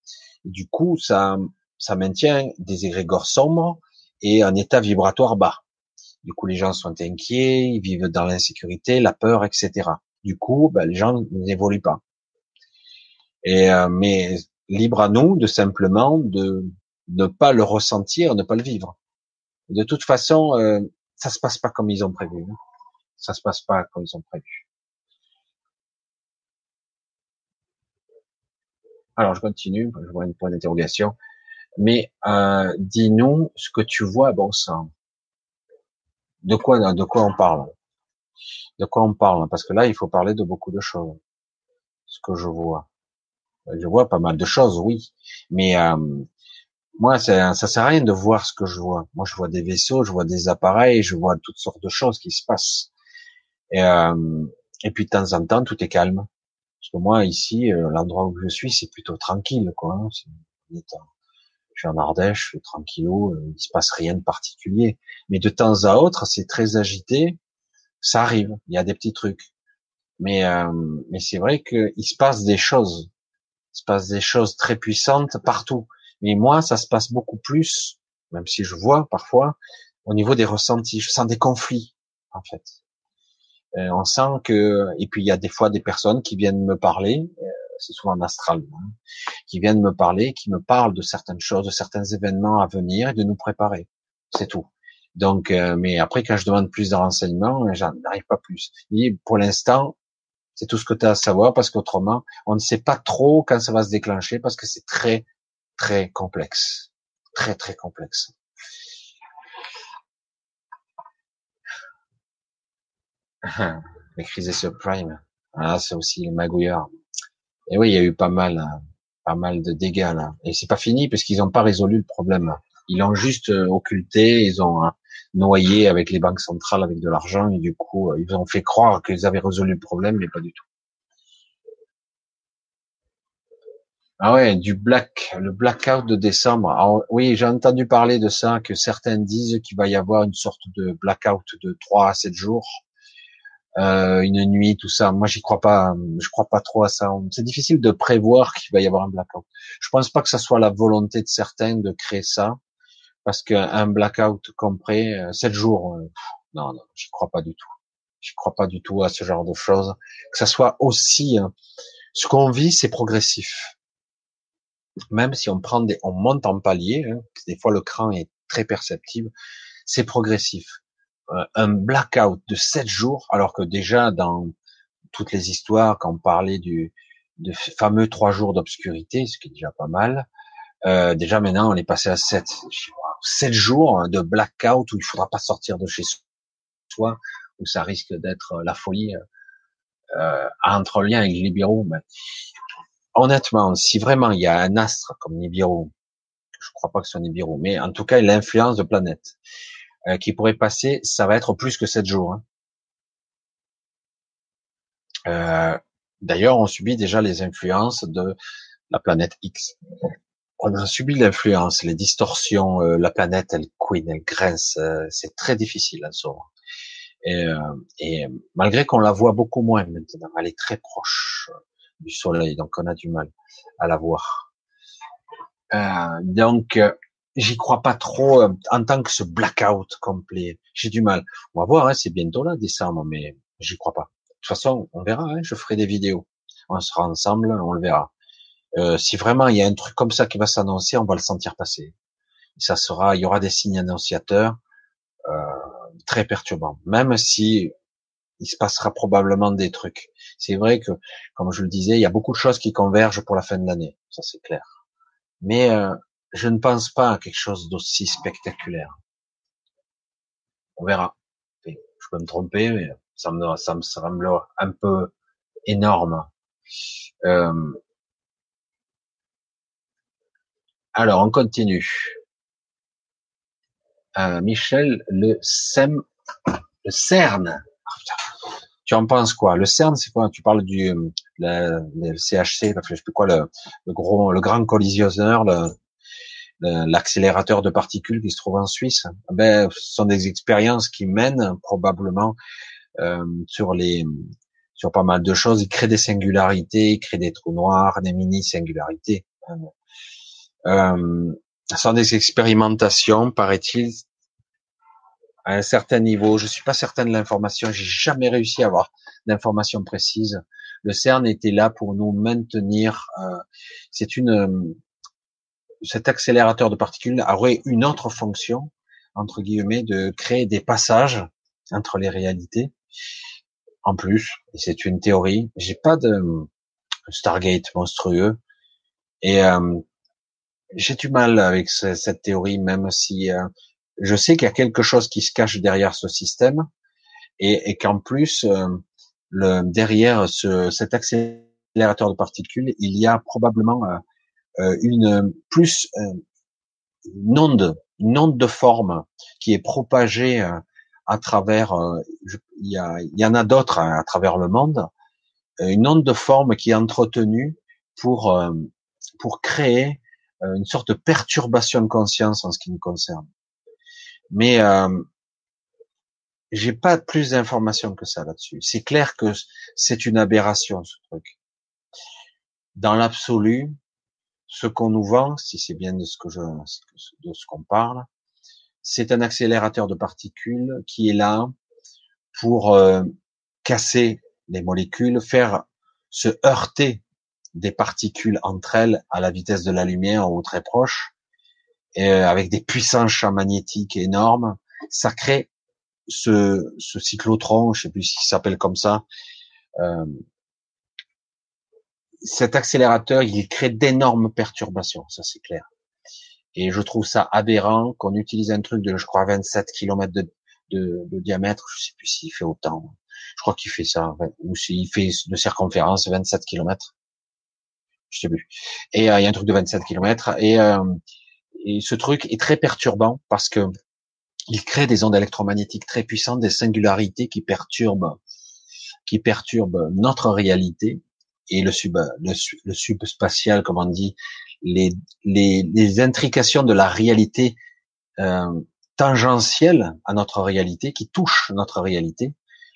Du coup, ça, ça maintient des égrégores sombres et un état vibratoire bas. Du coup, les gens sont inquiets, ils vivent dans l'insécurité, la peur, etc. Du coup, ben, les gens n'évoluent pas. Euh, mais libre à nous de simplement de ne pas le ressentir, ne pas le vivre. De toute façon, euh, ça se passe pas comme ils ont prévu. Hein. Ça se passe pas comme ils ont prévu. Alors je continue, je vois une point d'interrogation. Mais euh, dis-nous ce que tu vois, sang. De quoi, de quoi on parle? De quoi on parle? Parce que là, il faut parler de beaucoup de choses. Ce que je vois. Je vois pas mal de choses, oui. Mais euh, moi, ça, ça sert à rien de voir ce que je vois. Moi, je vois des vaisseaux, je vois des appareils, je vois toutes sortes de choses qui se passent. Et, euh, et puis de temps en temps, tout est calme. Parce que moi, ici, euh, l'endroit où je suis, c'est plutôt tranquille, quoi. Hein. je suis en Ardèche, je suis tranquillou, il se passe rien de particulier. Mais de temps à autre, c'est très agité ça arrive, il y a des petits trucs. Mais, euh, mais c'est vrai qu'il se passe des choses. Il se passe des choses très puissantes partout. Mais moi, ça se passe beaucoup plus, même si je vois parfois, au niveau des ressentis. Je sens des conflits, en fait. Euh, on sent que, et puis il y a des fois des personnes qui viennent me parler, euh, c'est souvent en astral, hein, qui viennent me parler, qui me parlent de certaines choses, de certains événements à venir et de nous préparer. C'est tout. Donc, euh, mais après, quand je demande plus de renseignements, j'en arrive pas plus. Pour l'instant, c'est tout ce que tu as à savoir parce qu'autrement, on ne sait pas trop quand ça va se déclencher parce que c'est très, très complexe. Très, très complexe. Les crises subprime. Ah, c'est aussi les magouilleurs. Et oui, il y a eu pas mal, pas mal de dégâts là. Et c'est pas fini parce qu'ils n'ont pas résolu le problème. Ils l'ont juste euh, occulté, ils ont euh, noyé avec les banques centrales avec de l'argent et du coup euh, ils ont fait croire qu'ils avaient résolu le problème, mais pas du tout. Ah ouais, du black, le blackout de décembre. oui, j'ai entendu parler de ça, que certains disent qu'il va y avoir une sorte de blackout de 3 à 7 jours. Euh, une nuit, tout ça. Moi, j'y crois pas. Je crois pas trop à ça. C'est difficile de prévoir qu'il va y avoir un blackout. Je pense pas que ça soit la volonté de certains de créer ça, parce qu'un blackout compris, euh, sept jours, euh, non, non, j'y crois pas du tout. Je crois pas du tout à ce genre de choses. Que ça soit aussi, hein, ce qu'on vit, c'est progressif. Même si on prend des, on monte en palier, hein, des fois le cran est très perceptible, c'est progressif. Euh, un blackout de sept jours, alors que déjà dans toutes les histoires, quand on parlait du de fameux trois jours d'obscurité, ce qui est déjà pas mal, euh, déjà maintenant on est passé à sept. Sept jours de blackout où il faudra pas sortir de chez soi, où ça risque d'être la folie euh, entre lien avec Nibiru. Mais honnêtement, si vraiment il y a un astre comme Nibiru, je crois pas que ce soit Nibiru, mais en tout cas il influence de planète euh, qui pourrait passer, ça va être plus que sept jours. Hein. Euh, D'ailleurs, on subit déjà les influences de la planète X. On a subi l'influence, les distorsions. Euh, la planète, elle couine, elle grince. Euh, c'est très difficile à sauver. Et, euh, et malgré qu'on la voit beaucoup moins maintenant, elle est très proche du Soleil, donc on a du mal à la voir. Euh, donc, j'y crois pas trop en tant que ce blackout complet. J'ai du mal. On va voir, hein, c'est bientôt là, décembre, mais j'y crois pas. De toute façon, on verra. Hein, je ferai des vidéos. On sera ensemble, on le verra. Euh, si vraiment il y a un truc comme ça qui va s'annoncer, on va le sentir passer. Ça sera, il y aura des signes annonciateurs euh, très perturbants. Même si il se passera probablement des trucs. C'est vrai que, comme je le disais, il y a beaucoup de choses qui convergent pour la fin de l'année. Ça c'est clair. Mais euh, je ne pense pas à quelque chose d'aussi spectaculaire. On verra. Je peux me tromper, mais ça me, ça me semble un peu énorme. Euh, alors, on continue. Euh, Michel, le SEM, le CERN. tu en penses quoi? Le CERN, c'est quoi? Tu parles du le CHC, je sais plus quoi, le, le gros, le grand collisionneur, le, l'accélérateur de particules qui se trouve en Suisse. Ben, ce sont des expériences qui mènent probablement euh, sur les sur pas mal de choses. Ils créent des singularités, ils créent des trous noirs, des mini singularités. Euh, ce sont des expérimentations, paraît-il, à un certain niveau. Je suis pas certain de l'information. J'ai jamais réussi à avoir d'informations précises. Le CERN était là pour nous maintenir. Euh, c'est une cet accélérateur de particules aurait une autre fonction, entre guillemets, de créer des passages entre les réalités. En plus, c'est une théorie. J'ai pas de Stargate monstrueux et euh, j'ai du mal avec cette théorie, même si euh, je sais qu'il y a quelque chose qui se cache derrière ce système et, et qu'en plus, euh, le, derrière ce, cet accélérateur de particules, il y a probablement euh, une plus euh, une onde, une onde de forme qui est propagée euh, à travers, il y, il y en a d'autres hein, à travers le monde, une onde de forme qui est entretenue pour pour créer une sorte de perturbation de conscience en ce qui nous concerne. Mais euh, j'ai pas plus d'informations que ça là-dessus. C'est clair que c'est une aberration ce truc. Dans l'absolu, ce qu'on nous vend, si c'est bien de ce que je, de ce qu'on parle, c'est un accélérateur de particules qui est là pour euh, casser les molécules, faire se heurter des particules entre elles à la vitesse de la lumière ou très proche, et euh, avec des puissants champs magnétiques énormes, ça crée ce, ce cyclotron, je sais plus s'il s'appelle comme ça, euh, cet accélérateur, il crée d'énormes perturbations, ça c'est clair. Et je trouve ça aberrant qu'on utilise un truc de, je crois, 27 km de, de, de diamètre. Je sais plus s'il fait autant. Je crois qu'il fait ça, ou s'il fait de circonférence 27 km. Je sais plus. Et euh, il y a un truc de 27 km. Et, euh, et ce truc est très perturbant parce que il crée des ondes électromagnétiques très puissantes, des singularités qui perturbent, qui perturbent notre réalité et le sub, le, subspatial, comme on dit, les, les, les intrications de la réalité euh, tangentielle à notre réalité, qui touche notre réalité,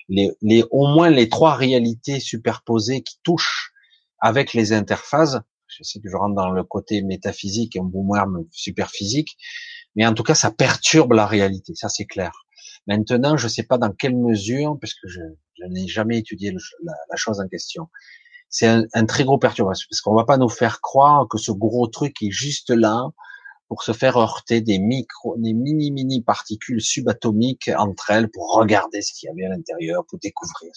les, les, au moins les trois réalités superposées qui touchent avec les interfaces. Je sais que je rentre dans le côté métaphysique et un boomerang super physique, mais en tout cas, ça perturbe la réalité, ça c'est clair. Maintenant, je ne sais pas dans quelle mesure, puisque je, je n'ai jamais étudié la, la, chose en question. C'est un, très gros perturbation, parce qu'on va pas nous faire croire que ce gros truc est juste là pour se faire heurter des micro, des mini mini particules subatomiques entre elles pour regarder ce qu'il y avait à l'intérieur, pour découvrir.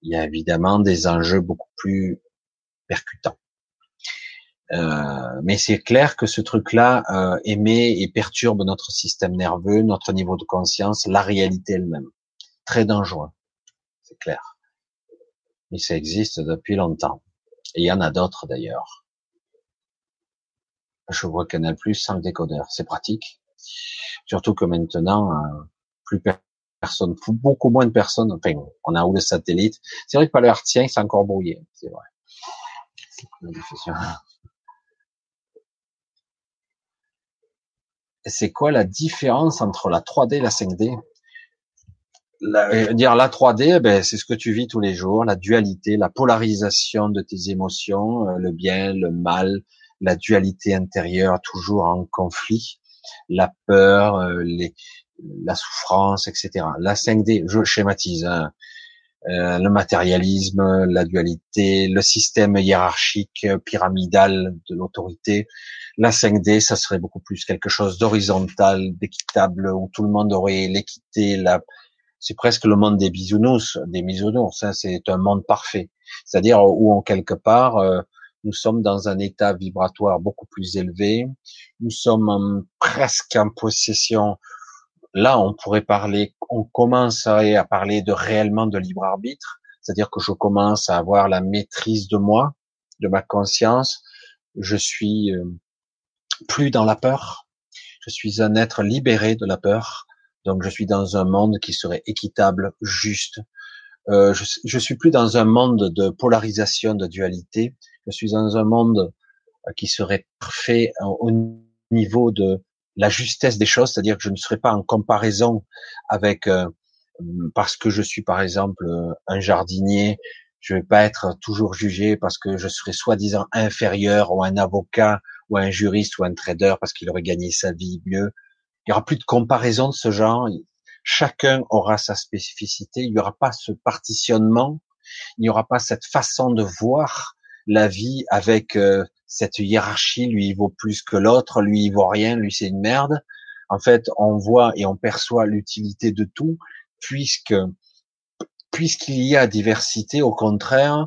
Il y a évidemment des enjeux beaucoup plus percutants. Euh, mais c'est clair que ce truc-là euh, émet et perturbe notre système nerveux, notre niveau de conscience, la réalité elle-même. Très dangereux, c'est clair. Mais ça existe depuis longtemps. Et il y en a d'autres d'ailleurs. Je vois Canal Plus sans le décodeur, c'est pratique. Surtout que maintenant, euh, plus personne, beaucoup moins de personnes. Enfin, on a où le satellite. C'est vrai que pas le Artien, c'est encore brouillé, c'est vrai. c'est quoi la différence entre la 3D et la 5D la, euh, dire la 3D, eh ben, c'est ce que tu vis tous les jours, la dualité, la polarisation de tes émotions, euh, le bien, le mal, la dualité intérieure toujours en conflit, la peur, euh, la souffrance, etc. La 5D, je schématise, hein, le matérialisme, la dualité, le système hiérarchique pyramidal de l'autorité, la 5D, ça serait beaucoup plus quelque chose d'horizontal, d'équitable, où tout le monde aurait l'équité, la... c'est presque le monde des bisounours, des bisounours, hein, c'est un monde parfait. C'est-à-dire où en quelque part, euh, nous sommes dans un état vibratoire beaucoup plus élevé, nous sommes presque en possession, là on pourrait parler, on commencerait à parler de réellement de libre arbitre, c'est-à-dire que je commence à avoir la maîtrise de moi, de ma conscience, je suis euh, plus dans la peur. Je suis un être libéré de la peur. Donc je suis dans un monde qui serait équitable, juste. Euh, je, je suis plus dans un monde de polarisation, de dualité. Je suis dans un monde euh, qui serait parfait au niveau de la justesse des choses, c'est-à-dire que je ne serais pas en comparaison avec euh, parce que je suis par exemple un jardinier, je vais pas être toujours jugé parce que je serais soi-disant inférieur ou un avocat ou un juriste ou un trader parce qu'il aurait gagné sa vie mieux. Il y aura plus de comparaison de ce genre. Chacun aura sa spécificité. Il n'y aura pas ce partitionnement. Il n'y aura pas cette façon de voir la vie avec euh, cette hiérarchie. Lui, il vaut plus que l'autre. Lui, il vaut rien. Lui, c'est une merde. En fait, on voit et on perçoit l'utilité de tout puisque puisqu'il y a diversité, au contraire,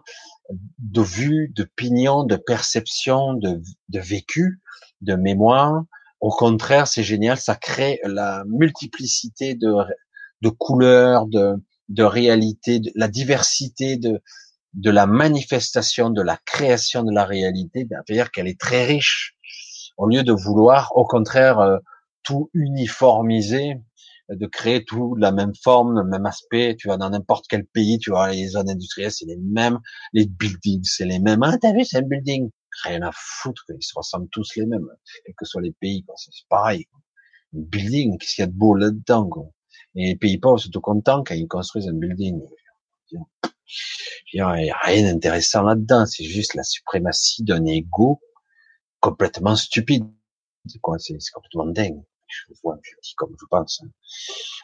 de vue, de pignon, de perception, de, de vécu, de mémoire. Au contraire, c'est génial, ça crée la multiplicité de, de couleurs, de, de réalités, de, la diversité de, de la manifestation, de la création de la réalité, c'est-à-dire qu'elle est très riche. Au lieu de vouloir, au contraire, euh, tout uniformiser, de créer tout de la même forme, le même aspect. Tu vas dans n'importe quel pays, tu vois, les zones industrielles, c'est les mêmes, les buildings, c'est les mêmes. Ah, t'as vu, c'est un building. Rien à foutre, ils se ressemblent tous les mêmes, quels que soient les pays, C'est pareil. Un building, qu'est-ce qu'il y a de beau là-dedans, Et les pays pauvres sont tout contents quand ils construisent un building. Il n'y a rien d'intéressant là-dedans. C'est juste la suprématie d'un ego complètement stupide. C'est quoi? C'est complètement dingue je vois comme je pense.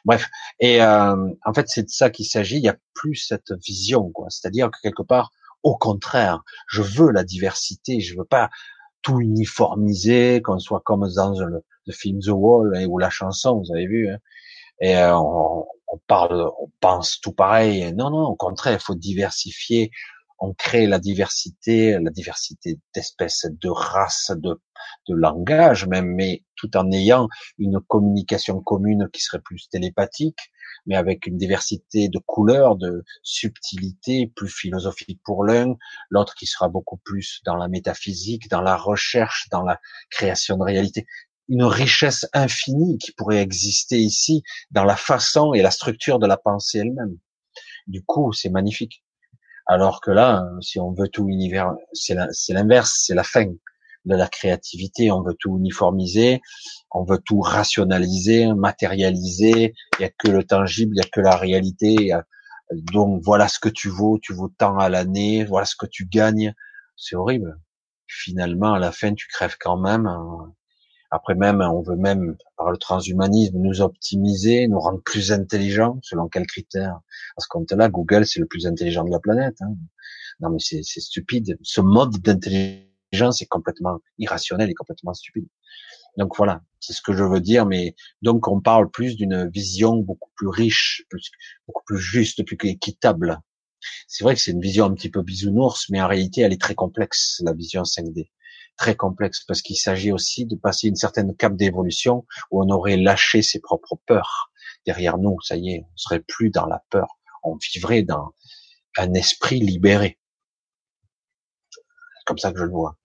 Bref, et euh, en fait c'est de ça qu'il s'agit. Il y a plus cette vision, quoi. C'est-à-dire que quelque part, au contraire, je veux la diversité. Je veux pas tout uniformiser, qu'on soit comme dans le, film The Wall hein, ou la chanson, vous avez vu. Hein. Et euh, on, on, parle, on pense tout pareil. Non, non, au contraire, il faut diversifier on crée la diversité, la diversité d'espèces, de races, de, de langage même, mais tout en ayant une communication commune qui serait plus télépathique, mais avec une diversité de couleurs, de subtilité, plus philosophique pour l'un, l'autre qui sera beaucoup plus dans la métaphysique, dans la recherche, dans la création de réalité. Une richesse infinie qui pourrait exister ici dans la façon et la structure de la pensée elle-même. Du coup, c'est magnifique. Alors que là, si on veut tout univers, c'est l'inverse, c'est la fin de la créativité. On veut tout uniformiser, on veut tout rationaliser, matérialiser. Il n'y a que le tangible, il n'y a que la réalité. Donc voilà ce que tu vaux, tu vaux tant à l'année, voilà ce que tu gagnes. C'est horrible. Finalement, à la fin, tu crèves quand même. Hein. Après même, on veut même, par le transhumanisme, nous optimiser, nous rendre plus intelligents, selon quels critères? Parce qu'on là, Google, c'est le plus intelligent de la planète. Hein. Non mais c'est stupide. Ce mode d'intelligence est complètement irrationnel et complètement stupide. Donc voilà, c'est ce que je veux dire, mais donc on parle plus d'une vision beaucoup plus riche, beaucoup plus juste, plus équitable. C'est vrai que c'est une vision un petit peu bisounours, mais en réalité elle est très complexe, la vision 5D. Très complexe, parce qu'il s'agit aussi de passer une certaine cap d'évolution où on aurait lâché ses propres peurs. Derrière nous, ça y est, on serait plus dans la peur, on vivrait dans un esprit libéré. C'est comme ça que je le vois.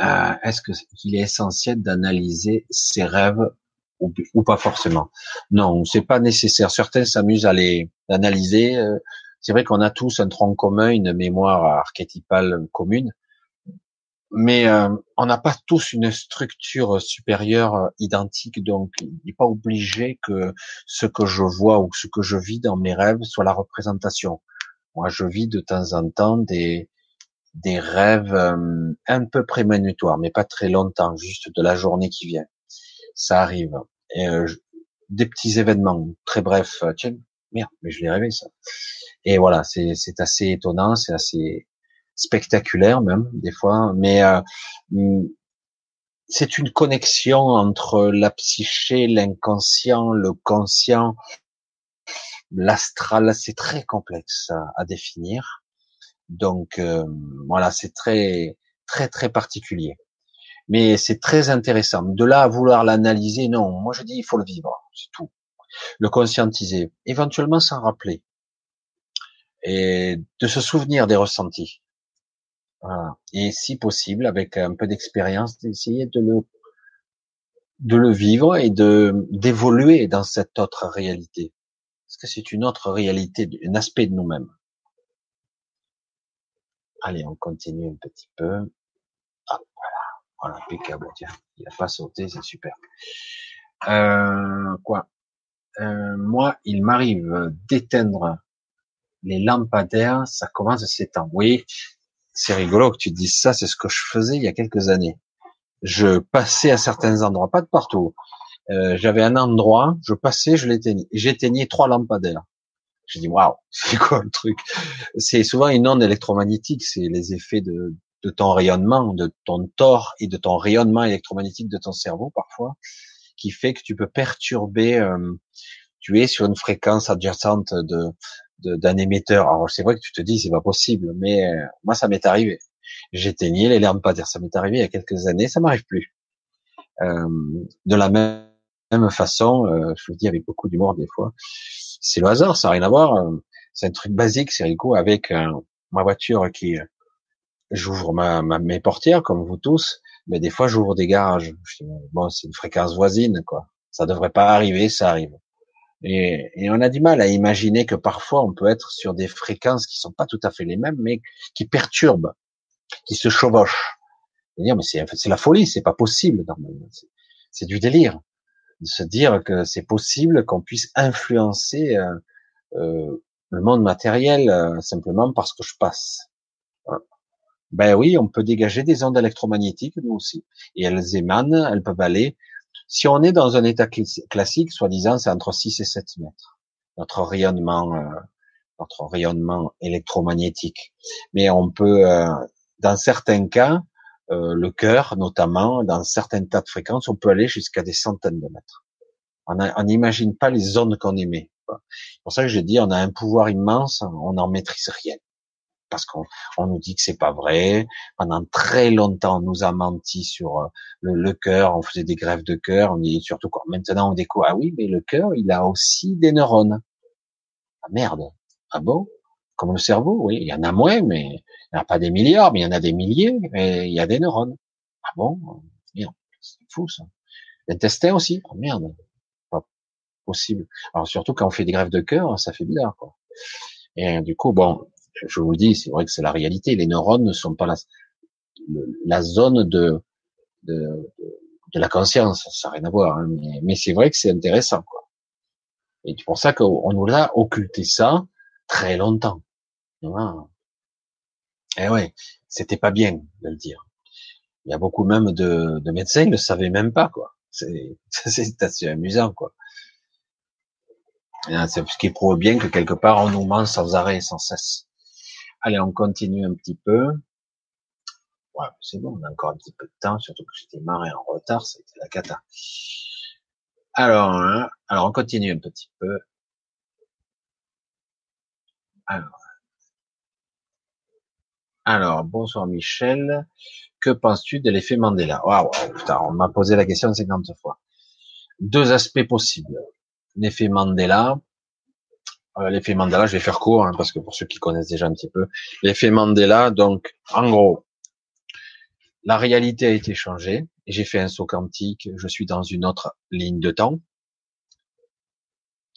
Euh, est-ce qu'il est essentiel d'analyser ses rêves ou, pas forcément? Non, c'est pas nécessaire. Certains s'amusent à les analyser. Euh, c'est vrai qu'on a tous un tronc commun, une mémoire archétypale commune, mais euh, on n'a pas tous une structure supérieure identique. Donc, il n'est pas obligé que ce que je vois ou ce que je vis dans mes rêves soit la représentation. Moi, je vis de temps en temps des des rêves euh, un peu prémonitoires, mais pas très longtemps, juste de la journée qui vient. Ça arrive. Et, euh, des petits événements très brefs. Euh, tiens, merde, mais je l'ai rêvé ça. Et voilà, c'est assez étonnant, c'est assez spectaculaire même des fois, mais mm, c'est une connexion entre la psyché, l'inconscient, le conscient, l'astral. C'est très complexe à définir. Donc euh, voilà, c'est très très très particulier. Mais c'est très intéressant. De là à vouloir l'analyser, non. Moi je dis il faut le vivre, c'est tout. Le conscientiser, éventuellement s'en rappeler et de se souvenir des ressentis. Voilà. Et si possible, avec un peu d'expérience, d'essayer de le de le vivre et de d'évoluer dans cette autre réalité. Parce que c'est une autre réalité, un aspect de nous-mêmes. Allez, on continue un petit peu. Ah, voilà, voilà, impeccable. Tiens, il a pas sauté, c'est super. Euh, quoi? Euh, Moi, il m'arrive d'éteindre les lampadaires. Ça commence à s'éteindre. Oui, c'est rigolo que tu dises ça. C'est ce que je faisais il y a quelques années. Je passais à certains endroits, pas de partout. Euh, J'avais un endroit, je passais, je l'éteignais. J'éteignais trois lampadaires. J'ai dit waouh, c'est quoi le truc? C'est souvent une onde électromagnétique, c'est les effets de, ton rayonnement, de ton tort et de ton rayonnement électromagnétique de ton cerveau parfois, qui fait que tu peux perturber. Euh, tu es sur une fréquence adjacente de d'un émetteur. Alors c'est vrai que tu te dis c'est pas possible, mais euh, moi ça m'est arrivé. J'éteignais les lampadaires, ça m'est arrivé il y a quelques années, ça m'arrive plus. Euh, de la même façon, euh, je le dis avec beaucoup d'humour des fois, c'est le hasard, ça n'a rien à voir. Euh, c'est un truc basique, c'est rigolo avec euh, ma voiture qui, euh, j'ouvre ma, mes portières comme vous tous, mais des fois j'ouvre des garages. bon, c'est une fréquence voisine, quoi. Ça devrait pas arriver, ça arrive. Et, et, on a du mal à imaginer que parfois on peut être sur des fréquences qui sont pas tout à fait les mêmes, mais qui perturbent, qui se chevauchent. Dire, mais c'est, la folie, c'est pas possible. C'est du délire de se dire que c'est possible qu'on puisse influencer euh, euh, le monde matériel euh, simplement parce que je passe. Ben oui, on peut dégager des ondes électromagnétiques nous aussi, et elles émanent, elles peuvent aller. Si on est dans un état classique, soi-disant, c'est entre 6 et 7 mètres. Notre rayonnement, notre rayonnement électromagnétique. Mais on peut, dans certains cas, euh, le cœur notamment, dans certains tas de fréquences, on peut aller jusqu'à des centaines de mètres. On n'imagine pas les zones qu'on émet. C'est pour ça que j'ai dit, on a un pouvoir immense, on n'en maîtrise rien. Parce qu'on on nous dit que c'est pas vrai. Pendant très longtemps, on nous a menti sur euh, le, le cœur, on faisait des grèves de cœur, on dit surtout quand maintenant on découvre, ah oui, mais le cœur, il a aussi des neurones. Ah merde. Ah bon? Comme le cerveau, oui, il y en a moins, mais il n'y en a pas des milliards, mais il y en a des milliers, et il y a des neurones. Ah bon? Merde, c'est fou ça. L'intestin aussi, oh, merde, pas possible. Alors surtout quand on fait des grèves de cœur, ça fait bizarre. Quoi. Et du coup, bon, je vous dis, c'est vrai que c'est la réalité. Les neurones ne sont pas la, la zone de, la conscience, ça n'a rien à voir. Hein, mais, c'est vrai que c'est intéressant. Quoi. Et c'est pour ça qu'on nous a occulté ça très longtemps. Eh ouais, c'était pas bien de le dire. Il y a beaucoup même de, de médecins qui ne savaient même pas, quoi. C'est, c'est assez amusant, quoi. C'est ce qui prouve bien que quelque part on nous ment sans arrêt sans cesse. Allez, on continue un petit peu. Ouais, c'est bon, on a encore un petit peu de temps, surtout que j'étais marré en retard, c'était la cata. Alors, hein, alors on continue un petit peu. Alors, alors bonsoir Michel. Que penses-tu de l'effet Mandela? Waouh, putain, on m'a posé la question 50 fois. Deux aspects possibles. L'effet Mandela. Euh, l'effet Mandela, je vais faire court hein, parce que pour ceux qui connaissent déjà un petit peu, l'effet Mandela. Donc, en gros, la réalité a été changée. J'ai fait un saut quantique. Je suis dans une autre ligne de temps.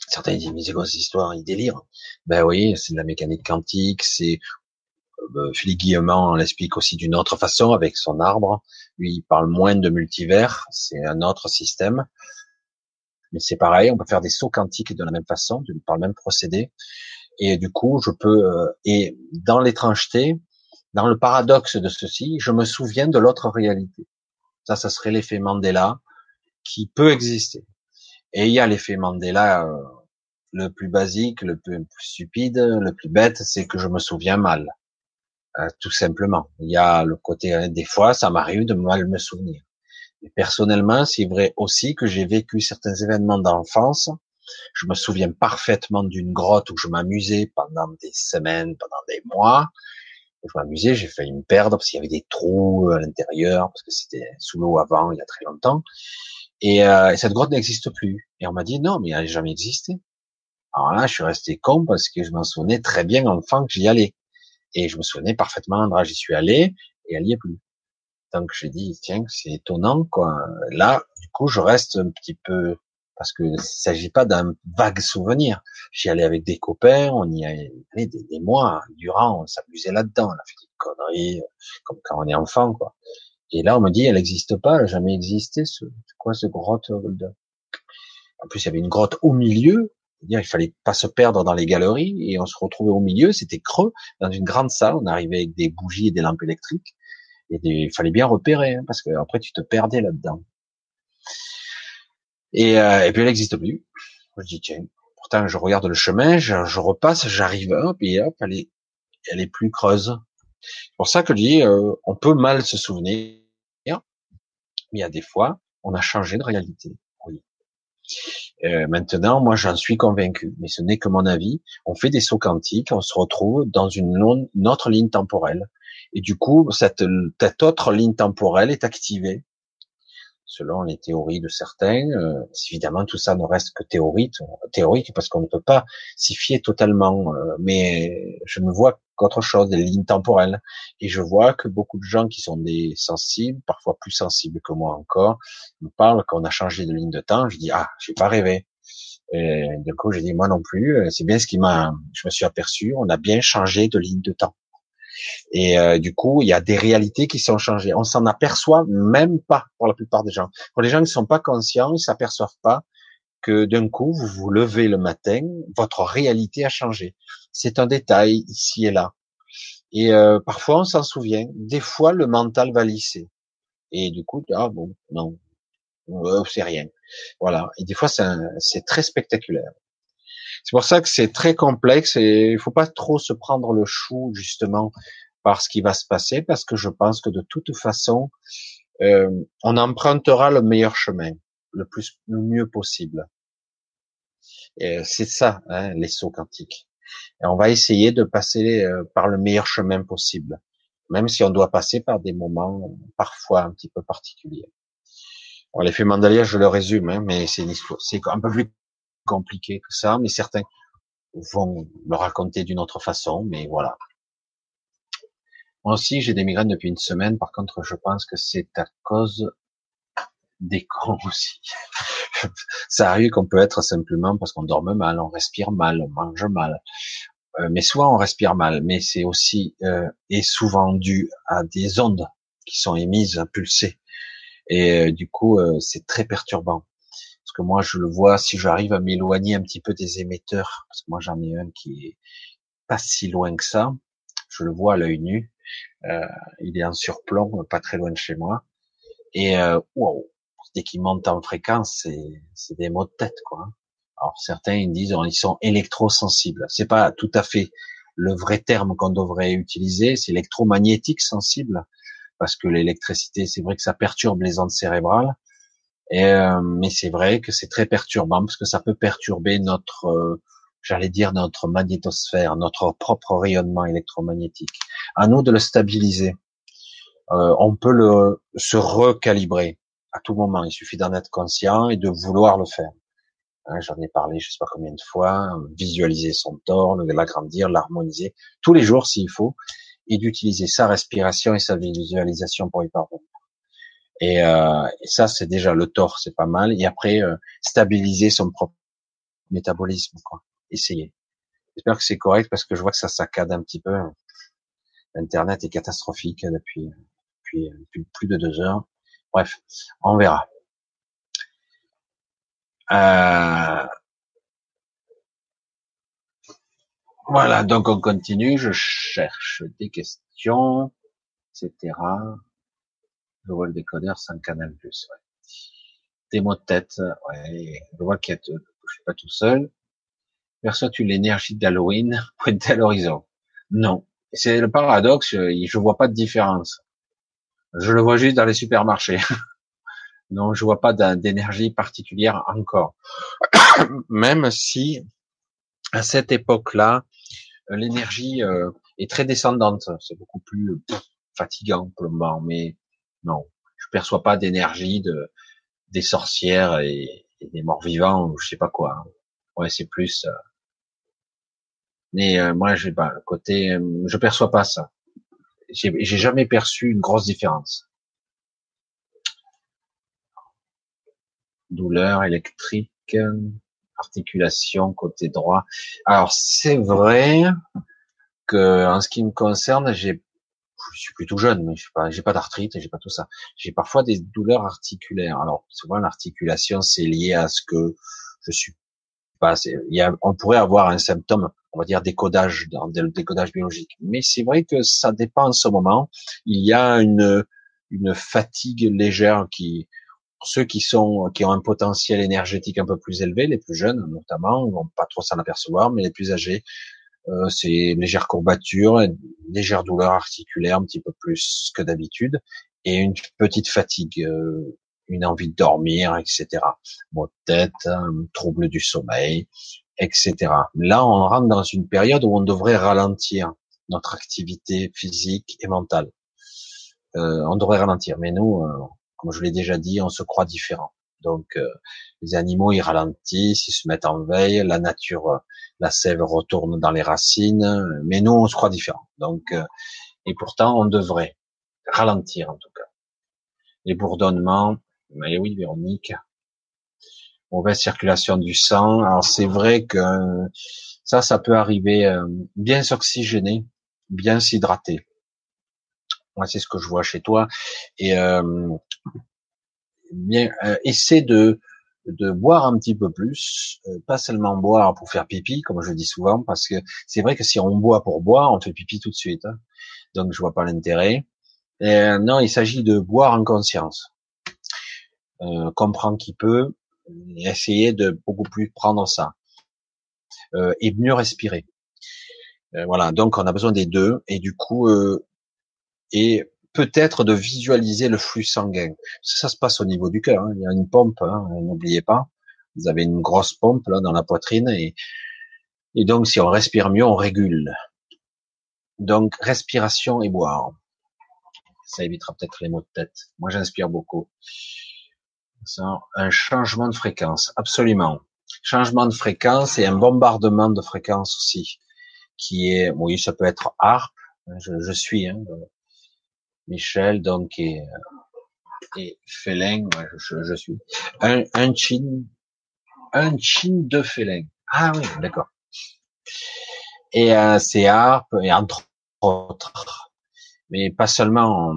Certains disent mais c'est quoi cette histoire? Ils délirent. Ben oui, c'est de la mécanique quantique. C'est euh, Philippe Guillemant l'explique aussi d'une autre façon avec son arbre. Lui, il parle moins de multivers, c'est un autre système. Mais c'est pareil, on peut faire des sauts quantiques de la même façon, par le même procédé. Et du coup, je peux, euh, et dans l'étrangeté, dans le paradoxe de ceci, je me souviens de l'autre réalité. Ça, ça serait l'effet Mandela qui peut exister. Et il y a l'effet Mandela euh, le plus basique, le plus stupide, le plus bête, c'est que je me souviens mal. Euh, tout simplement. Il y a le côté, hein, des fois, ça m'arrive de mal me souvenir. Personnellement, c'est vrai aussi que j'ai vécu certains événements d'enfance. Je me souviens parfaitement d'une grotte où je m'amusais pendant des semaines, pendant des mois. Je m'amusais, j'ai failli me perdre parce qu'il y avait des trous à l'intérieur, parce que c'était sous l'eau avant, il y a très longtemps. Et, euh, cette grotte n'existe plus. Et on m'a dit non, mais elle n'a jamais existé. Alors là, je suis resté con parce que je m'en souvenais très bien enfant que j'y allais. Et je me souvenais parfaitement d'endroit j'y suis allé et elle y est plus. Donc j'ai dit tiens c'est étonnant quoi. Là du coup je reste un petit peu parce que il s'agit pas d'un vague souvenir. J'y allais avec des copains, on y allait des, mois durant, on s'amusait là-dedans, on a fait des conneries comme quand on est enfant quoi. Et là on me dit elle n'existe pas, elle n'a jamais existé ce quoi ce grotte En plus il y avait une grotte au milieu dire il fallait pas se perdre dans les galeries et on se retrouvait au milieu, c'était creux dans une grande salle, on arrivait avec des bougies et des lampes électriques il fallait bien repérer hein, parce que après tu te perdais là-dedans. Et, euh, et puis elle n'existe plus. Je dis tiens, pourtant je regarde le chemin, je, repasse, j'arrive hop et hop, elle est, elle est plus creuse. C'est pour ça que je dis euh, on peut mal se souvenir, mais il y a des fois on a changé de réalité. Euh, maintenant, moi, j'en suis convaincu, mais ce n'est que mon avis. On fait des sauts quantiques, on se retrouve dans une autre ligne temporelle, et du coup, cette, cette autre ligne temporelle est activée selon les théories de certains. Euh, évidemment, tout ça ne reste que théorique, théorique parce qu'on ne peut pas s'y fier totalement. Euh, mais je ne vois qu'autre chose, des lignes temporelles. Et je vois que beaucoup de gens qui sont des sensibles, parfois plus sensibles que moi encore, me parlent qu'on a changé de ligne de temps. Je dis ah, j'ai pas rêvé. Et du coup, j'ai dit moi non plus. C'est bien ce qui m'a. Je me suis aperçu. On a bien changé de ligne de temps. Et euh, du coup, il y a des réalités qui sont changées. On s'en aperçoit même pas pour la plupart des gens. Pour les gens qui ne sont pas conscients, ils s'aperçoivent pas que d'un coup, vous vous levez le matin, votre réalité a changé. C'est un détail ici et là. Et euh, parfois, on s'en souvient. Des fois, le mental va lisser. Et du coup, ah bon, non, euh, c'est rien. Voilà. Et des fois, c'est très spectaculaire. C'est pour ça que c'est très complexe et il faut pas trop se prendre le chou justement par ce qui va se passer parce que je pense que de toute façon, euh, on empruntera le meilleur chemin, le plus, le mieux possible. C'est ça, hein, les sauts quantiques. Et on va essayer de passer euh, par le meilleur chemin possible, même si on doit passer par des moments parfois un petit peu particuliers. Bon, l'effet Mandela, je le résume, hein, mais c'est un peu plus compliqué que ça, mais certains vont le raconter d'une autre façon, mais voilà. Moi aussi, j'ai des migraines depuis une semaine. Par contre, je pense que c'est à cause des cons aussi. ça arrive qu'on peut être simplement parce qu'on dorme mal, on respire mal, on mange mal. Euh, mais souvent on respire mal, mais c'est aussi euh, et souvent dû à des ondes qui sont émises, pulsées. Et euh, du coup, c'est très perturbant Parce que moi, je le vois si j'arrive à m'éloigner un petit peu des émetteurs, parce que moi j'en ai un qui est pas si loin que ça. Je le vois à l'œil nu. Euh, il est en surplomb, pas très loin de chez moi. Et euh, wow, dès qu'il monte en fréquence, c'est des mots de tête, quoi. Alors certains ils disent ils sont électrosensibles. C'est pas tout à fait le vrai terme qu'on devrait utiliser, c'est électromagnétique sensible, parce que l'électricité, c'est vrai que ça perturbe les ondes cérébrales, et, euh, mais c'est vrai que c'est très perturbant parce que ça peut perturber notre, euh, j'allais dire notre magnétosphère, notre propre rayonnement électromagnétique. À nous de le stabiliser. Euh, on peut le se recalibrer à tout moment. Il suffit d'en être conscient et de vouloir le faire. Hein, J'en ai parlé, je sais pas combien de fois. Visualiser son tort, l'agrandir, l'harmoniser tous les jours s'il faut, et d'utiliser sa respiration et sa visualisation pour y parvenir. Et, euh, ça, c'est déjà le tort, c'est pas mal. Et après, euh, stabiliser son propre métabolisme, quoi. Essayer. J'espère que c'est correct parce que je vois que ça saccade un petit peu. Internet est catastrophique depuis, depuis, depuis plus de deux heures. Bref, on verra. Euh, voilà, donc on continue. Je cherche des questions, etc. Je vois le décodeur sans canal plus. Ouais. Des mots de tête. Ouais. Je vois qu'il y a, je suis pas tout seul. Perçois-tu l'énergie d'Halloween pointée à l'horizon Non. C'est le paradoxe. Je vois pas de différence. Je le vois juste dans les supermarchés. non, je vois pas d'énergie particulière encore. Même si à cette époque-là, l'énergie euh, est très descendante. C'est beaucoup plus fatigant pour le moment, mais non, je perçois pas d'énergie de des sorcières et, des morts vivants ou je sais pas quoi. Ouais, c'est plus. Euh, mais euh, moi, j'ai pas côté, euh, je perçois pas ça. J'ai jamais perçu une grosse différence. Douleur électrique, articulation côté droit. Alors c'est vrai que en ce qui me concerne, j'ai je suis plutôt jeune, mais je pas, j'ai pas d'arthrite, j'ai pas tout ça. J'ai parfois des douleurs articulaires. Alors souvent l'articulation c'est lié à ce que je suis pas. Il y a, on pourrait avoir un symptôme, on va dire décodage décodage biologique. Mais c'est vrai que ça dépend en ce moment. Il y a une une fatigue légère qui ceux qui sont qui ont un potentiel énergétique un peu plus élevé, les plus jeunes notamment, vont pas trop s'en apercevoir, mais les plus âgés euh, c'est une légère courbature, une légère douleur articulaire un petit peu plus que d'habitude, et une petite fatigue, euh, une envie de dormir, etc. Maux tête, un trouble du sommeil, etc. Là, on rentre dans une période où on devrait ralentir notre activité physique et mentale. Euh, on devrait ralentir, mais nous, comme je l'ai déjà dit, on se croit différent. Donc, les animaux, ils ralentissent, ils se mettent en veille, la nature la sève retourne dans les racines, mais nous on se croit différent. Donc, euh, et pourtant on devrait ralentir en tout cas. Les bourdonnements, mais oui Véronique, mauvaise circulation du sang. Alors c'est vrai que ça, ça peut arriver euh, bien s'oxygéner, bien s'hydrater. Moi c'est ce que je vois chez toi et euh, bien essaie de de boire un petit peu plus, euh, pas seulement boire pour faire pipi, comme je dis souvent, parce que c'est vrai que si on boit pour boire, on fait pipi tout de suite. Hein. Donc je vois pas l'intérêt. Euh, non, il s'agit de boire en conscience. Euh, comprendre qui peut, essayer de beaucoup plus prendre ça euh, et mieux respirer. Euh, voilà, donc on a besoin des deux et du coup et peut-être de visualiser le flux sanguin. Ça, se passe au niveau du cœur. Hein. Il y a une pompe, hein, n'oubliez pas. Vous avez une grosse pompe là dans la poitrine et, donc si on respire mieux, on régule. Donc respiration et boire. Ça évitera peut-être les maux de tête. Moi, j'inspire beaucoup. Un changement de fréquence, absolument. Changement de fréquence et un bombardement de fréquence aussi, qui est, oui, ça peut être harpe. Je, je suis, hein, Michel, donc, et, et Félin, je, suis. Un, un chin, un chin de Félin. Ah oui, d'accord. Et euh, c'est harpe, et entre autres. Mais pas seulement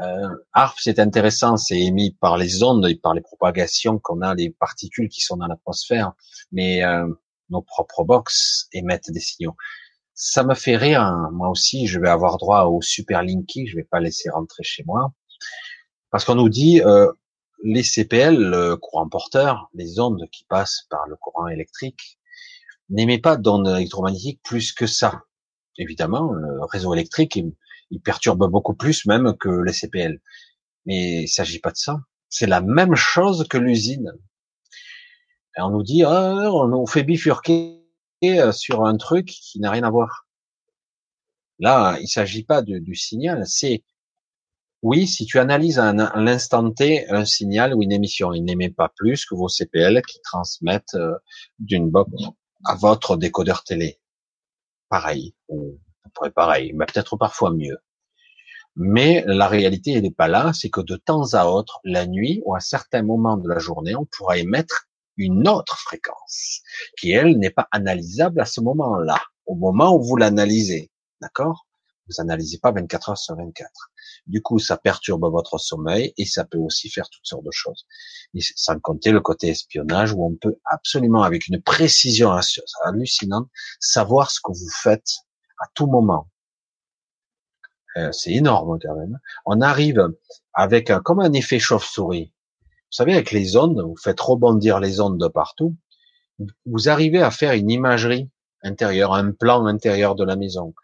Euh, ARP, c'est intéressant, c'est émis par les ondes et par les propagations qu'on a, les particules qui sont dans l'atmosphère, mais euh, nos propres box émettent des signaux. Ça me fait rire, hein. moi aussi, je vais avoir droit au super linky, je vais pas laisser rentrer chez moi, parce qu'on nous dit euh, les CPL, le courant porteur, les ondes qui passent par le courant électrique, n'émettent pas d'ondes électromagnétiques plus que ça. Évidemment, le réseau électrique il perturbe beaucoup plus même que les CPL. Mais il s'agit pas de ça. C'est la même chose que l'usine. Et on nous dit, ah, on fait bifurquer sur un truc qui n'a rien à voir. Là, il s'agit pas du signal, c'est oui, si tu analyses à, l'instant T un signal ou une émission, il n'émet pas plus que vos CPL qui transmettent euh, d'une box à votre décodeur télé. Pareil, ou pareil, mais peut-être parfois mieux. Mais la réalité, elle n'est pas là, c'est que de temps à autre, la nuit ou à certains moments de la journée, on pourra émettre une autre fréquence, qui elle n'est pas analysable à ce moment-là, au moment où vous l'analysez. D'accord? Vous analysez pas 24 heures sur 24. Du coup, ça perturbe votre sommeil et ça peut aussi faire toutes sortes de choses. Et sans compter le côté espionnage où on peut absolument, avec une précision hallucinante, savoir ce que vous faites à tout moment. Euh, c'est énorme quand même. On arrive avec un, comme un effet chauve-souris. Vous savez, avec les ondes, vous faites rebondir les ondes de partout. Vous arrivez à faire une imagerie intérieure, un plan intérieur de la maison.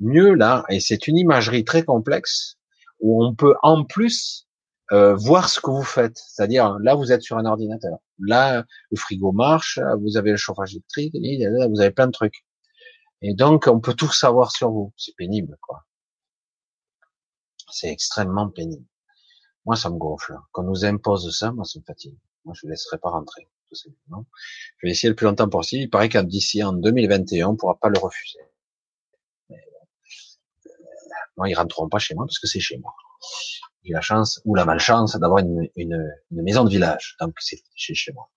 Mieux là, et c'est une imagerie très complexe où on peut en plus euh, voir ce que vous faites. C'est-à-dire, là, vous êtes sur un ordinateur. Là, le frigo marche, vous avez le chauffage électrique, vous avez plein de trucs. Et donc, on peut tout savoir sur vous. C'est pénible, quoi. C'est extrêmement pénible. Moi, ça me gonfle. Qu'on nous impose ça, moi, ça me fatigue. Moi, je ne laisserai pas rentrer. Je vais essayer le plus longtemps possible. Il paraît qu'à d'ici en 2021, on ne pourra pas le refuser. Mais, euh, non, ils rentreront pas chez moi parce que c'est chez moi. J'ai la chance ou la malchance d'avoir une, maison de village, donc c'est chez moi.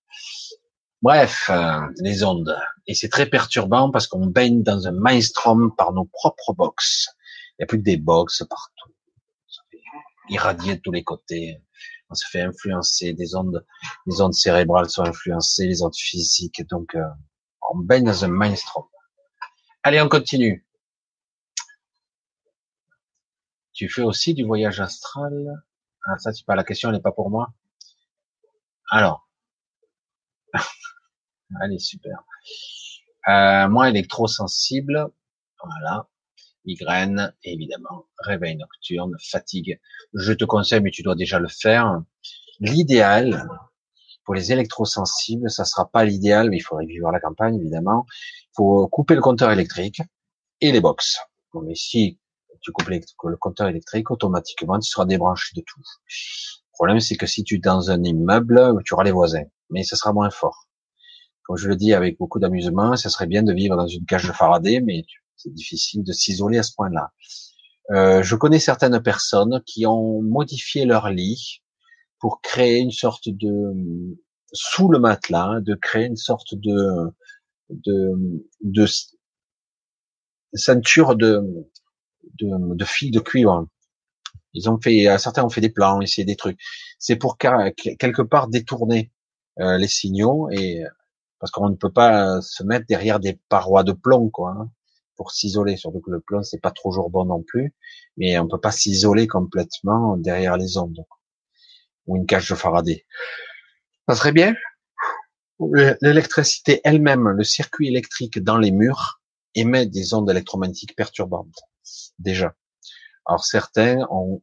Bref, euh, les ondes. Et c'est très perturbant parce qu'on baigne dans un maelstrom par nos propres box. Il n'y a plus que des box partout. Irradier de tous les côtés. On se fait influencer. Des ondes, les ondes cérébrales sont influencées, les ondes physiques. Donc, euh, on baigne dans un maelstrom. Allez, on continue. Tu fais aussi du voyage astral. Ah, ça, c'est pas la question, elle n'est pas pour moi. Alors, Allez, super. Euh, moi, électrosensible, voilà. Migraine, évidemment. Réveil nocturne, fatigue. Je te conseille, mais tu dois déjà le faire. L'idéal, pour les électrosensibles, ça sera pas l'idéal, mais il faudrait vivre la campagne, évidemment. Il faut couper le compteur électrique et les box. Mais si tu coupes le compteur électrique, automatiquement, tu seras débranché de tout. Le problème, c'est que si tu es dans un immeuble, tu auras les voisins, mais ce sera moins fort comme je le dis avec beaucoup d'amusement, ça serait bien de vivre dans une cage de Faraday, mais c'est difficile de s'isoler à ce point-là. Euh, je connais certaines personnes qui ont modifié leur lit pour créer une sorte de sous le matelas, de créer une sorte de de, de ceinture de, de, de fil de cuivre. Ils ont fait, certains ont fait des plans, essayé des trucs. C'est pour quelque part détourner euh, les signaux et parce qu'on ne peut pas se mettre derrière des parois de plomb, quoi, hein, pour s'isoler. Surtout que le plomb c'est pas toujours bon non plus, mais on peut pas s'isoler complètement derrière les ondes ou une cage de Faraday. Ça serait bien. L'électricité elle-même, le circuit électrique dans les murs émet des ondes électromagnétiques perturbantes. Déjà. Alors certains ont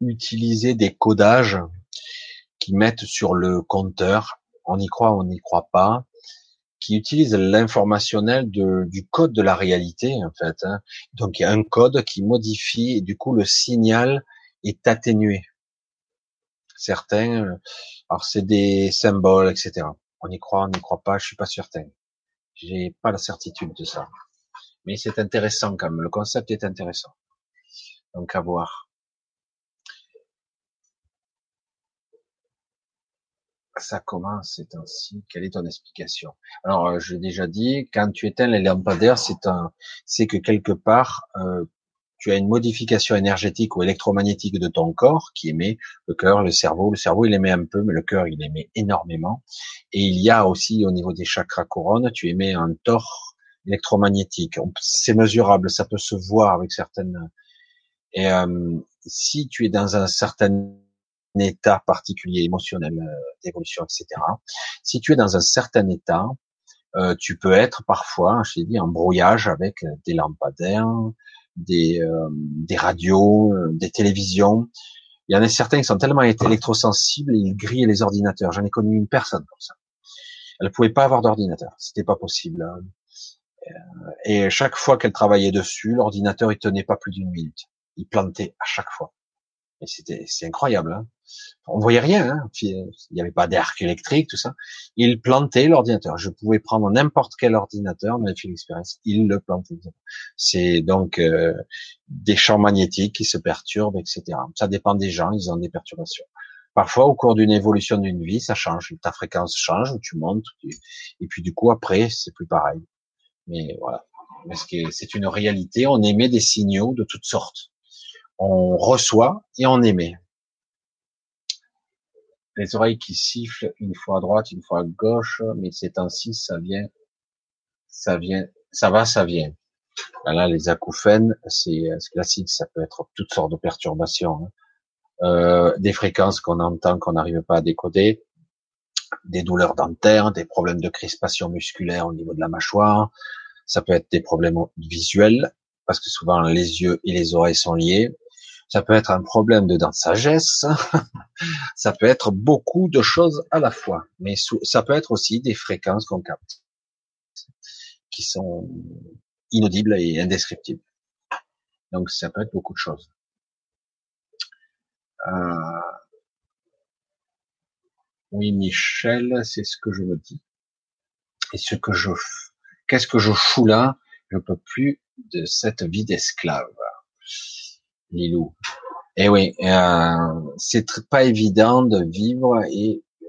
utilisé des codages qui mettent sur le compteur on y croit, on n'y croit pas, qui utilise l'informationnel du code de la réalité en fait. Hein. Donc il y a un code qui modifie du coup le signal est atténué. Certains, euh, alors c'est des symboles, etc. On y croit, on n'y croit pas, je suis pas certain. J'ai pas la certitude de ça. Mais c'est intéressant quand même. Le concept est intéressant. Donc à voir. Ça commence c'est ainsi. Quelle est ton explication? Alors, euh, j'ai déjà dit, quand tu éteins les lampadaires, c'est un, c'est que quelque part, euh, tu as une modification énergétique ou électromagnétique de ton corps qui émet le cœur, le cerveau. Le cerveau, il émet un peu, mais le cœur, il émet énormément. Et il y a aussi, au niveau des chakras couronnes, tu émets un tort électromagnétique. C'est mesurable, ça peut se voir avec certaines. Et euh, si tu es dans un certain état particulier émotionnel, euh, d'évolution, etc. Si tu es dans un certain état, euh, tu peux être parfois, je t'ai dit, en brouillage avec des lampadaires, des, euh, des radios, euh, des télévisions. Il y en a certains qui sont tellement électrosensibles, ils grillent les ordinateurs. J'en ai connu une personne comme ça. Elle pouvait pas avoir d'ordinateur, c'était pas possible. Hein. Euh, et chaque fois qu'elle travaillait dessus, l'ordinateur il tenait pas plus d'une minute. Il plantait à chaque fois. Et c'était, c'est incroyable. Hein on voyait rien. Hein. Il n'y avait pas d'arc électrique, tout ça. Il plantait l'ordinateur. Je pouvais prendre n'importe quel ordinateur, mais l'expérience, il le plantait. C'est donc euh, des champs magnétiques qui se perturbent, etc. Ça dépend des gens. Ils ont des perturbations. Parfois, au cours d'une évolution d'une vie, ça change. Ta fréquence change, tu montes, et puis du coup après, c'est plus pareil. Mais voilà, parce c'est une réalité. On émet des signaux de toutes sortes. On reçoit et on émet les oreilles qui sifflent une fois à droite, une fois à gauche, mais c'est ainsi, ça vient, ça vient, ça va, ça vient. Là, les acouphènes, c'est classique, ça peut être toutes sortes de perturbations, hein. euh, des fréquences qu'on entend qu'on n'arrive pas à décoder, des douleurs dentaires, des problèmes de crispation musculaire au niveau de la mâchoire, ça peut être des problèmes visuels, parce que souvent les yeux et les oreilles sont liés, ça peut être un problème de dents de sagesse, ça peut être beaucoup de choses à la fois, mais ça peut être aussi des fréquences qu'on capte, qui sont inaudibles et indescriptibles. Donc ça peut être beaucoup de choses. Euh... Oui, Michel, c'est ce que je me dis. Et ce que je, qu'est-ce que je fous là? Je peux plus de cette vie d'esclave. Lilou. Eh oui, euh, c'est pas évident de vivre et euh,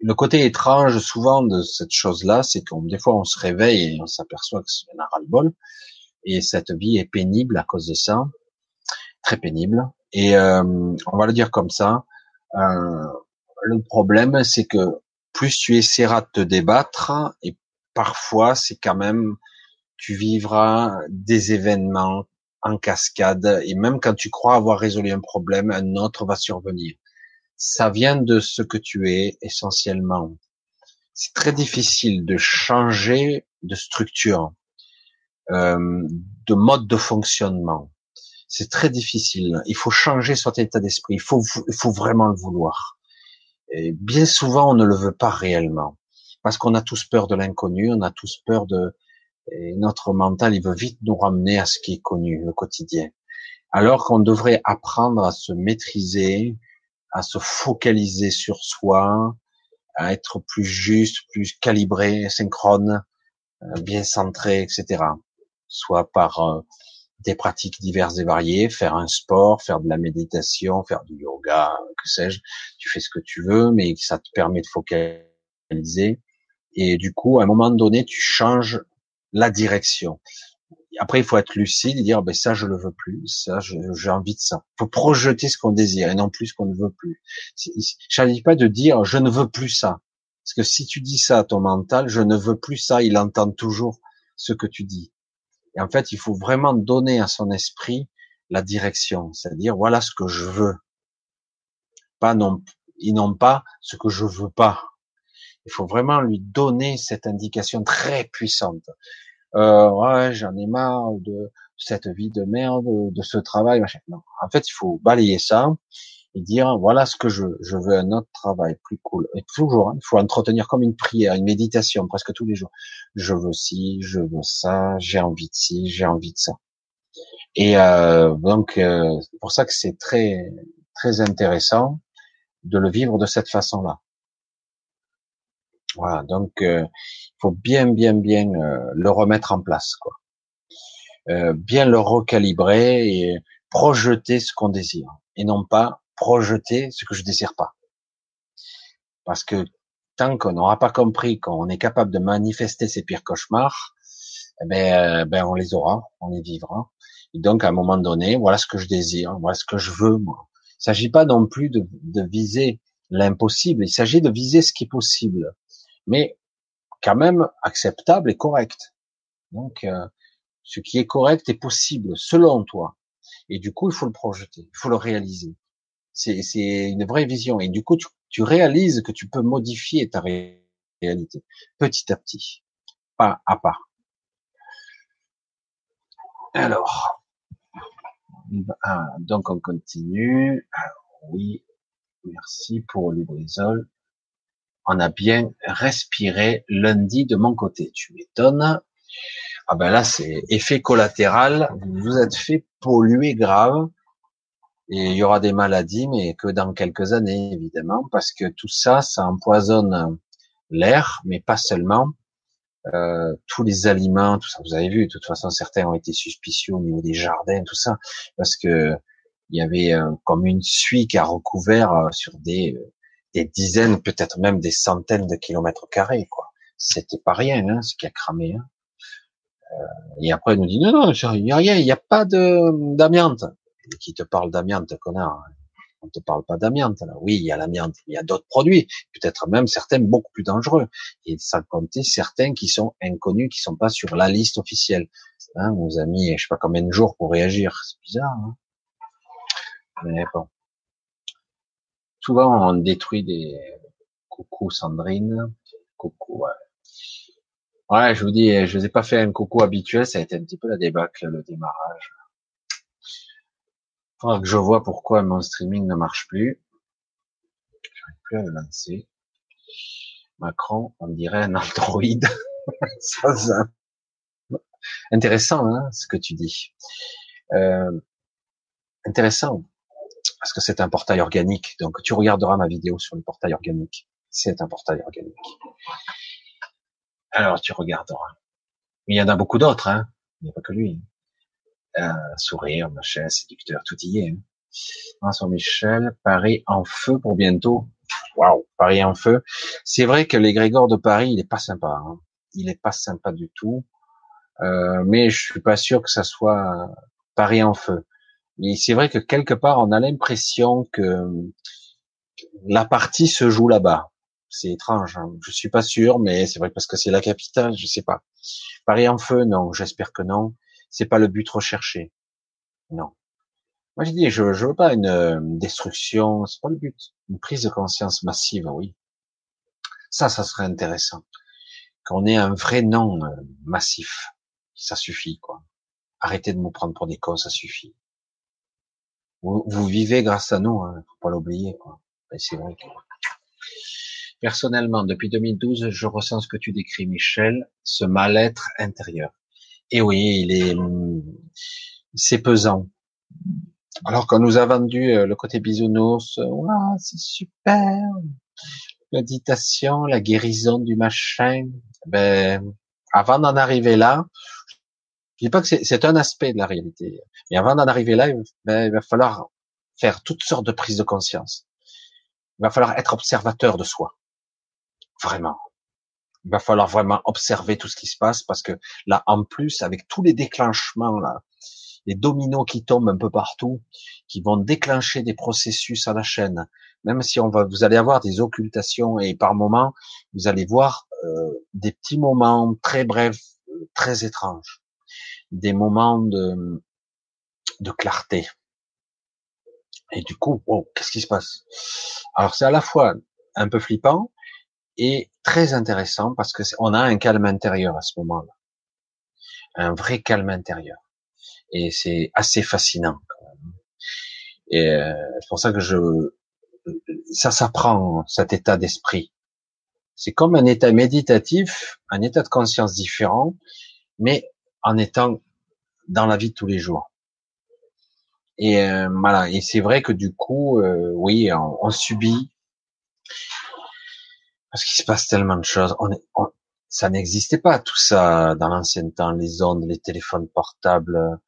le côté étrange souvent de cette chose-là, c'est qu'on des fois on se réveille et on s'aperçoit que c'est un ras-le-bol et cette vie est pénible à cause de ça, très pénible. Et euh, on va le dire comme ça. Euh, le problème, c'est que plus tu essaieras de te débattre, et parfois c'est quand même tu vivras des événements en cascade, et même quand tu crois avoir résolu un problème, un autre va survenir. Ça vient de ce que tu es essentiellement. C'est très difficile de changer de structure, euh, de mode de fonctionnement. C'est très difficile. Il faut changer son état d'esprit. Il faut, il faut vraiment le vouloir. Et bien souvent, on ne le veut pas réellement, parce qu'on a tous peur de l'inconnu, on a tous peur de et notre mental, il veut vite nous ramener à ce qui est connu, le quotidien. Alors qu'on devrait apprendre à se maîtriser, à se focaliser sur soi, à être plus juste, plus calibré, synchrone, euh, bien centré, etc. Soit par euh, des pratiques diverses et variées, faire un sport, faire de la méditation, faire du yoga, que sais-je. Tu fais ce que tu veux, mais ça te permet de focaliser. Et du coup, à un moment donné, tu changes la direction. Après, il faut être lucide et dire, ben ça, je le veux plus, ça, j'ai envie de ça. Il faut projeter ce qu'on désire et non plus ce qu'on ne veut plus. Je pas de dire, je ne veux plus ça. Parce que si tu dis ça à ton mental, je ne veux plus ça, il entend toujours ce que tu dis. Et en fait, il faut vraiment donner à son esprit la direction, c'est-à-dire voilà ce que je veux, pas non, et non pas ce que je veux pas. Il faut vraiment lui donner cette indication très puissante. Euh, ouais, j'en ai marre de cette vie de merde, de ce travail. Machin. Non. En fait, il faut balayer ça et dire voilà ce que je veux. Je veux un autre travail plus cool. Et toujours, hein, il faut entretenir comme une prière, une méditation presque tous les jours. Je veux ci, je veux ça, j'ai envie de ci, j'ai envie de ça. Et euh, donc, euh, c'est pour ça que c'est très très intéressant de le vivre de cette façon-là. Voilà, donc euh, il faut bien, bien, bien euh, le remettre en place, quoi. Euh, bien le recalibrer et projeter ce qu'on désire, et non pas projeter ce que je désire pas. Parce que tant qu'on n'aura pas compris qu'on est capable de manifester ses pires cauchemars, eh ben, ben on les aura, on les vivra. Et donc, à un moment donné, voilà ce que je désire, voilà ce que je veux, moi. Il s'agit pas non plus de, de viser l'impossible, il s'agit de viser ce qui est possible, mais quand même acceptable et correct. Donc, euh, ce qui est correct est possible selon toi. Et du coup, il faut le projeter, il faut le réaliser. C'est une vraie vision. Et du coup, tu, tu réalises que tu peux modifier ta réalité petit à petit, pas à pas. Alors, ah, donc on continue. Alors, oui, merci pour Lubrizol. On a bien respiré lundi de mon côté. Tu m'étonnes. Ah ben là, c'est effet collatéral. Vous vous êtes fait polluer grave. Et il y aura des maladies, mais que dans quelques années, évidemment, parce que tout ça, ça empoisonne l'air, mais pas seulement. Euh, tous les aliments, tout ça, vous avez vu, de toute façon, certains ont été suspicieux au niveau des jardins, tout ça, parce que il y avait euh, comme une suie qui a recouvert euh, sur des, des dizaines, peut-être même des centaines de kilomètres carrés, quoi. C'était pas rien, hein, ce qui a cramé. Hein. et après, il nous dit non, non, il n'y a rien, il n'y a pas de d'amiante. Qui te parle d'amiante, connard on te parle pas d'amiante. Oui, il y a l'amiante, il y a d'autres produits, peut-être même certains beaucoup plus dangereux. Et sans compter certains qui sont inconnus, qui sont pas sur la liste officielle. Hein, on nous je sais pas combien de jours pour réagir. C'est bizarre. Hein Mais bon. Souvent, on détruit des coucou Sandrine. Coucou, ouais. Ouais, je vous dis, je vous ai pas fait un coucou habituel, ça a été un petit peu la débâcle, le démarrage que je vois pourquoi mon streaming ne marche plus. J'arrive plus à le lancer. Macron, on dirait un Android. Intéressant, hein, ce que tu dis. Euh, intéressant, parce que c'est un portail organique. Donc, tu regarderas ma vidéo sur le portail organique. C'est un portail organique. Alors, tu regarderas. il y en a beaucoup d'autres, hein. Il n'y a pas que lui euh, sourire, machin, séducteur, tout y est. Hein. François Michel, Paris en feu pour bientôt. Waouh, Paris en feu. C'est vrai que l'égrégore de Paris, il est pas sympa. Hein. Il est pas sympa du tout. Euh, mais je suis pas sûr que ça soit Paris en feu. Mais c'est vrai que quelque part, on a l'impression que la partie se joue là-bas. C'est étrange. Hein. Je suis pas sûr, mais c'est vrai parce que c'est la capitale, je sais pas. Paris en feu, non. J'espère que non c'est pas le but recherché. Non. Moi, je dis, je, je veux pas une, destruction, c'est pas le but. Une prise de conscience massive, oui. Ça, ça serait intéressant. Qu'on ait un vrai nom euh, massif. Ça suffit, quoi. Arrêtez de nous prendre pour des cons, ça suffit. Vous, vivez grâce à nous, hein, faut pas l'oublier, quoi. c'est vrai que... Personnellement, depuis 2012, je ressens ce que tu décris, Michel, ce mal-être intérieur. Et oui, il est, c'est pesant. Alors qu'on nous a vendu euh, le côté bisounours, euh, c'est super, méditation, la guérison du machin. Ben, avant d'en arriver là, je dis pas que c'est un aspect de la réalité, mais avant d'en arriver là, ben, il va falloir faire toutes sortes de prises de conscience. Il va falloir être observateur de soi, vraiment. Il va falloir vraiment observer tout ce qui se passe parce que là, en plus, avec tous les déclenchements là, les dominos qui tombent un peu partout, qui vont déclencher des processus à la chaîne, même si on va, vous allez avoir des occultations et par moments, vous allez voir euh, des petits moments très brefs, très étranges, des moments de, de clarté. Et du coup, qu'est-ce qui se passe? Alors c'est à la fois un peu flippant, est très intéressant parce que on a un calme intérieur à ce moment-là, un vrai calme intérieur, et c'est assez fascinant. Quand même. Et euh, c'est pour ça que je, ça s'apprend cet état d'esprit. C'est comme un état méditatif, un état de conscience différent, mais en étant dans la vie de tous les jours. Et euh, voilà. Et c'est vrai que du coup, euh, oui, on, on subit parce qu'il se passe tellement de choses. On, ça n'existait pas tout ça dans l'ancien temps, les ondes, les téléphones portables,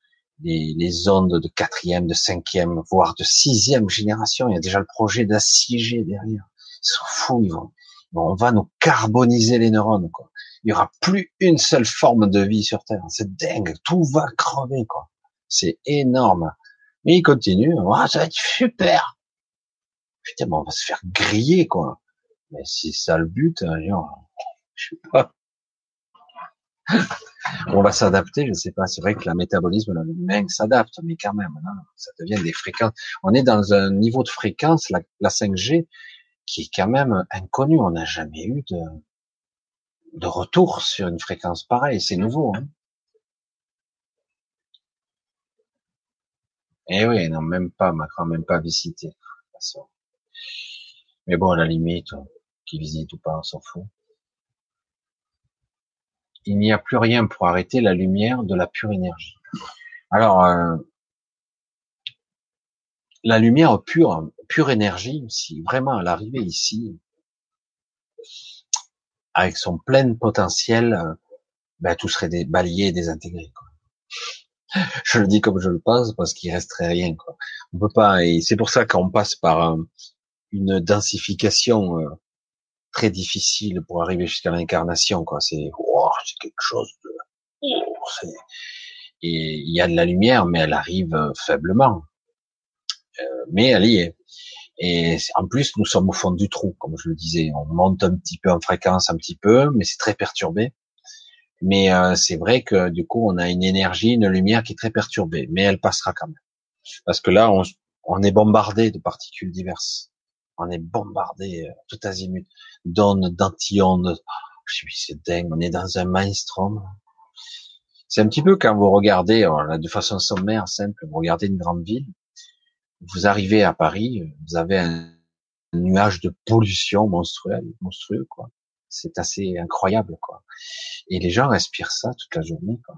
les, les, ondes de quatrième, de cinquième, voire de sixième génération. Il y a déjà le projet de la 6G derrière. Ils sont fous, ils vont, on va nous carboniser les neurones, quoi. Il y aura plus une seule forme de vie sur Terre. C'est dingue. Tout va crever, quoi. C'est énorme. Mais il continue. Oh, ça va être super. Putain, on va se faire griller, quoi. Mais si ça le but, je sais pas. on va s'adapter, je sais pas. C'est vrai que le métabolisme l'humain s'adapte, mais quand même, ça devient des fréquences. On est dans un niveau de fréquence, la, la 5G, qui est quand même inconnu. On n'a jamais eu de, de retour sur une fréquence pareille. C'est nouveau. Hein. Eh oui, non, même pas, Macron, même pas visité. Mais bon, à la limite, qui visite ou pas, on s'en fout. Il n'y a plus rien pour arrêter la lumière de la pure énergie. Alors, euh, la lumière pure, pure énergie, si vraiment elle arrivait ici, avec son plein potentiel, euh, ben, tout serait des, balayé et désintégré. Quoi. Je le dis comme je le pense parce qu'il resterait rien. Quoi. On peut pas, et c'est pour ça qu'on passe par une densification euh, très difficile pour arriver jusqu'à l'incarnation. Quoi, c'est c'est quelque chose de, et il y a de la lumière, mais elle arrive euh, faiblement. Euh, mais elle y est. Et en plus, nous sommes au fond du trou, comme je le disais. On monte un petit peu en fréquence, un petit peu, mais c'est très perturbé. Mais euh, c'est vrai que du coup, on a une énergie, une lumière qui est très perturbée, mais elle passera quand même. Parce que là, on, on est bombardé de particules diverses. On est bombardé euh, tout azimut d'ondes, d'anti-ondes. Oh, c'est dingue. On est dans un mainstream. C'est un petit peu quand vous regardez, de façon sommaire, simple, vous regardez une grande ville, vous arrivez à Paris, vous avez un, nuage de pollution monstrueux, monstrueux quoi. C'est assez incroyable, quoi. Et les gens respirent ça toute la journée, quoi.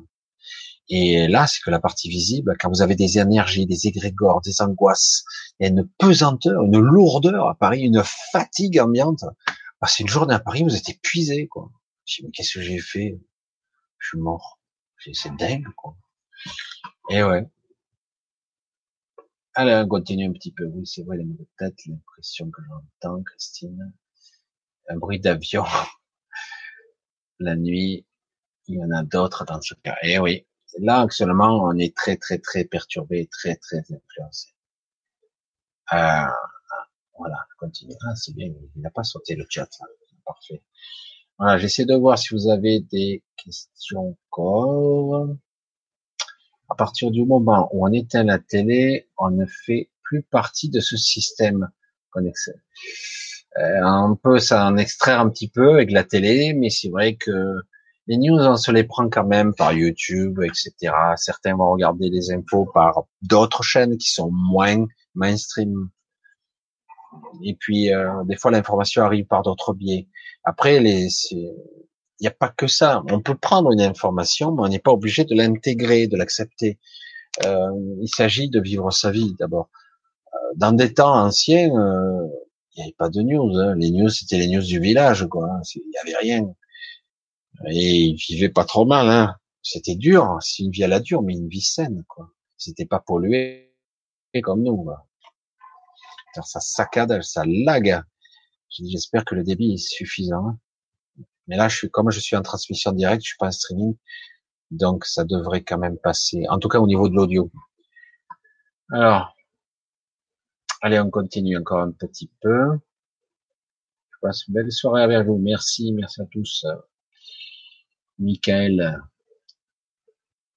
Et là, c'est que la partie visible, quand vous avez des énergies, des égrégores, des angoisses, il y a une pesanteur, une lourdeur à Paris, une fatigue ambiante. Bah, c'est une journée à Paris, vous êtes épuisé, quoi. Je mais qu'est-ce que j'ai fait? Je suis mort. C'est dingue, quoi. Et ouais. Allez, on continue un petit peu. Oui, c'est vrai, les tête, l'impression que j'entends, Christine. Un bruit d'avion. La nuit, il y en a d'autres dans ce cas. Et oui, là, actuellement, on est très, très, très perturbé, très, très influencé. Euh, voilà, continue. Ah, c'est bien, il n'a pas sauté le chat. Parfait. Voilà, j'essaie de voir si vous avez des questions encore à partir du moment où on éteint la télé, on ne fait plus partie de ce système connecté. Euh, on peut s'en extraire un petit peu avec la télé, mais c'est vrai que les news, on se les prend quand même par YouTube, etc. Certains vont regarder les infos par d'autres chaînes qui sont moins mainstream. Et puis, euh, des fois, l'information arrive par d'autres biais. Après, les, il n'y a pas que ça. On peut prendre une information, mais on n'est pas obligé de l'intégrer, de l'accepter. Euh, il s'agit de vivre sa vie d'abord. Euh, dans des temps anciens, euh, il n'y avait pas de news. Hein. Les news, c'était les news du village, quoi. Hein. Il n'y avait rien. Et ils vivaient pas trop mal. Hein. C'était dur. C'est une vie à la dure, mais une vie saine, quoi. C'était pas pollué comme nous. Quoi. Ça saccade, ça lag. J'espère que le débit est suffisant. Mais là, je suis, comme je suis en transmission directe, je suis pas en streaming. Donc, ça devrait quand même passer. En tout cas, au niveau de l'audio. Alors. Allez, on continue encore un petit peu. Je passe une belle soirée avec vous. Merci, merci à tous. Michael,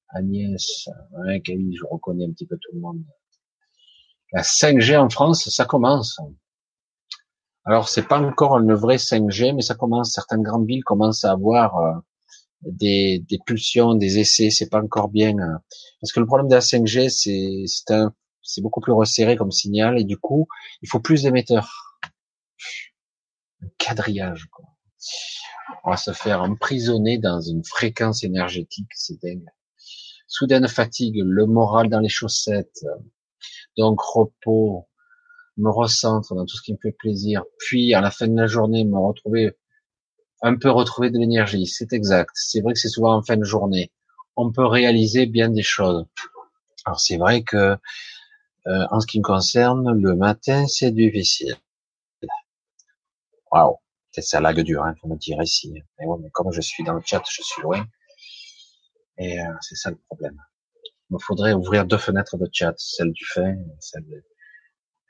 Agnès, ouais, je reconnais un petit peu tout le monde. La 5G en France, ça commence. Alors c'est pas encore une vraie 5G, mais ça commence. Certaines grandes villes commencent à avoir euh, des, des, pulsions, des essais. C'est pas encore bien euh, parce que le problème de la 5G, c'est c'est un c'est beaucoup plus resserré comme signal et du coup il faut plus d'émetteurs. Un quadrillage. Quoi. On va se faire emprisonner dans une fréquence énergétique, c'est dingue. Soudaine fatigue, le moral dans les chaussettes, donc repos, me recentre dans tout ce qui me fait plaisir, puis à la fin de la journée me retrouver un peu retrouver de l'énergie. C'est exact. C'est vrai que c'est souvent en fin de journée. On peut réaliser bien des choses. Alors c'est vrai que euh, en ce qui me concerne, le matin c'est difficile. Waouh, c'est ça lag dur, hein, faut me dire ici. Mais, ouais, mais comme je suis dans le chat, je suis loin. Et euh, c'est ça le problème. Il me faudrait ouvrir deux fenêtres de chat, celle du fait, et celle de...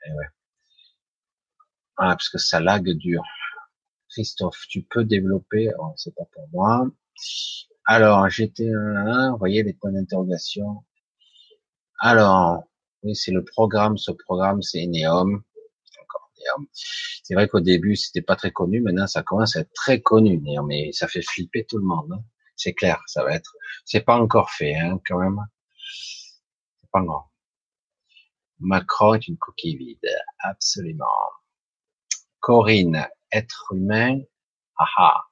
Eh ouais. Ah, parce que ça lag dur. Christophe, tu peux développer, oh, c'est pas pour moi. Alors, j'étais, vous voyez les points d'interrogation. Alors, oui, c'est le programme, ce programme, c'est Neom. C'est vrai qu'au début, c'était pas très connu. Maintenant, ça commence à être très connu, mais ça fait flipper tout le monde. Hein. C'est clair, ça va être. C'est pas encore fait, hein, quand même. C'est pas encore. Macron est une coquille vide, absolument. Corinne, être humain, haha.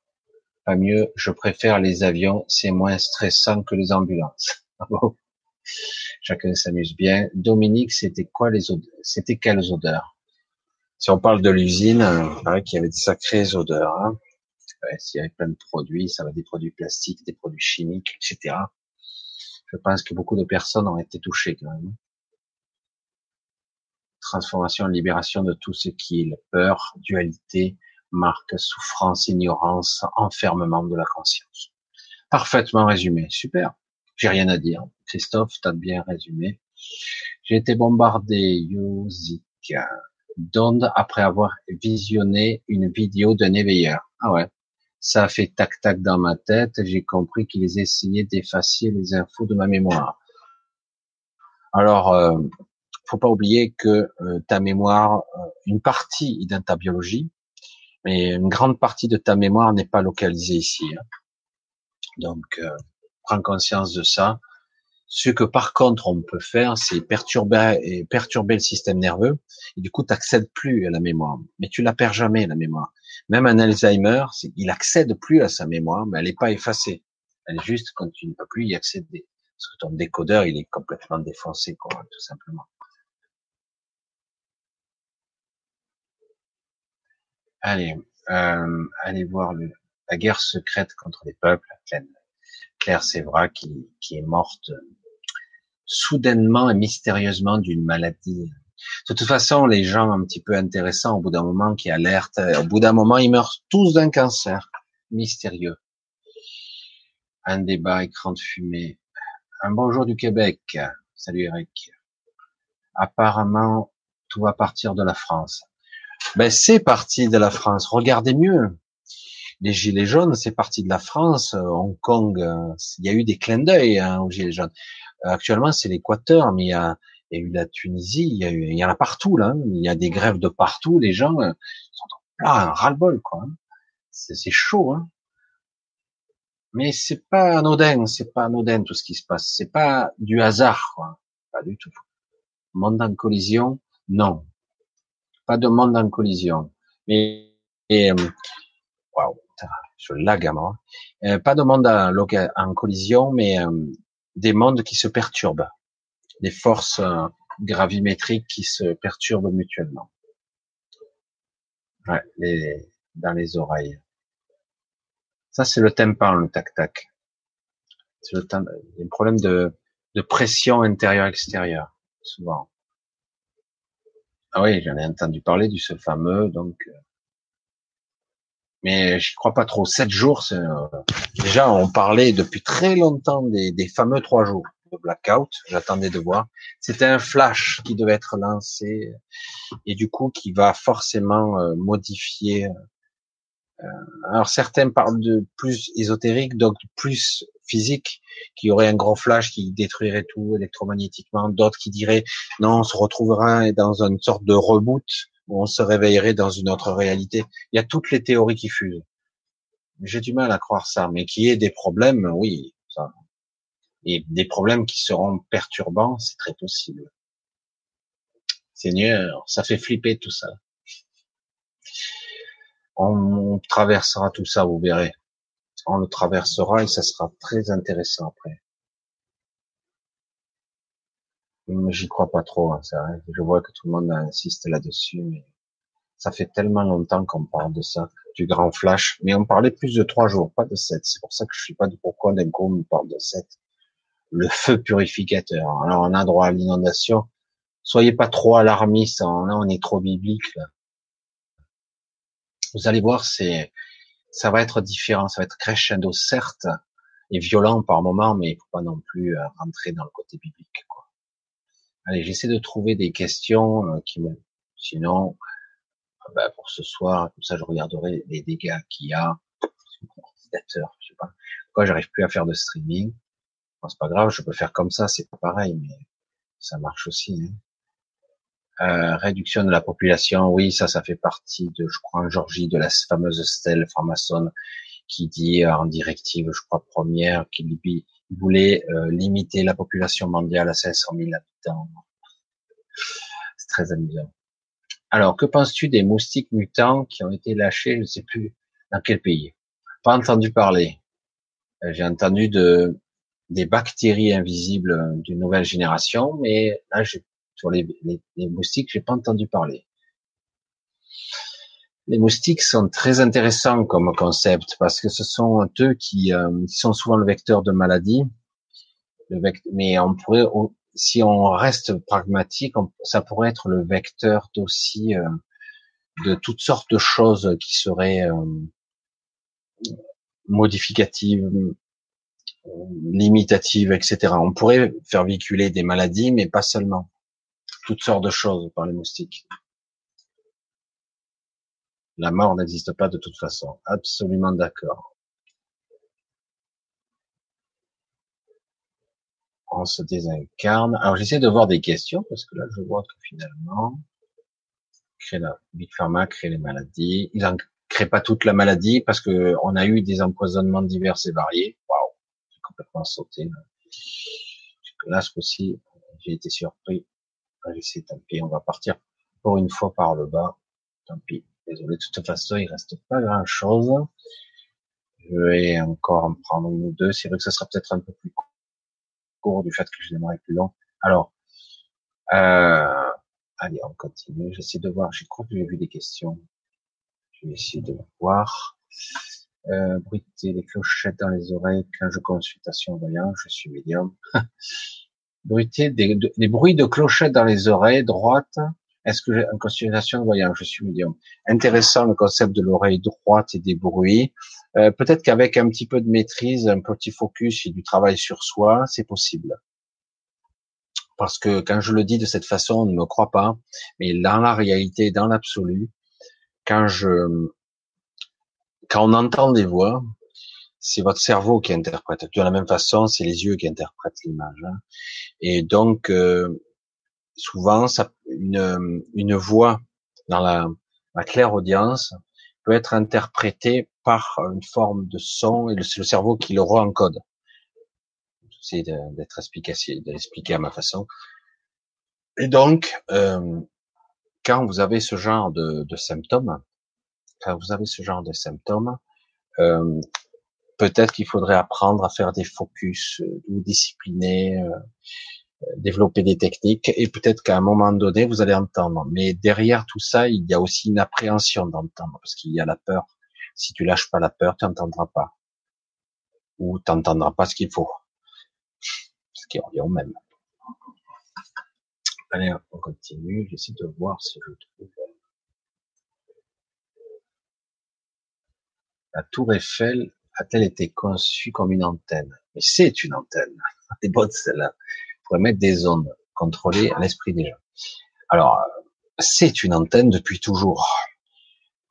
Pas mieux, je préfère les avions, c'est moins stressant que les ambulances. Chacun s'amuse bien. Dominique, c'était quoi les odeurs C'était quelles odeurs? Si on parle de l'usine, il paraît qu'il y avait de sacrées odeurs. Hein s'il y avait plein de produits, ça va des produits plastiques, des produits chimiques, etc. Je pense que beaucoup de personnes ont été touchées quand même. Transformation, libération de tout ce qui est peur, dualité, marque, souffrance, ignorance, enfermement de la conscience. Parfaitement résumé. Super. J'ai rien à dire. Christophe, t'as bien résumé. J'ai été bombardé, Yozik, d'ondes après avoir visionné une vidéo d'un éveilleur. Ah ouais. Ça a fait tac-tac dans ma tête. J'ai compris qu'ils essayaient d'effacer les infos de ma mémoire. Alors, euh, faut pas oublier que euh, ta mémoire, euh, une partie dans ta biologie, mais une grande partie de ta mémoire n'est pas localisée ici. Hein. Donc, euh, prends conscience de ça. Ce que par contre on peut faire, c'est perturber perturber le système nerveux. Et du coup, tu n'accèdes plus à la mémoire. Mais tu la perds jamais la mémoire. Même un Alzheimer, il accède plus à sa mémoire, mais elle n'est pas effacée. Elle est juste quand tu ne peux plus y accéder. Parce que ton décodeur, il est complètement défoncé, quoi, tout simplement. Allez, euh, allez voir le, la guerre secrète contre les peuples. Claire Sévra qui, qui est morte soudainement et mystérieusement d'une maladie. De toute façon, les gens un petit peu intéressants, au bout d'un moment, qui alertent, au bout d'un moment, ils meurent tous d'un cancer mystérieux. Un débat, écran de fumée. Un bonjour du Québec. Salut Eric. Apparemment, tout va partir de la France. Ben, c'est parti de la France. Regardez mieux. Les Gilets jaunes, c'est parti de la France. Hong Kong, euh, il y a eu des clins d'œil hein, aux Gilets jaunes. Euh, actuellement, c'est l'Équateur, mais il y, a, eu la Tunisie, il y, a eu, il y en a partout là. Hein. Il y a des grèves de partout. Les gens euh, sont là, ras-le-bol quoi. Hein. C'est chaud. Hein. Mais c'est pas anodin, c'est pas anodin tout ce qui se passe. C'est pas du hasard, quoi. Pas du tout. Monde en collision, non. Pas de monde en collision. Mais et, euh, waouh, je lag à mort. pas de monde en, collision, mais des mondes qui se perturbent, des forces euh, gravimétriques qui se perturbent mutuellement. Dans les oreilles. Ça, c'est le tympan, le tac-tac. C'est le un problème de, de pression intérieure-extérieure, souvent. Ah oui, j'en ai entendu parler du ce fameux, donc. Euh, mais je crois pas trop. Sept jours, euh, déjà, on parlait depuis très longtemps des, des fameux trois jours de blackout. J'attendais de voir. C'était un flash qui devait être lancé et du coup qui va forcément euh, modifier. Alors certains parlent de plus ésotérique, donc plus physique, qui aurait un gros flash qui détruirait tout électromagnétiquement. D'autres qui diraient non, on se retrouvera dans une sorte de reboot où on se réveillerait dans une autre réalité. Il y a toutes les théories qui fusent. J'ai du mal à croire ça, mais qu'il y ait des problèmes, oui, ça. Et des problèmes qui seront perturbants, c'est très possible. Seigneur, ça fait flipper tout ça. On, traversera tout ça, vous verrez. On le traversera et ça sera très intéressant après. J'y crois pas trop, hein, ça. Je vois que tout le monde insiste là-dessus, mais ça fait tellement longtemps qu'on parle de ça, du grand flash. Mais on parlait plus de trois jours, pas de sept. C'est pour ça que je sais pas de pourquoi d'un coup on parle de sept. Le feu purificateur. Alors on a droit à l'inondation. Soyez pas trop alarmistes. Hein. Là on est trop biblique. Vous allez voir, c'est ça va être différent. Ça va être crescendo, certes, et violent par moment, mais il faut pas non plus euh, rentrer dans le côté biblique. Allez, j'essaie de trouver des questions euh, qui me... Sinon, euh, ben, pour ce soir, comme ça, je regarderai les dégâts qu'il y a sur. Je sais pas pourquoi j'arrive plus à faire de streaming. Bon, c'est pas grave, je peux faire comme ça, c'est pas pareil, mais ça marche aussi. Hein. Euh, réduction de la population, oui, ça, ça fait partie de, je crois, en Georgie, de la fameuse stèle franc-maçonne qui dit en directive, je crois, première, qu'il voulait euh, limiter la population mondiale à 500 000 habitants. C'est très amusant. Alors, que penses-tu des moustiques mutants qui ont été lâchés, je ne sais plus dans quel pays? Pas entendu parler. Euh, j'ai entendu de des bactéries invisibles d'une nouvelle génération, mais là, sur les, les, les moustiques, j'ai pas entendu parler. Les moustiques sont très intéressants comme concept parce que ce sont eux qui, euh, sont souvent le vecteur de maladies. Mais on pourrait, si on reste pragmatique, ça pourrait être le vecteur aussi euh, de toutes sortes de choses qui seraient euh, modificatives, limitatives, etc. On pourrait faire véhiculer des maladies, mais pas seulement. Toutes sortes de choses par les moustiques. La mort n'existe pas de toute façon. Absolument d'accord. On se désincarne. Alors j'essaie de voir des questions parce que là je vois que finalement, crée la Big Pharma crée les maladies. Ils n'en créent pas toute la maladie parce que on a eu des empoisonnements divers et variés. Waouh, j'ai complètement sauté. Là ce coup-ci, j'ai été surpris. J'essaie, tant pis, on va partir pour une fois par le bas. Tant pis. Désolé, de toute façon, il reste pas grand chose. Je vais encore en prendre une ou deux. C'est vrai que ça sera peut-être un peu plus court du fait que je démarre plus long. Alors, euh, allez, on continue. J'essaie de voir. J'ai cru que j'ai vu des questions. Je vais essayer de voir. Euh, bruiter les clochettes dans les oreilles quand je consultation voyant, je suis médium. bruiter des, des, bruits de clochettes dans les oreilles droites est-ce que j'ai une consultation voyant Je suis médium. Intéressant le concept de l'oreille droite et des bruits. Euh, peut-être qu'avec un petit peu de maîtrise, un petit focus et du travail sur soi, c'est possible. Parce que quand je le dis de cette façon, on ne me croit pas. Mais dans la réalité, dans l'absolu, quand je, quand on entend des voix, c'est votre cerveau qui interprète. De la même façon, c'est les yeux qui interprètent l'image. Hein. Et donc, euh, souvent, ça, une, une voix dans la, la claire audience peut être interprétée par une forme de son et c'est le cerveau qui le re-encode. J'essaie d'être expliqué, d'expliquer à ma façon. Et donc, euh, quand vous avez ce genre de, de, symptômes, quand vous avez ce genre de symptômes, euh, peut-être qu'il faudrait apprendre à faire des focus euh, ou discipliner, euh, développer des techniques et peut-être qu'à un moment donné vous allez entendre. Mais derrière tout ça, il y a aussi une appréhension d'entendre parce qu'il y a la peur. Si tu lâches pas la peur, tu n'entendras pas ou tu n'entendras pas ce qu'il faut. Ce qui revient au même. Allez, on continue. J'essaie de voir si je trouve. La tour Eiffel a-t-elle été conçue comme une antenne Mais c'est une antenne. C'est bonne celle-là mettre des ondes contrôlées à l'esprit des gens. Alors, c'est une antenne depuis toujours.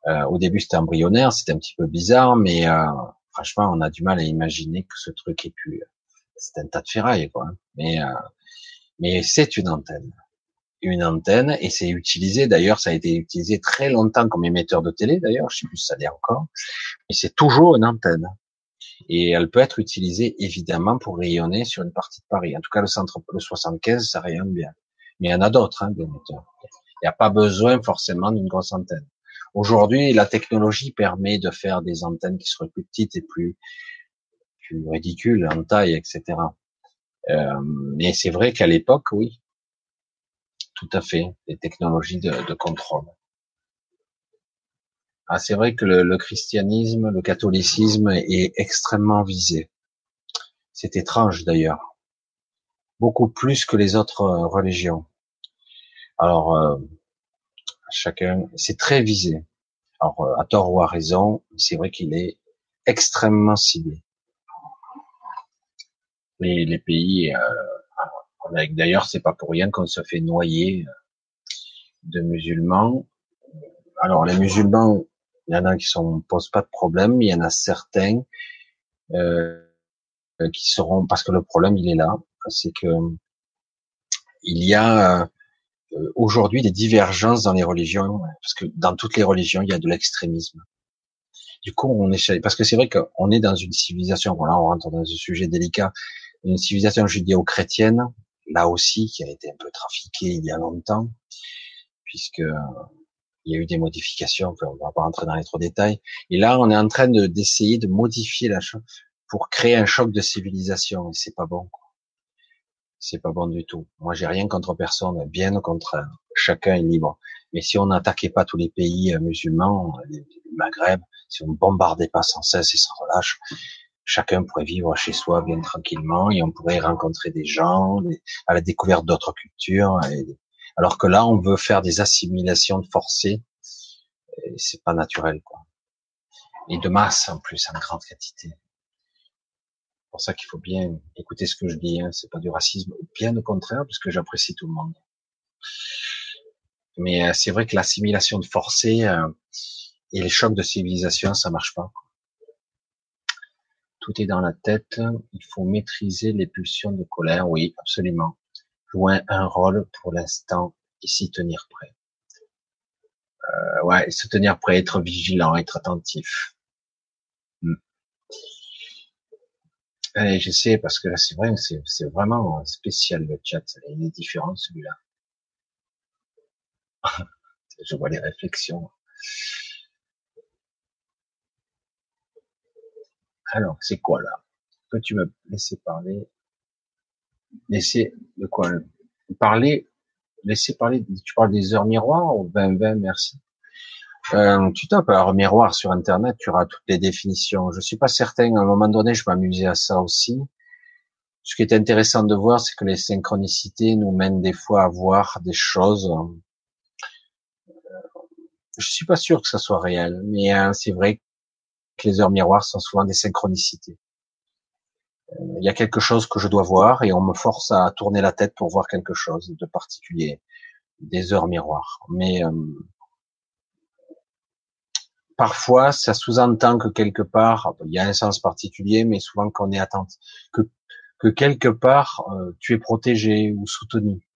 Euh, au début, c'était embryonnaire, c'était un petit peu bizarre, mais euh, franchement, on a du mal à imaginer que ce truc est plus. C'est un tas de ferraille, quoi. Mais euh, mais c'est une antenne, une antenne, et c'est utilisé. D'ailleurs, ça a été utilisé très longtemps comme émetteur de télé. D'ailleurs, je sais plus si ça l'est encore, mais c'est toujours une antenne et elle peut être utilisée évidemment pour rayonner sur une partie de Paris. En tout cas, le centre le 75, ça rayonne bien. Mais il y en a d'autres, hein, Il n'y a pas besoin forcément d'une grosse antenne. Aujourd'hui, la technologie permet de faire des antennes qui seraient plus petites et plus, plus ridicules en taille, etc. Euh, mais c'est vrai qu'à l'époque, oui, tout à fait, des technologies de, contrôle. Ah, c'est vrai que le, christianisme, le catholicisme est extrêmement visé. C'est étrange d'ailleurs. Beaucoup plus que les autres euh, religions. Alors, euh, chacun, c'est très visé. Alors, euh, à tort ou à raison, c'est vrai qu'il est extrêmement ciblé. les, les pays. D'ailleurs, c'est pas pour rien qu'on se fait noyer euh, de musulmans. Alors, les musulmans, il y en a qui sont posent pas de problème, il y en a certains euh, qui seront parce que le problème il est là, c'est que il y a euh, aujourd'hui des divergences dans les religions, parce que dans toutes les religions il y a de l'extrémisme. Du coup, on essaie, parce que c'est vrai qu'on est dans une civilisation, voilà, on rentre dans un sujet délicat, une civilisation judéo-chrétienne, là aussi, qui a été un peu trafiquée il y a longtemps, puisque il y a eu des modifications, on va pas rentrer dans les trop détails. Et là, on est en train de, d'essayer de modifier la chose pour créer un choc de civilisation, et c'est pas bon. C'est pas bon du tout. Moi, j'ai rien contre personne, bien au contraire. Chacun est libre. Mais si on n'attaquait pas tous les pays euh, musulmans, euh, le Maghreb, si on bombardait pas sans cesse et sans relâche, chacun pourrait vivre chez soi bien tranquillement et on pourrait rencontrer des gens, à la découverte d'autres cultures. alors que là, on veut faire des assimilations forcées, c'est pas naturel, quoi. Et de masse en plus, en grande quantité pour ça qu'il faut bien écouter ce que je dis. Hein. C'est pas du racisme, bien au contraire, parce que j'apprécie tout le monde. Mais euh, c'est vrai que l'assimilation de forcée euh, et les chocs de civilisation, ça marche pas. Tout est dans la tête. Il faut maîtriser les pulsions de colère. Oui, absolument. Jouer un rôle pour l'instant et s'y tenir prêt. Euh, ouais, se tenir prêt, être vigilant, être attentif. Hmm. Et je sais, parce que là, c'est vrai, c'est vraiment spécial le chat. Il est différent celui-là. je vois les réflexions. Alors, c'est quoi là? Peux-tu me laisser parler Laisser de quoi Parler Laisser parler Tu parles des heures miroirs ou 20-20, merci? Euh, tu tapes un miroir sur Internet, tu auras toutes les définitions. Je suis pas certain. À un moment donné, je m'amusais à ça aussi. Ce qui est intéressant de voir, c'est que les synchronicités nous mènent des fois à voir des choses. Euh, je suis pas sûr que ça soit réel, mais euh, c'est vrai que les heures miroirs sont souvent des synchronicités. Euh, il y a quelque chose que je dois voir et on me force à tourner la tête pour voir quelque chose de particulier. Des heures miroirs. Mais parfois, ça sous-entend que quelque part, il y a un sens particulier, mais souvent qu'on est attente, que, que quelque part, euh, tu es protégé ou soutenu.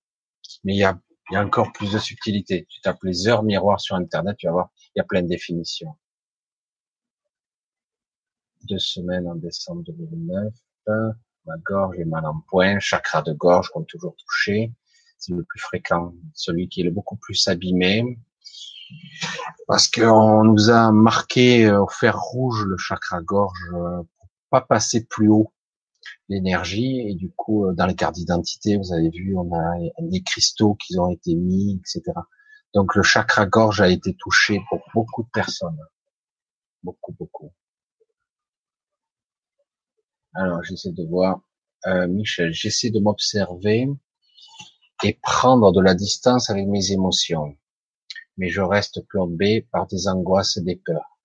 Mais il y a, il y a encore plus de subtilité. Tu tapes les heures miroirs sur Internet, tu vas voir, il y a plein de définitions. Deux semaines en décembre 2009, ma gorge est mal en point, chakra de gorge comme toujours touché. C'est le plus fréquent, celui qui est le beaucoup plus abîmé, parce qu'on nous a marqué euh, au fer rouge le chakra gorge euh, pour pas passer plus haut l'énergie. Et du coup euh, dans les cartes d'identité vous avez vu on a des cristaux qui ont été mis etc donc le chakra gorge a été touché pour beaucoup de personnes. Beaucoup beaucoup alors j'essaie de voir euh, Michel j'essaie de m'observer et prendre de la distance avec mes émotions mais je reste plombé par des angoisses et des peurs.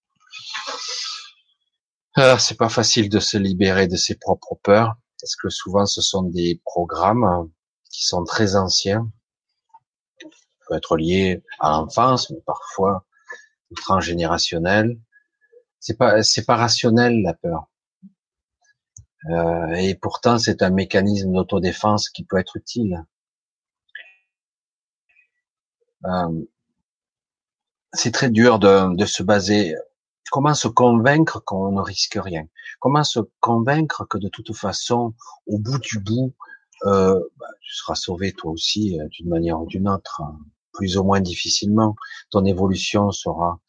Ah, c'est pas facile de se libérer de ses propres peurs, parce que souvent ce sont des programmes qui sont très anciens, peut être liés à l'enfance, mais parfois transgénérationnel. C'est pas, c'est pas rationnel la peur. Euh, et pourtant, c'est un mécanisme d'autodéfense qui peut être utile. Euh, c'est très dur de, se baser. Comment se convaincre qu'on ne risque rien? Comment se convaincre que de toute façon, au bout du bout, euh, bah, tu seras sauvé toi aussi d'une manière ou d'une autre, hein, plus ou moins difficilement. Ton évolution sera,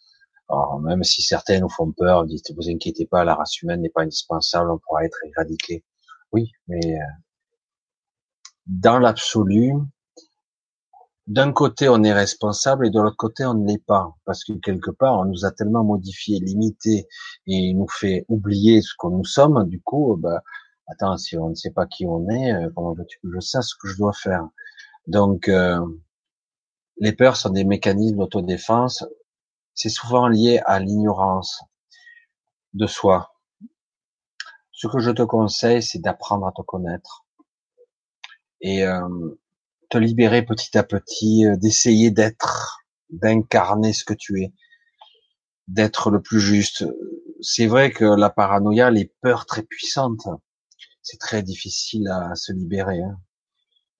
alors, même si certains nous font peur, dites vous inquiétez pas, la race humaine n'est pas indispensable, on pourra être éradiqué. Oui, mais euh, dans l'absolu, d'un côté on est responsable et de l'autre côté on ne l'est pas parce que quelque part on nous a tellement modifié, limité et nous fait oublier ce que nous sommes. Du coup, bah, attends, si on ne sait pas qui on est, euh, comment veux-tu que je sais ce que je dois faire? Donc euh, les peurs sont des mécanismes d'autodéfense. C'est souvent lié à l'ignorance de soi Ce que je te conseille, c'est d'apprendre à te connaître et euh, te libérer petit à petit, euh, d'essayer d'être, d'incarner ce que tu es, d'être le plus juste. C'est vrai que la paranoïa, les peurs très puissantes, c'est très difficile à se libérer. Hein.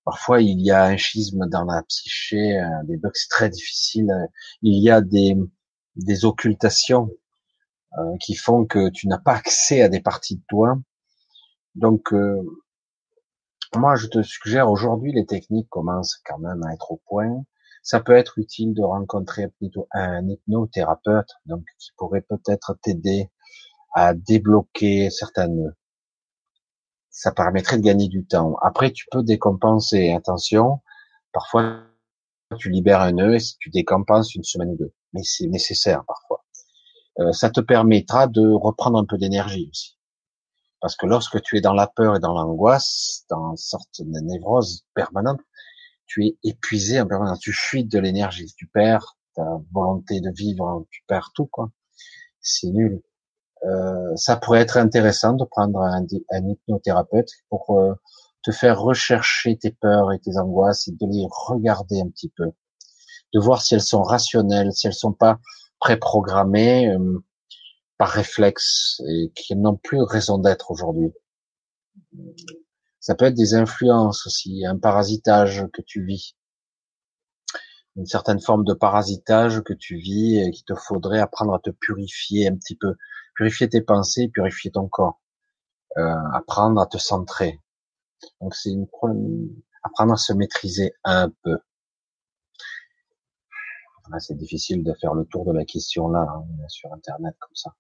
Parfois, il y a un schisme dans la psyché, euh, des bugs, c'est très difficile. Il y a des, des occultations euh, qui font que tu n'as pas accès à des parties de toi. Donc, euh, moi, je te suggère aujourd'hui, les techniques commencent quand même à être au point. Ça peut être utile de rencontrer un hypnothérapeute, donc qui pourrait peut-être t'aider à débloquer certains nœuds. Ça permettrait de gagner du temps. Après, tu peux décompenser. Attention, parfois tu libères un nœud et tu décompenses une semaine ou deux, mais c'est nécessaire parfois. Euh, ça te permettra de reprendre un peu d'énergie aussi. Parce que lorsque tu es dans la peur et dans l'angoisse, dans une sorte de névrose permanente, tu es épuisé en permanence, tu fuites de l'énergie, tu perds ta volonté de vivre, tu perds tout, quoi. C'est nul. Euh, ça pourrait être intéressant de prendre un, un hypnothérapeute pour euh, te faire rechercher tes peurs et tes angoisses et de les regarder un petit peu, de voir si elles sont rationnelles, si elles sont pas préprogrammées euh, par réflexe et qui n'ont plus raison d'être aujourd'hui. Ça peut être des influences aussi, un parasitage que tu vis, une certaine forme de parasitage que tu vis et qu'il te faudrait apprendre à te purifier un petit peu, purifier tes pensées, purifier ton corps, euh, apprendre à te centrer. Donc c'est une apprendre à se maîtriser un peu c'est difficile de faire le tour de la question là hein, sur Internet comme ça.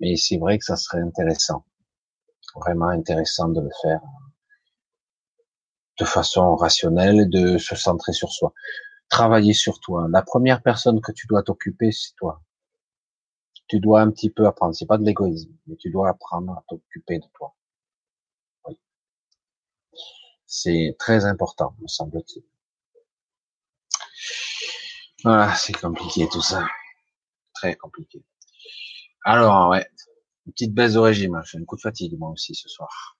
Mais c'est vrai que ça serait intéressant, vraiment intéressant de le faire de façon rationnelle, de se centrer sur soi, travailler sur toi. La première personne que tu dois t'occuper, c'est toi. Tu dois un petit peu apprendre. C'est pas de l'égoïsme, mais tu dois apprendre à t'occuper de toi. Oui. C'est très important, me semble-t-il. Ah, c'est compliqué tout ça. Très compliqué. Alors, ouais, une petite baisse de régime. J'ai un coup de fatigue, moi aussi, ce soir.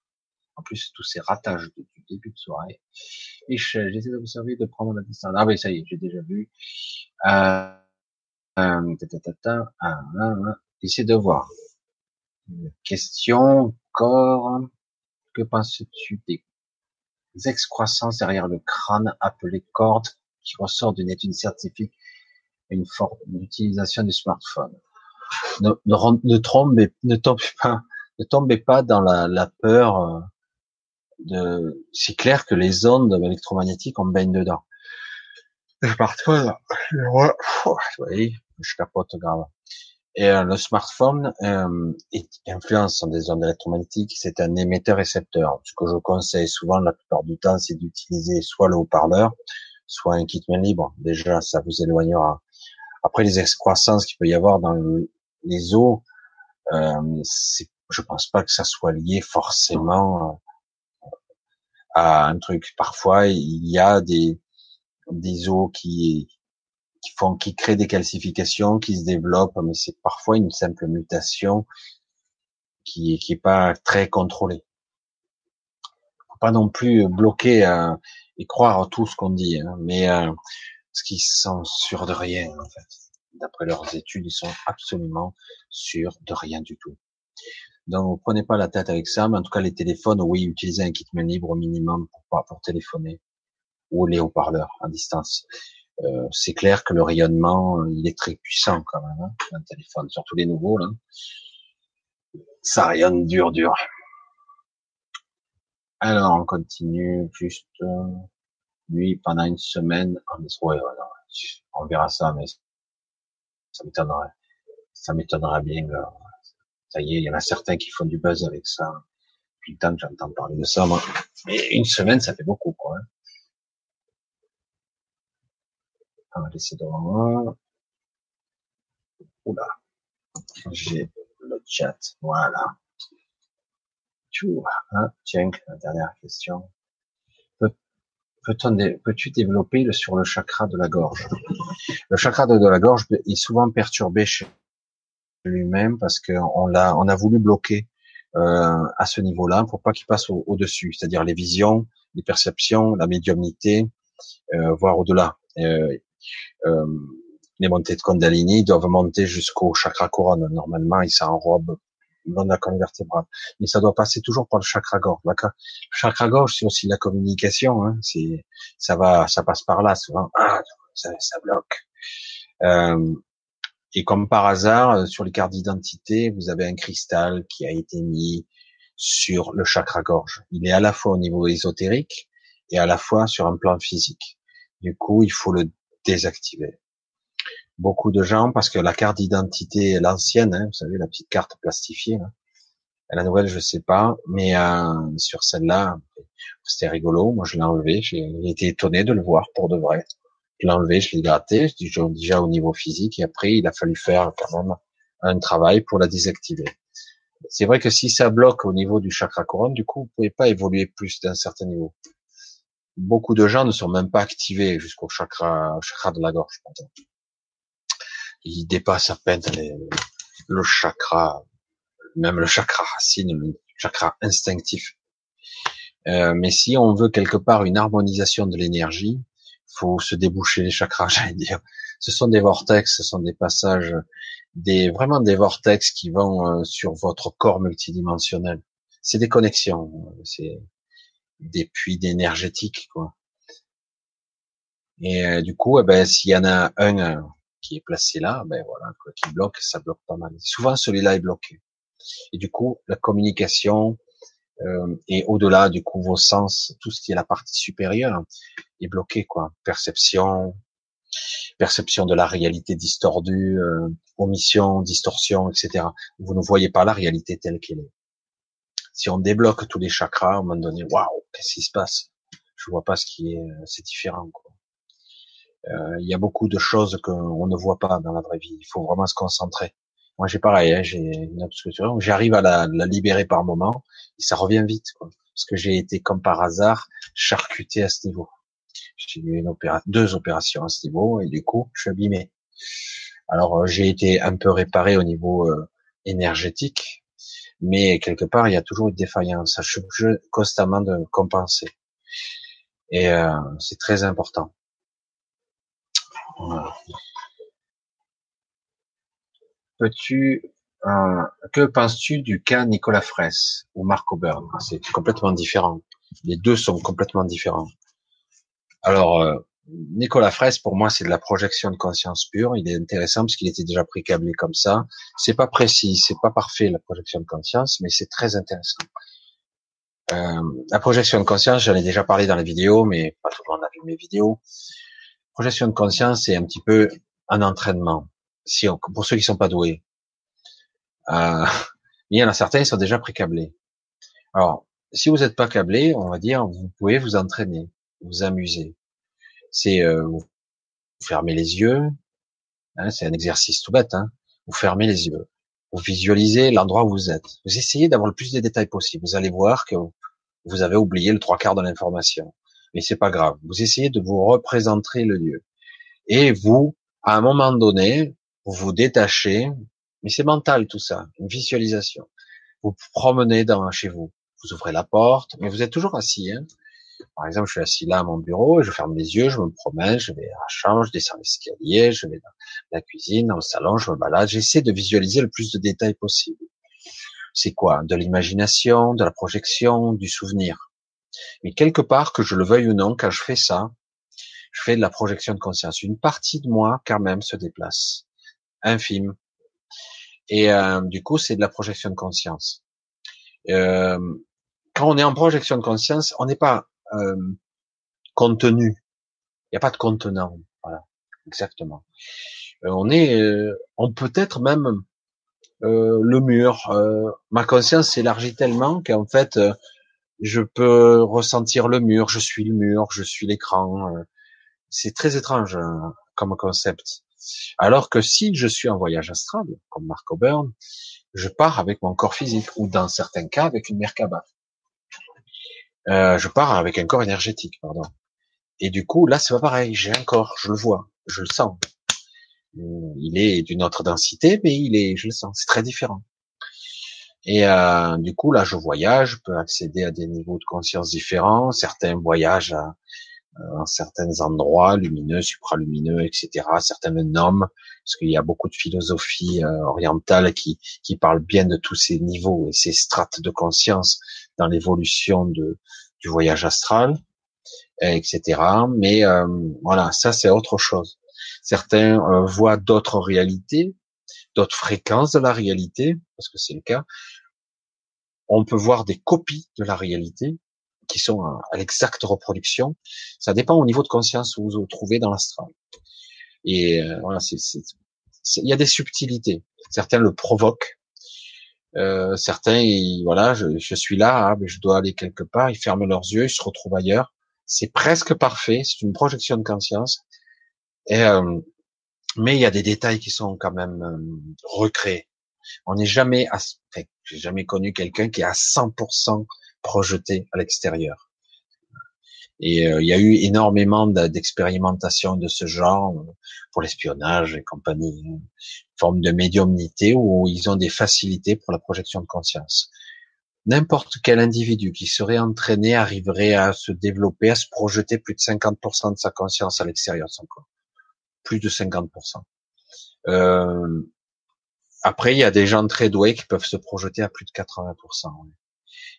En plus, tous ces ratages du début de soirée. Michel, j'essaie d'observer, de prendre la distance. Ah oui, ça y est, j'ai déjà vu. Euh, euh, ta, ah, Essayez de voir. Question, corps. Que penses-tu des excroissances derrière le crâne appelées cordes qui ressort d'une étude scientifique une forme d'utilisation du smartphone. Ne, ne, ne, tombez, ne tombez pas, ne tombez pas dans la, la peur euh, de. C'est clair que les ondes électromagnétiques, on baigne dedans. Le smartphone, oui, je capote grave. Et euh, le smartphone euh, influence sur des ondes électromagnétiques. C'est un émetteur-récepteur. Ce que je conseille souvent, la plupart du temps, c'est d'utiliser soit le haut-parleur, soit un kit main libre. Déjà, ça vous éloignera. Après, les excroissances qu'il peut y avoir dans les eaux, euh, je pense pas que ça soit lié forcément euh, à un truc. Parfois, il y a des des eaux qui qui font, qui créent des calcifications, qui se développent, mais c'est parfois une simple mutation qui qui est pas très contrôlée. Faut pas non plus bloquer euh, et croire tout ce qu'on dit, hein, mais euh, ce qu'ils sont sûrs de rien en fait. D'après leurs études, ils sont absolument sûrs de rien du tout. Donc, prenez pas la tête avec ça, mais en tout cas, les téléphones, oui, utilisez un kit main libre au minimum pour, pour téléphoner ou les haut-parleurs à distance. Euh, c'est clair que le rayonnement, il est très puissant quand même, hein, un téléphone, surtout les nouveaux là. Ça rayonne dur, dur. Alors, on continue juste lui pendant une semaine. Ouais, on verra ça, mais ça m'étonnerait. Ça m'étonnerait bien. Ça y est, il y en a certains qui font du buzz avec ça. Depuis le temps que j'entends parler de ça, moi. Mais une semaine, ça fait beaucoup, quoi. Hein. On va laisser devant moi. Oula. J'ai le chat. Voilà. Hein, tiens, la dernière question. Peux-tu développer sur le chakra de la gorge? Le chakra de, la gorge est souvent perturbé chez lui-même parce qu'on l'a, on a voulu bloquer euh, à ce niveau-là pour pas qu'il passe au-dessus, c'est-à-dire les visions, les perceptions, la médiumnité, euh, voire au-delà. Euh, euh, les montées de Kundalini doivent monter jusqu'au chakra couronne. Normalement, ils s'enrobent dans la colonne vertébrale. Mais ça doit passer toujours par le chakra gorge. Le chakra gorge, c'est aussi la communication. Hein. C'est, ça va, ça passe par là souvent. Ah, ça, ça bloque. Euh, et comme par hasard, euh, sur les cartes d'identité, vous avez un cristal qui a été mis sur le chakra gorge. Il est à la fois au niveau ésotérique et à la fois sur un plan physique. Du coup, il faut le désactiver. Beaucoup de gens, parce que la carte d'identité, l'ancienne, hein, vous savez, la petite carte plastifiée, là, la nouvelle, je sais pas, mais euh, sur celle-là, c'était rigolo. Moi, je l'ai enlevé. J'ai été étonné de le voir pour de vrai. Je l'ai enlevé, je l'ai gratté, déjà au niveau physique, et après, il a fallu faire quand même un travail pour la désactiver. C'est vrai que si ça bloque au niveau du chakra couronne, du coup, vous pouvez pas évoluer plus d'un certain niveau. Beaucoup de gens ne sont même pas activés jusqu'au chakra, chakra de la gorge. Ils dépassent à peine le chakra, même le chakra racine, le chakra instinctif. Euh, mais si on veut quelque part une harmonisation de l'énergie, faut se déboucher les chakras, j'allais dire. Ce sont des vortex, ce sont des passages, des vraiment des vortex qui vont euh, sur votre corps multidimensionnel. C'est des connexions, c'est des puits d'énergétique, quoi. Et euh, du coup, eh ben, s'il y en a un euh, qui est placé là, ben voilà, quoi, qui bloque, ça bloque pas mal. Souvent, celui-là est bloqué. Et du coup, la communication, euh, et au-delà du coup vos sens, tout ce qui est la partie supérieure est bloqué quoi. Perception, perception de la réalité distordue, euh, omission, distorsion, etc. Vous ne voyez pas la réalité telle qu'elle est. Si on débloque tous les chakras, à un moment donné, waouh, qu'est-ce qui se passe? Je vois pas ce qui est, euh, c'est différent. Quoi. Euh, il y a beaucoup de choses qu'on ne voit pas dans la vraie vie. Il faut vraiment se concentrer. Moi, j'ai pareil, hein, j'ai une obstruction. J'arrive à la, libérer par moment, et ça revient vite, quoi, parce que j'ai été comme par hasard charcuté à ce niveau. J'ai eu une deux opérations à ce niveau, et du coup, je suis abîmé. Alors, euh, j'ai été un peu réparé au niveau euh, énergétique, mais quelque part, il y a toujours une défaillance. Je suis constamment de compenser, et euh, c'est très important. Peux-tu, euh, que penses-tu du cas Nicolas Fraisse ou Marco Byrne C'est complètement différent. Les deux sont complètement différents. Alors, euh, Nicolas Fraisse, pour moi, c'est de la projection de conscience pure. Il est intéressant parce qu'il était déjà précablé comme ça. C'est pas précis, c'est pas parfait la projection de conscience, mais c'est très intéressant. Euh, la projection de conscience, j'en ai déjà parlé dans les vidéos, mais pas tout le monde a vu mes vidéos. Projection de conscience, c'est un petit peu un entraînement si pour ceux qui sont pas doués. Euh, il y en a certains qui sont déjà précablés. Alors, si vous n'êtes pas câblé, on va dire, vous pouvez vous entraîner, vous amuser. C'est euh, vous fermez les yeux, hein, c'est un exercice tout bête. Hein, vous fermez les yeux, vous visualisez l'endroit où vous êtes. Vous essayez d'avoir le plus de détails possible. Vous allez voir que vous avez oublié le trois quarts de l'information, mais c'est pas grave. Vous essayez de vous représenter le lieu et vous, à un moment donné, vous vous détachez, mais c'est mental tout ça, une visualisation. Vous promenez dans chez vous, vous ouvrez la porte, mais vous êtes toujours assis. Hein. Par exemple, je suis assis là à mon bureau, je ferme les yeux, je me promène, je vais à la chambre, je descends l'escalier, je vais dans la cuisine, dans le salon, je me balade. J'essaie de visualiser le plus de détails possible. C'est quoi? De l'imagination, de la projection, du souvenir. Mais quelque part, que je le veuille ou non, quand je fais ça, je fais de la projection de conscience. Une partie de moi, quand même, se déplace infime. Et euh, du coup, c'est de la projection de conscience. Euh, quand on est en projection de conscience, on n'est pas euh, contenu. Il n'y a pas de contenant. Voilà, exactement. on est, on peut être même le mur. ma conscience s'élargit tellement qu'en fait, je peux ressentir le mur. Je suis le mur, je suis l'écran. c'est très étrange hein, comme concept. Alors que si je suis en voyage astral, comme Marco Byrne, je pars avec mon corps physique, ou dans certains cas avec une Merkaba. Euh, je pars avec un corps énergétique, pardon. Et du coup, là, c'est pas pareil. J'ai un corps, je le vois, je le sens. Il est d'une autre densité, mais il est, je le sens. C'est très différent. Et euh, du coup, là, je voyage, je peux accéder à des niveaux de conscience différents. Certains voyagent à, euh, certains endroits lumineux, supralumineux, etc. Certains nomment, parce qu'il y a beaucoup de philosophie euh, orientale qui, qui parle bien de tous ces niveaux et ces strates de conscience dans l'évolution de, du voyage astral, etc. Mais euh, voilà, ça c'est autre chose. Certains euh, voient d'autres réalités, d'autres fréquences de la réalité, parce que c'est le cas. On peut voir des copies de la réalité qui sont à, l'exacte reproduction. Ça dépend au niveau de conscience où vous vous trouvez dans l'astral. Et euh, voilà, il y a des subtilités. Certains le provoquent. Euh, certains, voilà, je, je, suis là, hein, mais je dois aller quelque part. Ils ferment leurs yeux, ils se retrouvent ailleurs. C'est presque parfait. C'est une projection de conscience. Et, euh, mais il y a des détails qui sont quand même euh, recréés. On n'est jamais, à, j'ai jamais connu quelqu'un qui est à 100% projeté à l'extérieur. Et euh, il y a eu énormément d'expérimentations de ce genre euh, pour l'espionnage et compagnie, une forme de médiumnité où ils ont des facilités pour la projection de conscience. N'importe quel individu qui serait entraîné arriverait à se développer, à se projeter plus de 50% de sa conscience à l'extérieur de son corps. Plus de 50%. Euh, après, il y a des gens très doués qui peuvent se projeter à plus de 80%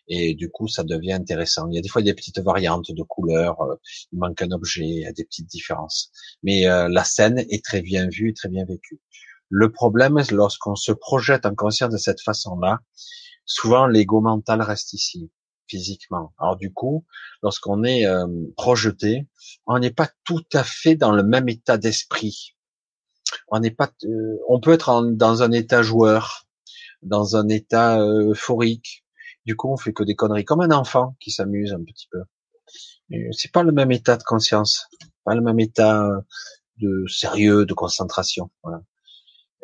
et du coup ça devient intéressant. Il y a des fois des petites variantes de couleurs, euh, il manque un objet, il y a des petites différences, mais euh, la scène est très bien vue, très bien vécue. Le problème, lorsqu'on se projette en conscience de cette façon-là, souvent l'ego mental reste ici physiquement. Alors du coup, lorsqu'on est euh, projeté, on n'est pas tout à fait dans le même état d'esprit. On n'est pas, on peut être dans un état joueur, dans un état euphorique, du coup, on fait que des conneries, comme un enfant qui s'amuse un petit peu. C'est pas le même état de conscience, pas le même état de sérieux, de concentration. Voilà.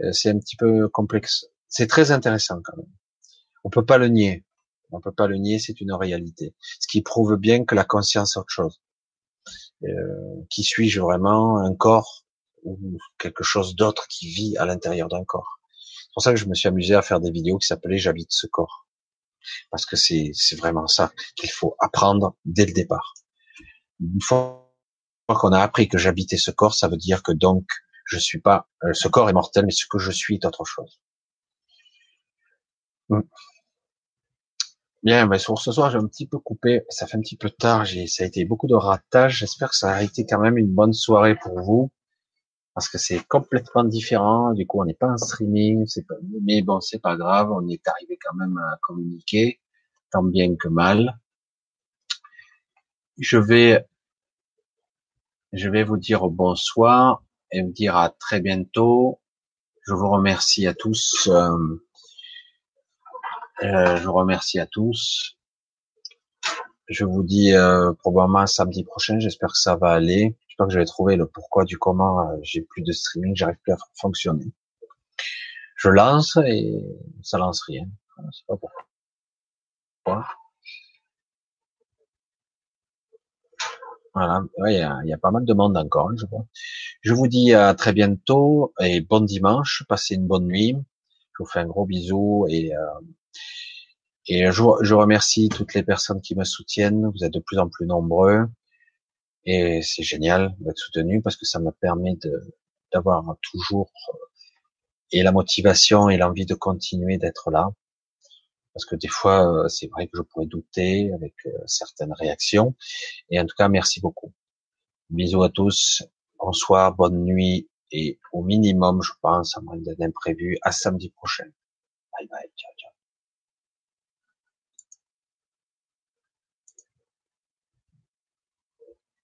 Euh, c'est un petit peu complexe. C'est très intéressant quand même. On peut pas le nier. On peut pas le nier, c'est une réalité. Ce qui prouve bien que la conscience est autre chose. Euh, qui suis-je vraiment? Un corps? Ou quelque chose d'autre qui vit à l'intérieur d'un corps. C'est pour ça que je me suis amusé à faire des vidéos qui s'appelaient J'habite ce corps parce que c'est vraiment ça qu'il faut apprendre dès le départ. Une fois qu'on a appris que j'habitais ce corps, ça veut dire que donc je suis pas euh, ce corps est mortel, mais ce que je suis est autre chose. Hmm. Bien, mais sur ce soir, j'ai un petit peu coupé. Ça fait un petit peu tard. J'ai, ça a été beaucoup de ratages. J'espère que ça a été quand même une bonne soirée pour vous parce que c'est complètement différent. Du coup, on n'est pas en streaming, mais bon, c'est pas grave. On est arrivé quand même à communiquer, tant bien que mal. Je vais, je vais vous dire bonsoir et vous dire à très bientôt. Je vous remercie à tous. Euh, euh, je vous remercie à tous. Je vous dis euh, probablement samedi prochain. J'espère que ça va aller que je vais trouver le pourquoi du comment euh, j'ai plus de streaming, j'arrive plus à fonctionner. Je lance et ça lance rien. Voilà, il y, a, pas mal de monde encore, hein, je vous dis à très bientôt et bon dimanche, passez une bonne nuit. Je vous fais un gros bisou et euh, et je remercie toutes les personnes qui me soutiennent. Vous êtes de plus en plus nombreux. Et c'est génial d'être soutenu parce que ça me permet d'avoir toujours euh, et la motivation et l'envie de continuer d'être là. Parce que des fois, euh, c'est vrai que je pourrais douter avec euh, certaines réactions. Et en tout cas, merci beaucoup. Bisous à tous. Bonsoir, bonne nuit et au minimum, je pense, à moins d'imprévu, à samedi prochain. Bye bye, ciao, ciao.